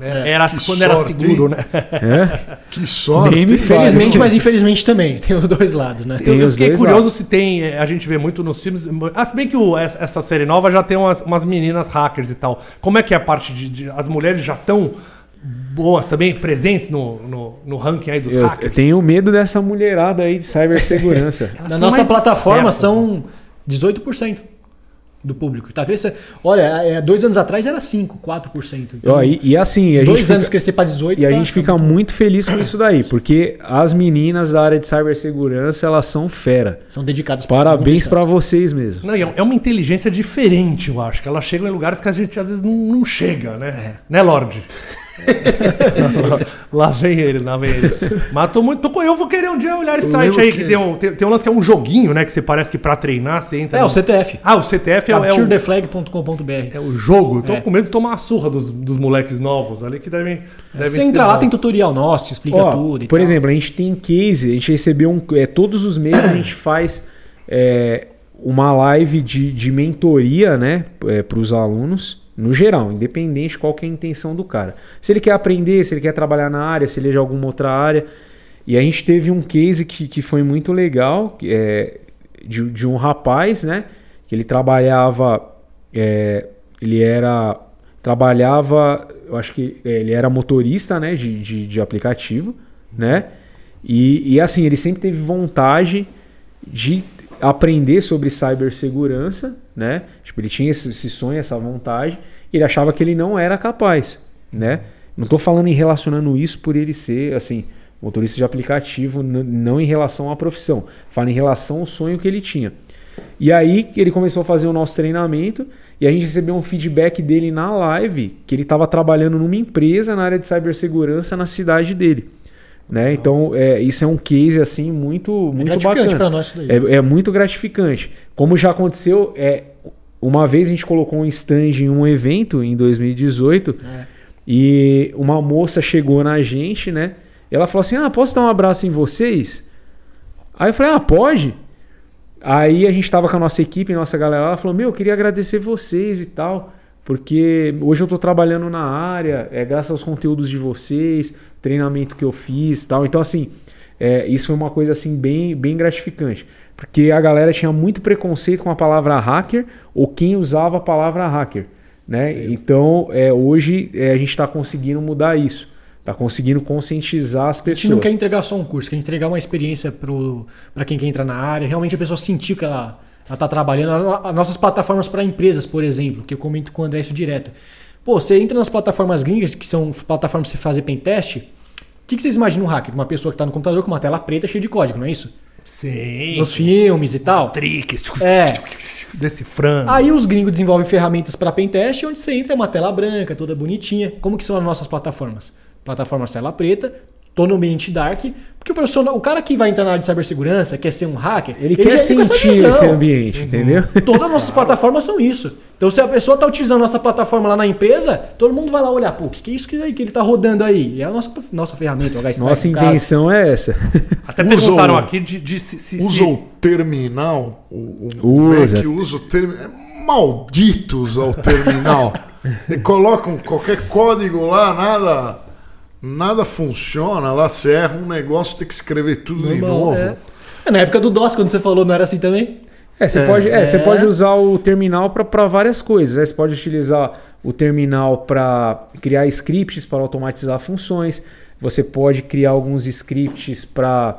É, era que quando era sorte, seguro, hein? né? É? Que sorte. Infelizmente, mas infelizmente também. Tem os dois lados, né? Tem eu, fiquei dois curioso lados. se tem. é, A gente vê muito nos filmes. Ah, se bem que o- essa série nova já tem umas, umas meninas hackers e tal. Como é que é a parte de. de- as mulheres já estão boas também, presentes no, no, no ranking aí dos Eu, hackers? eu tenho medo dessa mulherada aí de cibersegurança. Na nossa plataforma espertas, são 18% do público. Tá crescendo. Olha, é, dois anos atrás era 5%, 4%. Então, Ó, e, e assim, a dois gente anos fica, crescer para 18%. e a tá- gente fica muito feliz com isso daí, porque as meninas da área de cibersegurança, elas são fera. São dedicados Parabéns para vocês mesmo. Não, é é uma inteligência diferente, eu acho. Que elas chegam em lugares que a gente às vezes não, não chega, né? Né, Lorde? lá vem ele, lá vem ele. Mas tô muito. Tô, eu vou querer um dia olhar esse Eu site aí que, que- tem, um, tem, tem um lance que é um joguinho, né? Que você parece que pra treinar você entra. É, no- o CTF. Ah, o CTF é, é, o, CaptureTheFlag.com.br. é o jogo. Eu tô É. com medo de tomar uma surra dos, dos moleques novos ali que devem. devem Você entra lá, tem tutorial nosso, te explica Ó, tudo. e por tal. exemplo, a gente tem case, a gente recebeu um. é, todos os meses a gente faz é, uma live de, de mentoria né, para os alunos. No geral, independente de qual que é a intenção do cara. Se ele quer aprender, se ele quer trabalhar na área, se ele é de alguma outra área. E a gente teve um case que, que foi muito legal, é, de, de um rapaz, né? Que ele trabalhava. é, ele era. Trabalhava. Eu acho que é, ele era motorista, né? De, de, de aplicativo, né? E, e assim, ele sempre teve vontade de aprender sobre cibersegurança, né? Tipo, ele tinha esse, esse sonho, essa vontade, e ele achava que ele não era capaz, né? Não estou falando em relacionando isso por ele ser, assim, motorista de aplicativo, não em relação à profissão. Fala em relação ao sonho que ele tinha. E aí ele começou a fazer o nosso treinamento e a gente recebeu um feedback dele na live que ele estava trabalhando numa empresa na área de cibersegurança na cidade dele. Né? Então, é, isso é um case assim muito, muito gratificante bacana. pra nós isso daí. É, é muito gratificante. Como já aconteceu, é, uma vez a gente colocou um stand em um evento em 2018 É. e uma moça chegou na gente, né? Ela falou assim: Ah, posso dar um abraço em vocês? Aí eu falei: Ah, pode. Aí a gente tava com a nossa equipe, nossa galera, ela falou: Meu, eu queria agradecer vocês e tal, porque hoje eu tô trabalhando na área, é graças aos conteúdos de vocês, treinamento que eu fiz tal. Então, assim, é, isso foi uma coisa assim bem, bem gratificante. Porque a galera tinha muito preconceito com a palavra hacker ou quem usava a palavra hacker. Né? Então, é, hoje é, a gente está conseguindo mudar isso. Está conseguindo conscientizar as A pessoas. gente não quer entregar só um curso, quer entregar uma experiência para quem quer entrar na área, realmente a pessoa sentir que ela está trabalhando. As nossas plataformas para empresas, por exemplo, que eu comento com o André isso direto. Pô, você entra nas plataformas gringas, que são plataformas para você fazer pentest. O que, que vocês imaginam um hacker? Uma pessoa que está no computador com uma tela preta cheia de código, não é isso? Sim. Nos filmes e tal. Tricks. É. Decifrando. Aí os gringos desenvolvem ferramentas para pentest, onde você entra é uma tela branca, toda bonitinha. Como que são as nossas plataformas? Plataformas tela preta, tô no ambiente dark, porque o profissional, o cara que vai entrar na área de cibersegurança, quer ser um hacker, Ele, quer com essa sentir esse ambiente, entendeu? Todas as nossas plataformas são isso. Então, se a pessoa está utilizando nossa plataforma lá na empresa, todo mundo vai lá olhar, pô, o que, que é isso que, que ele está rodando aí? E é a nossa, nossa ferramenta, o H-Strike, Nossa no caso. intenção é essa. Até Usa perguntaram aqui de, de se, se- se- Usa o terminal, o, o Usa. Mac usa o terminal. É maldito usar o terminal. e colocam qualquer código lá, nada, nada funciona. Lá você erra um negócio, tem que escrever tudo de novo. é. É, Na época do DOS, quando você falou, não era assim também? É, você, É. Pode, é, você É. pode usar o terminal para várias coisas. né? Você pode utilizar o terminal para criar scripts para automatizar funções. Você pode criar alguns scripts para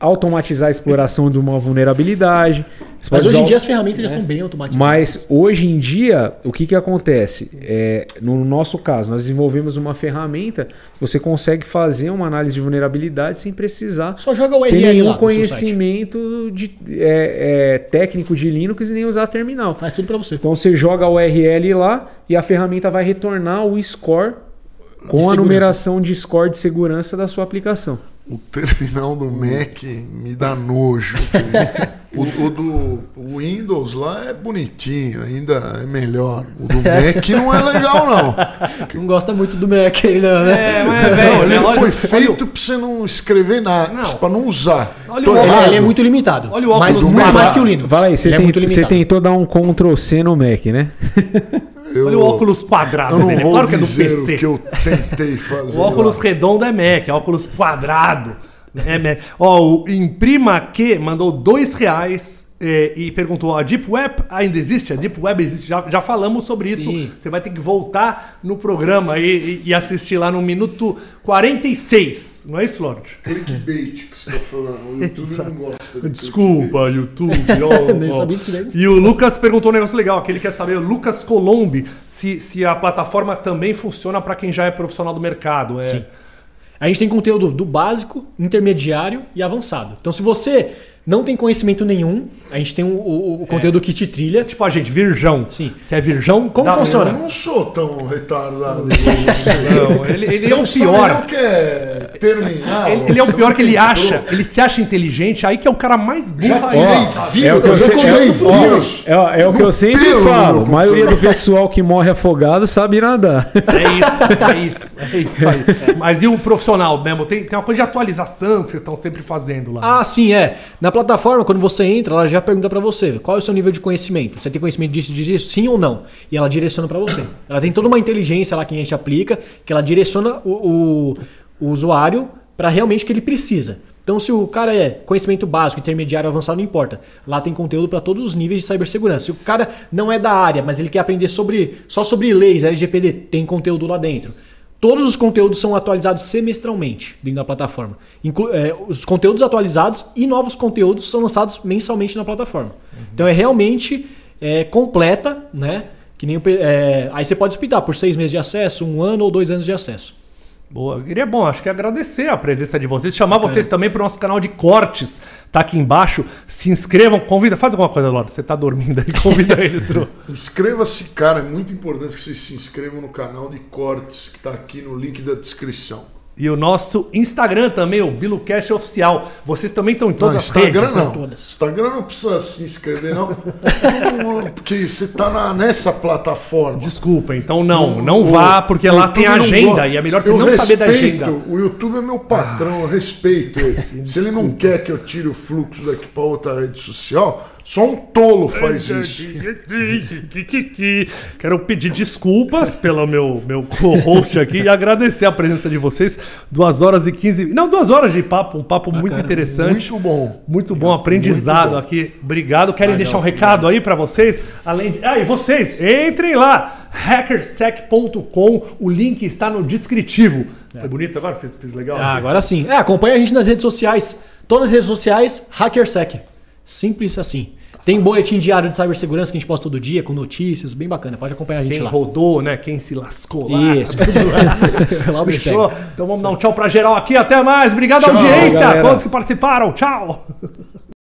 automatizar a exploração de uma vulnerabilidade. Você Mas hoje usar em o- dia as ferramentas já são bem automatizadas. Mas hoje em dia, o que, que acontece? É, no nosso caso, nós desenvolvemos uma ferramenta que você consegue fazer uma análise de vulnerabilidade sem precisar Só joga o ter nenhum conhecimento de, é, é, técnico de Linux e nem usar terminal. Faz tudo para você. Então você joga a URL lá e a ferramenta vai retornar o score com a numeração de score de segurança da sua aplicação. O terminal do Mac me dá nojo. o, o do o Windows lá é bonitinho, ainda é melhor. O do Mac não é legal, não. Não gosta muito do Mac, ele não, né? É, mas é Não, velho. ele né? Olha- foi feito pra você não escrever nada, Não. pra não usar. Olha o Ele, é muito limitado. Olha o óculos mas muito mais que o Linux. Vai você, Ele é tem- muito você tentou dar um Ctrl C no Mac, né? Eu, Olha o óculos quadrado dele. vou Claro que é do PC. o que eu tentei fazer. O óculos lá. redondo é Mac, é óculos quadrado. É Mac. Ó, o Imprima Q mandou dois reais eh, e perguntou: a Deep Web ainda existe? A Deep Web existe? Já, já falamos sobre isso. Sim. Você vai ter que voltar no programa e, e- e assistir lá no minuto 46. Não é isso, Lorde? Clickbait que você tá falando. O YouTube não gosta de Desculpa, YouTube. ó, Nem sabia disso daí. E o Lucas perguntou um negócio legal, que ele quer saber, o Lucas Colombi, se, se a plataforma também funciona para quem já é profissional do mercado. É, Sim. A gente tem conteúdo do básico, intermediário e avançado. Então, se você não tem conhecimento nenhum, a gente tem o, o- o conteúdo que te trilha. Tipo a gente, virgão. Sim. Se é virgão, Como dá- funciona? Eu não sou tão retardado você. Não, ele, ele Você é o pior. é terminal. Ele, ele é o você pior que ele acha, ele se acha inteligente, aí que é o cara mais burro Já tirei vírus, É o que eu, já se- tirei é- é- é o que eu sempre pelo falo. A maioria do pessoal que morre afogado sabe nadar. É isso, é isso, é isso aí. Mas e o profissional mesmo? Tem, tem uma coisa de atualização que vocês estão sempre fazendo lá. Ah, sim, é. Na plataforma, quando você entra, ela já pergunta pra você qual é o seu nível de conhecimento. Você tem conhecimento disso, disso, sim ou não? E ela direciona pra você. Ela tem toda uma inteligência lá que a gente aplica, que ela direciona o, o- o usuário pra realmente o que ele precisa. Então, se o cara é conhecimento básico, intermediário, avançado, não importa. Lá tem conteúdo para todos os níveis de cibersegurança. Se o cara não é da área, mas ele quer aprender sobre só sobre leis, LGPD, tem conteúdo lá dentro. Todos os conteúdos são atualizados semestralmente dentro da plataforma. Inclu- é, os conteúdos atualizados e novos conteúdos são lançados mensalmente na plataforma. Então é realmente é, completa, né? Que nem é, aí você pode optar por seis meses de acesso, um ano ou dois anos de acesso. Boa, queria bom, acho que agradecer a presença de vocês, chamar vocês também para o nosso canal de cortes, tá aqui embaixo. Se inscrevam, convida, faz alguma coisa, Lorde, você tá dormindo aí, convida eles. Inscreva-se, cara. É muito importante que vocês se inscrevam no canal de cortes que tá aqui no link da descrição. E o nosso Instagram também, o BiluCast Oficial. Vocês também estão em todas Não, as Instagram redes. né? não. todas. Instagram não precisa se inscrever, não. Porque você tá na- nessa plataforma. Desculpa, então não, não O- vá, porque lá tem agenda e é melhor você Eu não saber da respeito, agenda. O YouTube é meu patrão, eu respeito ele. Se ele não quer que eu tire o fluxo daqui para outra rede social, só um tolo faz isso. Quero pedir desculpas pelo meu, meu co-host aqui e agradecer a presença de vocês. Duas horas e 15. Não, duas horas de papo, um papo muito interessante. Muito bom. Muito bom aprendizado Muito bom. aqui. Obrigado. Querem deixar um recado aí pra vocês? Além de. Ah, e vocês, entrem lá, hackersec.com. O link está no descritivo. Foi bonito agora? Fiz, fiz legal? Ah, agora sim. É, acompanha a gente nas redes sociais. Todas as redes sociais, HackerSec. Simples assim. Tem boletim diário de cibersegurança que a gente posta todo dia, com notícias, bem bacana. Pode acompanhar a gente Quem lá. rodou, né? Quem se lascou lá. Isso. Tudo lá o bicho. Então vamos dar um tchau pra geral aqui. Até mais. Obrigado Tchau, audiência. galera. Todos que participaram. Tchau.